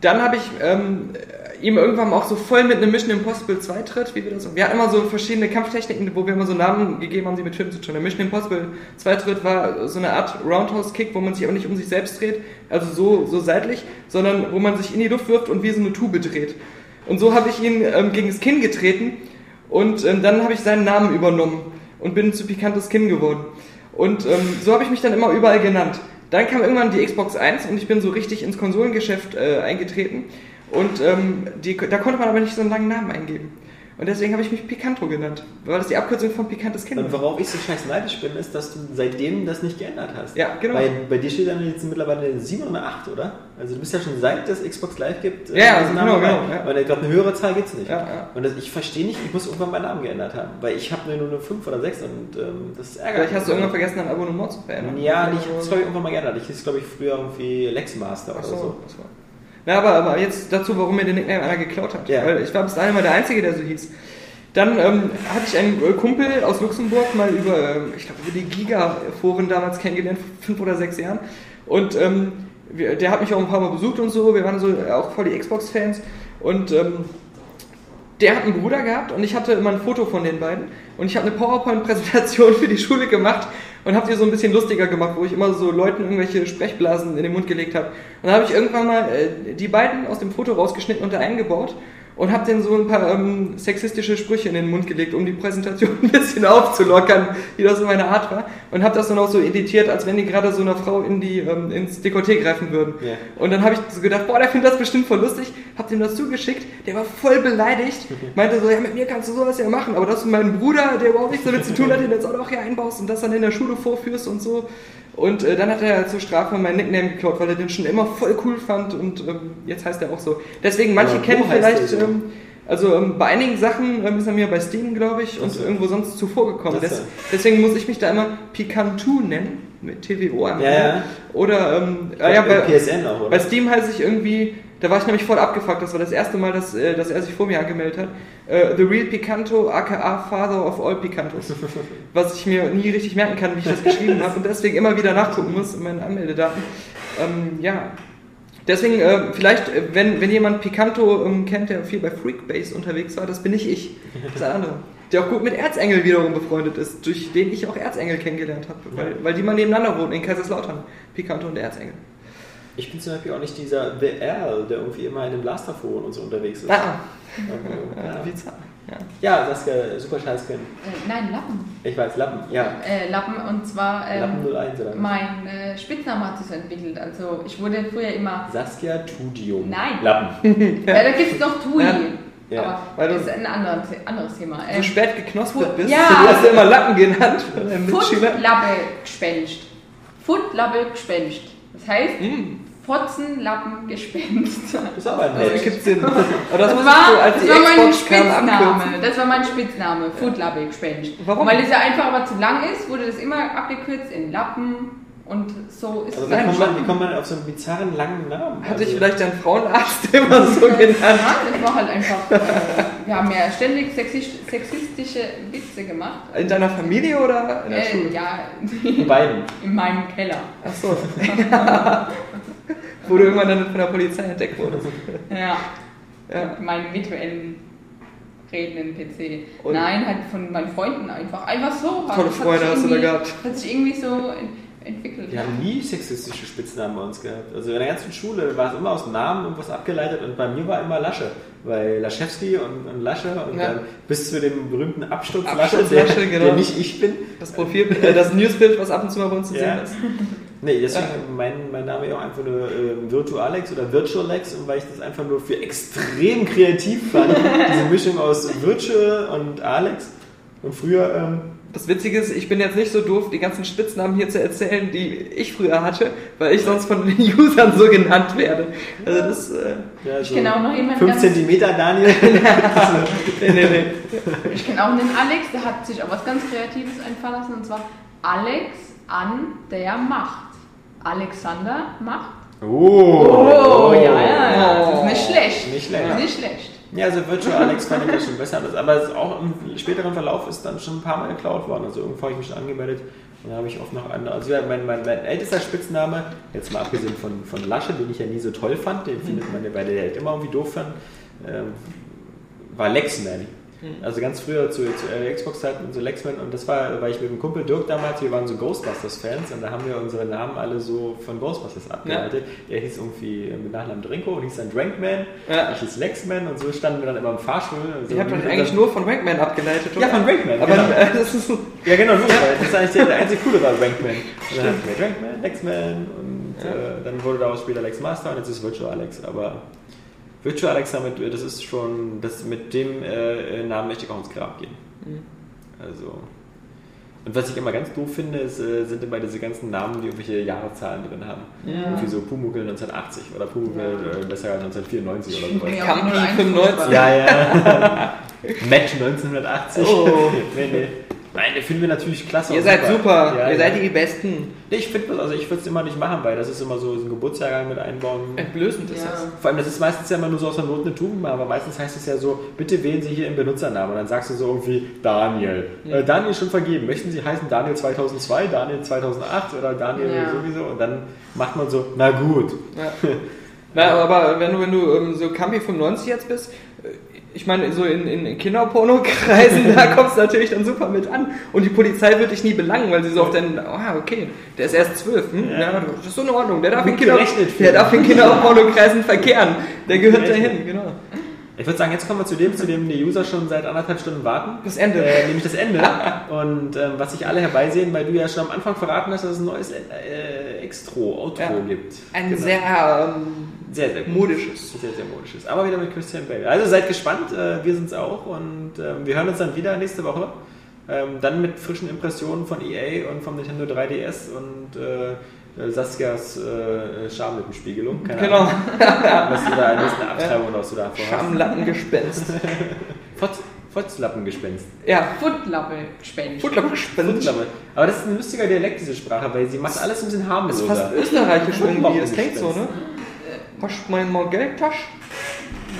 dann habe ich ähm, ihm irgendwann auch so voll mit einem Mission Impossible 2 Tritt, wie wir das Wir hatten immer so verschiedene Kampftechniken, wo wir immer so Namen gegeben haben, die mit Filmen zu tun. Der Mission Impossible 2 Tritt war so eine Art Roundhouse Kick, wo man sich aber nicht um sich selbst dreht, also so, so seitlich, sondern wo man sich in die Luft wirft und wie so eine Tube dreht. Und so habe ich ihn ähm, gegen das Kinn getreten und ähm, dann habe ich seinen Namen übernommen und bin zu pikantes Kinn geworden. Und ähm, so habe ich mich dann immer überall genannt. Dann kam irgendwann die Xbox 1 und ich bin so richtig ins Konsolengeschäft äh, eingetreten. Und ähm, die, da konnte man aber nicht so einen langen Namen eingeben. Und deswegen habe ich mich Picanto genannt, weil das die Abkürzung von pikantes Kind Und worauf ich so scheiß neidisch bin, ist, dass du seitdem das nicht geändert hast. Ja, genau. Bei, bei dir steht dann jetzt mittlerweile eine 7 oder eine 8, oder? Also du bist ja schon seit es Xbox Live gibt. äh, Ja, diesen genau, genau, ja. Weil ich glaube, eine höhere Zahl gibt es nicht. Ja, ja. Und das, ich verstehe nicht, ich muss irgendwann meinen Namen geändert haben. Weil ich habe nur eine 5 oder 6 und ähm, das ist ärgerlich. Vielleicht hast du irgendwann vergessen, dein Abonnement zu verändern. Ja, ich habe es glaube ich irgendwann mal geändert. Ich hieß glaube ich früher irgendwie Lexmaster oder so, so. Na, aber, aber jetzt dazu, warum mir den Nickname einer geklaut hat. Ja. Weil ich war bis dahin immer der Einzige, der so hieß. Dann ähm, hatte ich einen äh, Kumpel aus Luxemburg mal über, ähm, ich glaube, über die Giga-Foren damals kennengelernt, vor fünf oder sechs Jahren. Und ähm, der hat mich auch ein paar Mal besucht und so. Wir waren so äh, auch voll die Xbox-Fans. Und ähm, der hat einen Bruder gehabt und ich hatte immer ein Foto von den beiden. Und ich habe eine PowerPoint-Präsentation für die Schule gemacht und habe die so ein bisschen lustiger gemacht, wo ich immer so Leuten irgendwelche Sprechblasen in den Mund gelegt habe. Und dann habe ich irgendwann mal äh, die beiden aus dem Foto rausgeschnitten und da eingebaut und habe denen so ein paar ähm, sexistische Sprüche in den Mund gelegt, um die Präsentation ein bisschen aufzulockern, wie das so meine Art war. Und habe das dann auch so editiert, als wenn die gerade so einer Frau in die, ähm, ins Dekolleté greifen würden. Ja. Und dann habe ich so gedacht, boah, der findet das bestimmt voll lustig, hab dem das zugeschickt, der war voll beleidigt, meinte so, ja, mit mir kannst du sowas ja machen, aber dass du meinen Bruder, der überhaupt nichts damit zu tun hat, den jetzt auch noch hier einbaust und das dann in der Schule vorführst und so. Und äh, dann hat er zur Strafe meinen Nickname geklaut, weil er den schon immer voll cool fand und ähm, jetzt heißt er auch so. Deswegen, manche wo kennen vielleicht, so? ähm, also ähm, bei einigen Sachen ähm, ist er mir bei Steam, glaube ich, und Ach so. irgendwo sonst zuvor gekommen. Des, deswegen muss ich mich da immer Picantu nennen, mit TWO am Ja, ja. Oder, ähm, ah, ja, bei, PSN auch, oder? bei Steam heiße ich irgendwie, da war ich nämlich voll abgefuckt, das war das erste Mal, dass, äh, dass er sich vor mir angemeldet hat. Äh, The Real Picanto, aka Father of All Picantos. Was ich mir nie richtig merken kann, wie ich das geschrieben habe und deswegen immer wieder nachgucken muss in meinen Anmeldedaten. Ähm, ja. Deswegen, äh, vielleicht, äh, wenn, wenn jemand Picanto ähm, kennt, der viel bei Freakbase unterwegs war, das bin nicht ich. Das ist ein anderer. Der auch gut mit Erzengel wiederum befreundet ist, durch den ich auch Erzengel kennengelernt habe, weil, weil die mal nebeneinander wohnen in Kaiserslautern. Picanto und der Erzengel. Ich bin zum Beispiel auch nicht dieser BR, der irgendwie immer in den Blasterforen und so unterwegs ist. Ah, Also, ja. ja. bizarr. Ja. ja, Saskia, super scheiß. Äh, nein, Lappen. Ich weiß, Lappen, ja. Äh, Lappen und zwar ähm, Lappen 01 oder? mein äh, Spitzname hat sich so entwickelt. Also ich wurde früher immer. Saskia Tudium. Nein. Lappen. Ja, da gibt es noch Tui. Ja. Ja. Aber Weil das ist ein anderes, anderes Thema. So Ähm, spät geknospelt bist, Ja. du hast ja immer Lappen genannt Mitschüler. Footlappe Gespenst. Footlappe Gespenst. Das heißt, Hm. Fotzenlappen Gespenst. Das ist aber ein Das ergibt Sinn. Aber das, Das musstest war, als das war mein. Spitzname. Das war mein Spitzname. Footlappe Gespenst. Warum? Weil es ja einfach aber zu lang ist, wurde das immer abgekürzt in Lappen. Und so ist Also es wie kommt, man, wie kommt man auf so einen bizarren langen Namen? Hatte also, ich vielleicht deinen Frauenarzt immer so genannt? Ja, das war halt einfach. Äh, wir haben ja ständig sexist- sexistische Witze gemacht. In deiner Familie oder in der Äh, Schule? ja, beiden. in meinem Keller. Ach so. Wo du irgendwann dann von der Polizei entdeckt wurdest. Ja. Ja. Meinen virtuellen redenden PC. Und- Nein, halt von meinen Freunden einfach. Einfach so. Tolle Freunde hast du da gehabt. Hat sich irgendwie so ent entwickelt. Wir haben nie sexistische Spitznamen bei uns gehabt. Also in der ganzen Schule war es immer aus dem Namen irgendwas abgeleitet und bei mir war immer Lasche. Weil Laschewski und, und Lasche und Ja. dann bis zu dem berühmten Absturz, Absturz Lasche, der, Lasche, genau. der nicht ich bin. Das Profilbild, äh, das Newsbild, was ab und zu mal bei uns zu Ja. sehen ist. Nee, deswegen mein, mein Name ja auch einfach nur äh, Virtualex oder Virtualex und weil ich das einfach nur für extrem kreativ fand, diese Mischung aus Virtual und Alex. Und früher, ähm, Das Witzige ist, ich bin jetzt nicht so doof, die ganzen Spitznamen hier zu erzählen, die ich früher hatte, weil ich sonst von den Usern so genannt werde. Also das, äh, ja, Ich kenne auch noch jemanden 5 ganz- Centimeter Daniel. nee, nee, nee. Ich kenne auch einen Alex, der hat sich auch was ganz Kreatives einfallen lassen und zwar Alex an der Macht. Alexander Macht. Oh, Oh, ja, ja, ja. Das ist nicht schlecht. Nicht schlecht. Nicht schlecht. Ja, also Virtual Alex fand ich das schon besser. Das- Aber es ist auch im späteren Verlauf ist dann schon ein paar Mal geklaut worden. Also irgendwo habe ich mich schon angemeldet und dann habe ich oft noch andere. Also ja, mein, mein, mein ältester Spitzname, jetzt mal abgesehen von, von Lasche, den ich ja nie so toll fand, den findet man ja bei der halt immer irgendwie doof fand, ähm, war Lexman. Also ganz früher zu, zu Xbox-Zeiten und so Lexman und das war, weil ich mit dem Kumpel Dirk damals, wir waren so Ghostbusters-Fans und da haben wir unsere Namen alle so von Ghostbusters abgeleitet. Er hieß irgendwie mit Nachnamen Drinko und hieß dann Drankman, Ja. ich hieß Lexman und so standen wir dann immer im Fahrstuhl. Also Ich habe doch eigentlich nur von Rankman abgeleitet, oder? Ja, von Rankman, Aber genau. äh, das ist so. Ja, genau, nur, weil das ist eigentlich der, der einzige coole war Rankman. Und dann hatten wir Rankman, Lexman und äh, dann wurde daraus später Lex Master und jetzt ist Virtual Alex. Aber Virtual Alex damit, das ist schon, das mit dem äh, Namen möchte ich auch ins Grab gehen. Also. Und was ich immer ganz doof finde, ist, äh, sind immer diese ganzen Namen, die irgendwelche Jahreszahlen drin haben. Irgendwie so Pumuckl 1980 oder Pumuckl äh, besser 1994 oder sowas. Ja, Kampi 01 95. Ja, ja. Match 1980. Oh. nee, nee. Nein, den finden wir natürlich klasse. Ihr seid super, Ja, ihr ja. seid die Besten. Nee, ich finde also ich würde es immer nicht machen, weil das ist immer so ein Geburtsjahrgang mit einbauen. Entblößend ist Ja. das. Vor allem, das ist meistens ja immer nur so aus der Not eine Tugend, aber meistens heißt es ja so, bitte wählen Sie hier Ihren Benutzernamen. Und dann sagst du so irgendwie Daniel. Äh, Daniel ist schon vergeben. Möchten Sie heißen Daniel 2002, Daniel 2008 oder Daniel Ja. sowieso? Und dann macht man so, na gut. Ja. Na, aber wenn du, wenn du ähm, so Kampi 95 jetzt bist, äh, ich meine, so in, in Kinderpornokreisen, da kommst du natürlich dann super mit an. Und die Polizei wird dich nie belangen, weil sie so auf den, ah, okay, der ist erst zwölf, hm? ja. das ist so in Ordnung, der darf, in, Kinder, der darf in Kinderpornokreisen verkehren, der gehört dahin, genau. Ich würde sagen, jetzt kommen wir zu dem, zu dem die User schon seit anderthalb Stunden warten. Das Ende. Äh, nämlich das Ende. Und ähm, was sich alle herbeisehen, weil du ja schon am Anfang verraten hast, dass es ein neues äh, Extro, Outro Ja. gibt. Ein Genau. sehr ähm, sehr, sehr modisches. Sehr, sehr modisches. Aber wieder mit Christian Bale. Also seid gespannt, äh, wir sind es auch und ähm, wir hören uns dann wieder nächste Woche. Ähm, dann mit frischen Impressionen von EA und vom Nintendo 3DS und äh, Saskias äh, Schamlippenspiegelung. Keine Genau, Ahnung, was du da, eine Abtreibung was du da vorhast. Schamlattengespenst. Fotz, Fotzlappengespenst. ja, Footlappe gespenst. Futtergespenst. Fotzlappe. Aber das ist ein lustiger Dialekt, diese Sprache, weil sie macht alles ein bisschen Das harmloser. ist fast österreichisch irgendwie, das klingt so, ne? Hast du mein mal Geldtasch?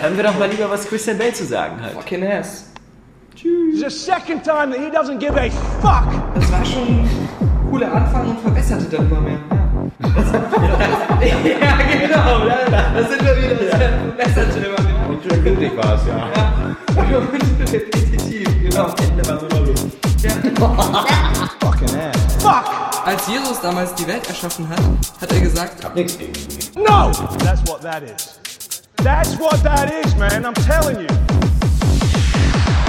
Hören wir doch mal lieber, was Christian Bale zu sagen hat. Fucking ass. It's the second time that he doesn't give a fuck. Das war schon ein cooler Anfang und verbesserte dann immer mehr. Ja, ja genau. Da, da sind wir wieder. Das verbesserte immer mehr. Und schön günstig war es, ja. Ja. Und repetitiv, genau. Ende war Luft. Fucking ass. Fuck. Als Jesus damals die Welt erschaffen hat, hat er gesagt, No. That's what that is. That's what that is, man. I'm telling you.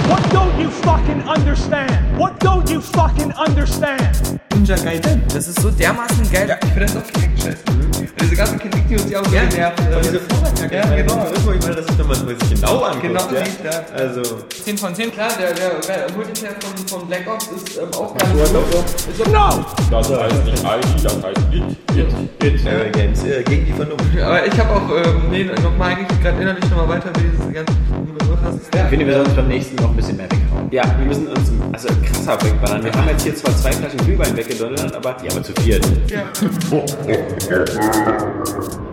What don't you fucking understand? What don't you fucking understand? Ninja Gaiden. Das ist so dermaßen geil. Ich finde das auch direkt scheiße. Und diese ganzen Kinect-News, die auch so genervt. Und diese Vorwärtsjacke, Ja, ich genau. das ist, wo ich meine, das ist, wenn man es sich genau anguckt. Genau, ja. ja. Also, 10 von 10. Klar, der, der, der Multiplayer von, von Black Ops ist ähm, auch gar nicht What so. the- Ist so No. Das heißt nicht ID, das heißt IT. IT. IT. Terror Games, äh, gegen die Vernunft. aber ich habe auch, ähm, nee, nochmal eigentlich gerade innerlich nochmal weiter, wie dieses ganze Begriff hast. Ich finde, wir sollten beim nächsten noch ein bisschen mehr weghauen. Ja, wir müssen uns also krasser wegballern. Wir haben jetzt hier zwar zwei Flaschen Glühwein weggedonnert, aber ja, aber zu viert. Ja. Thank you.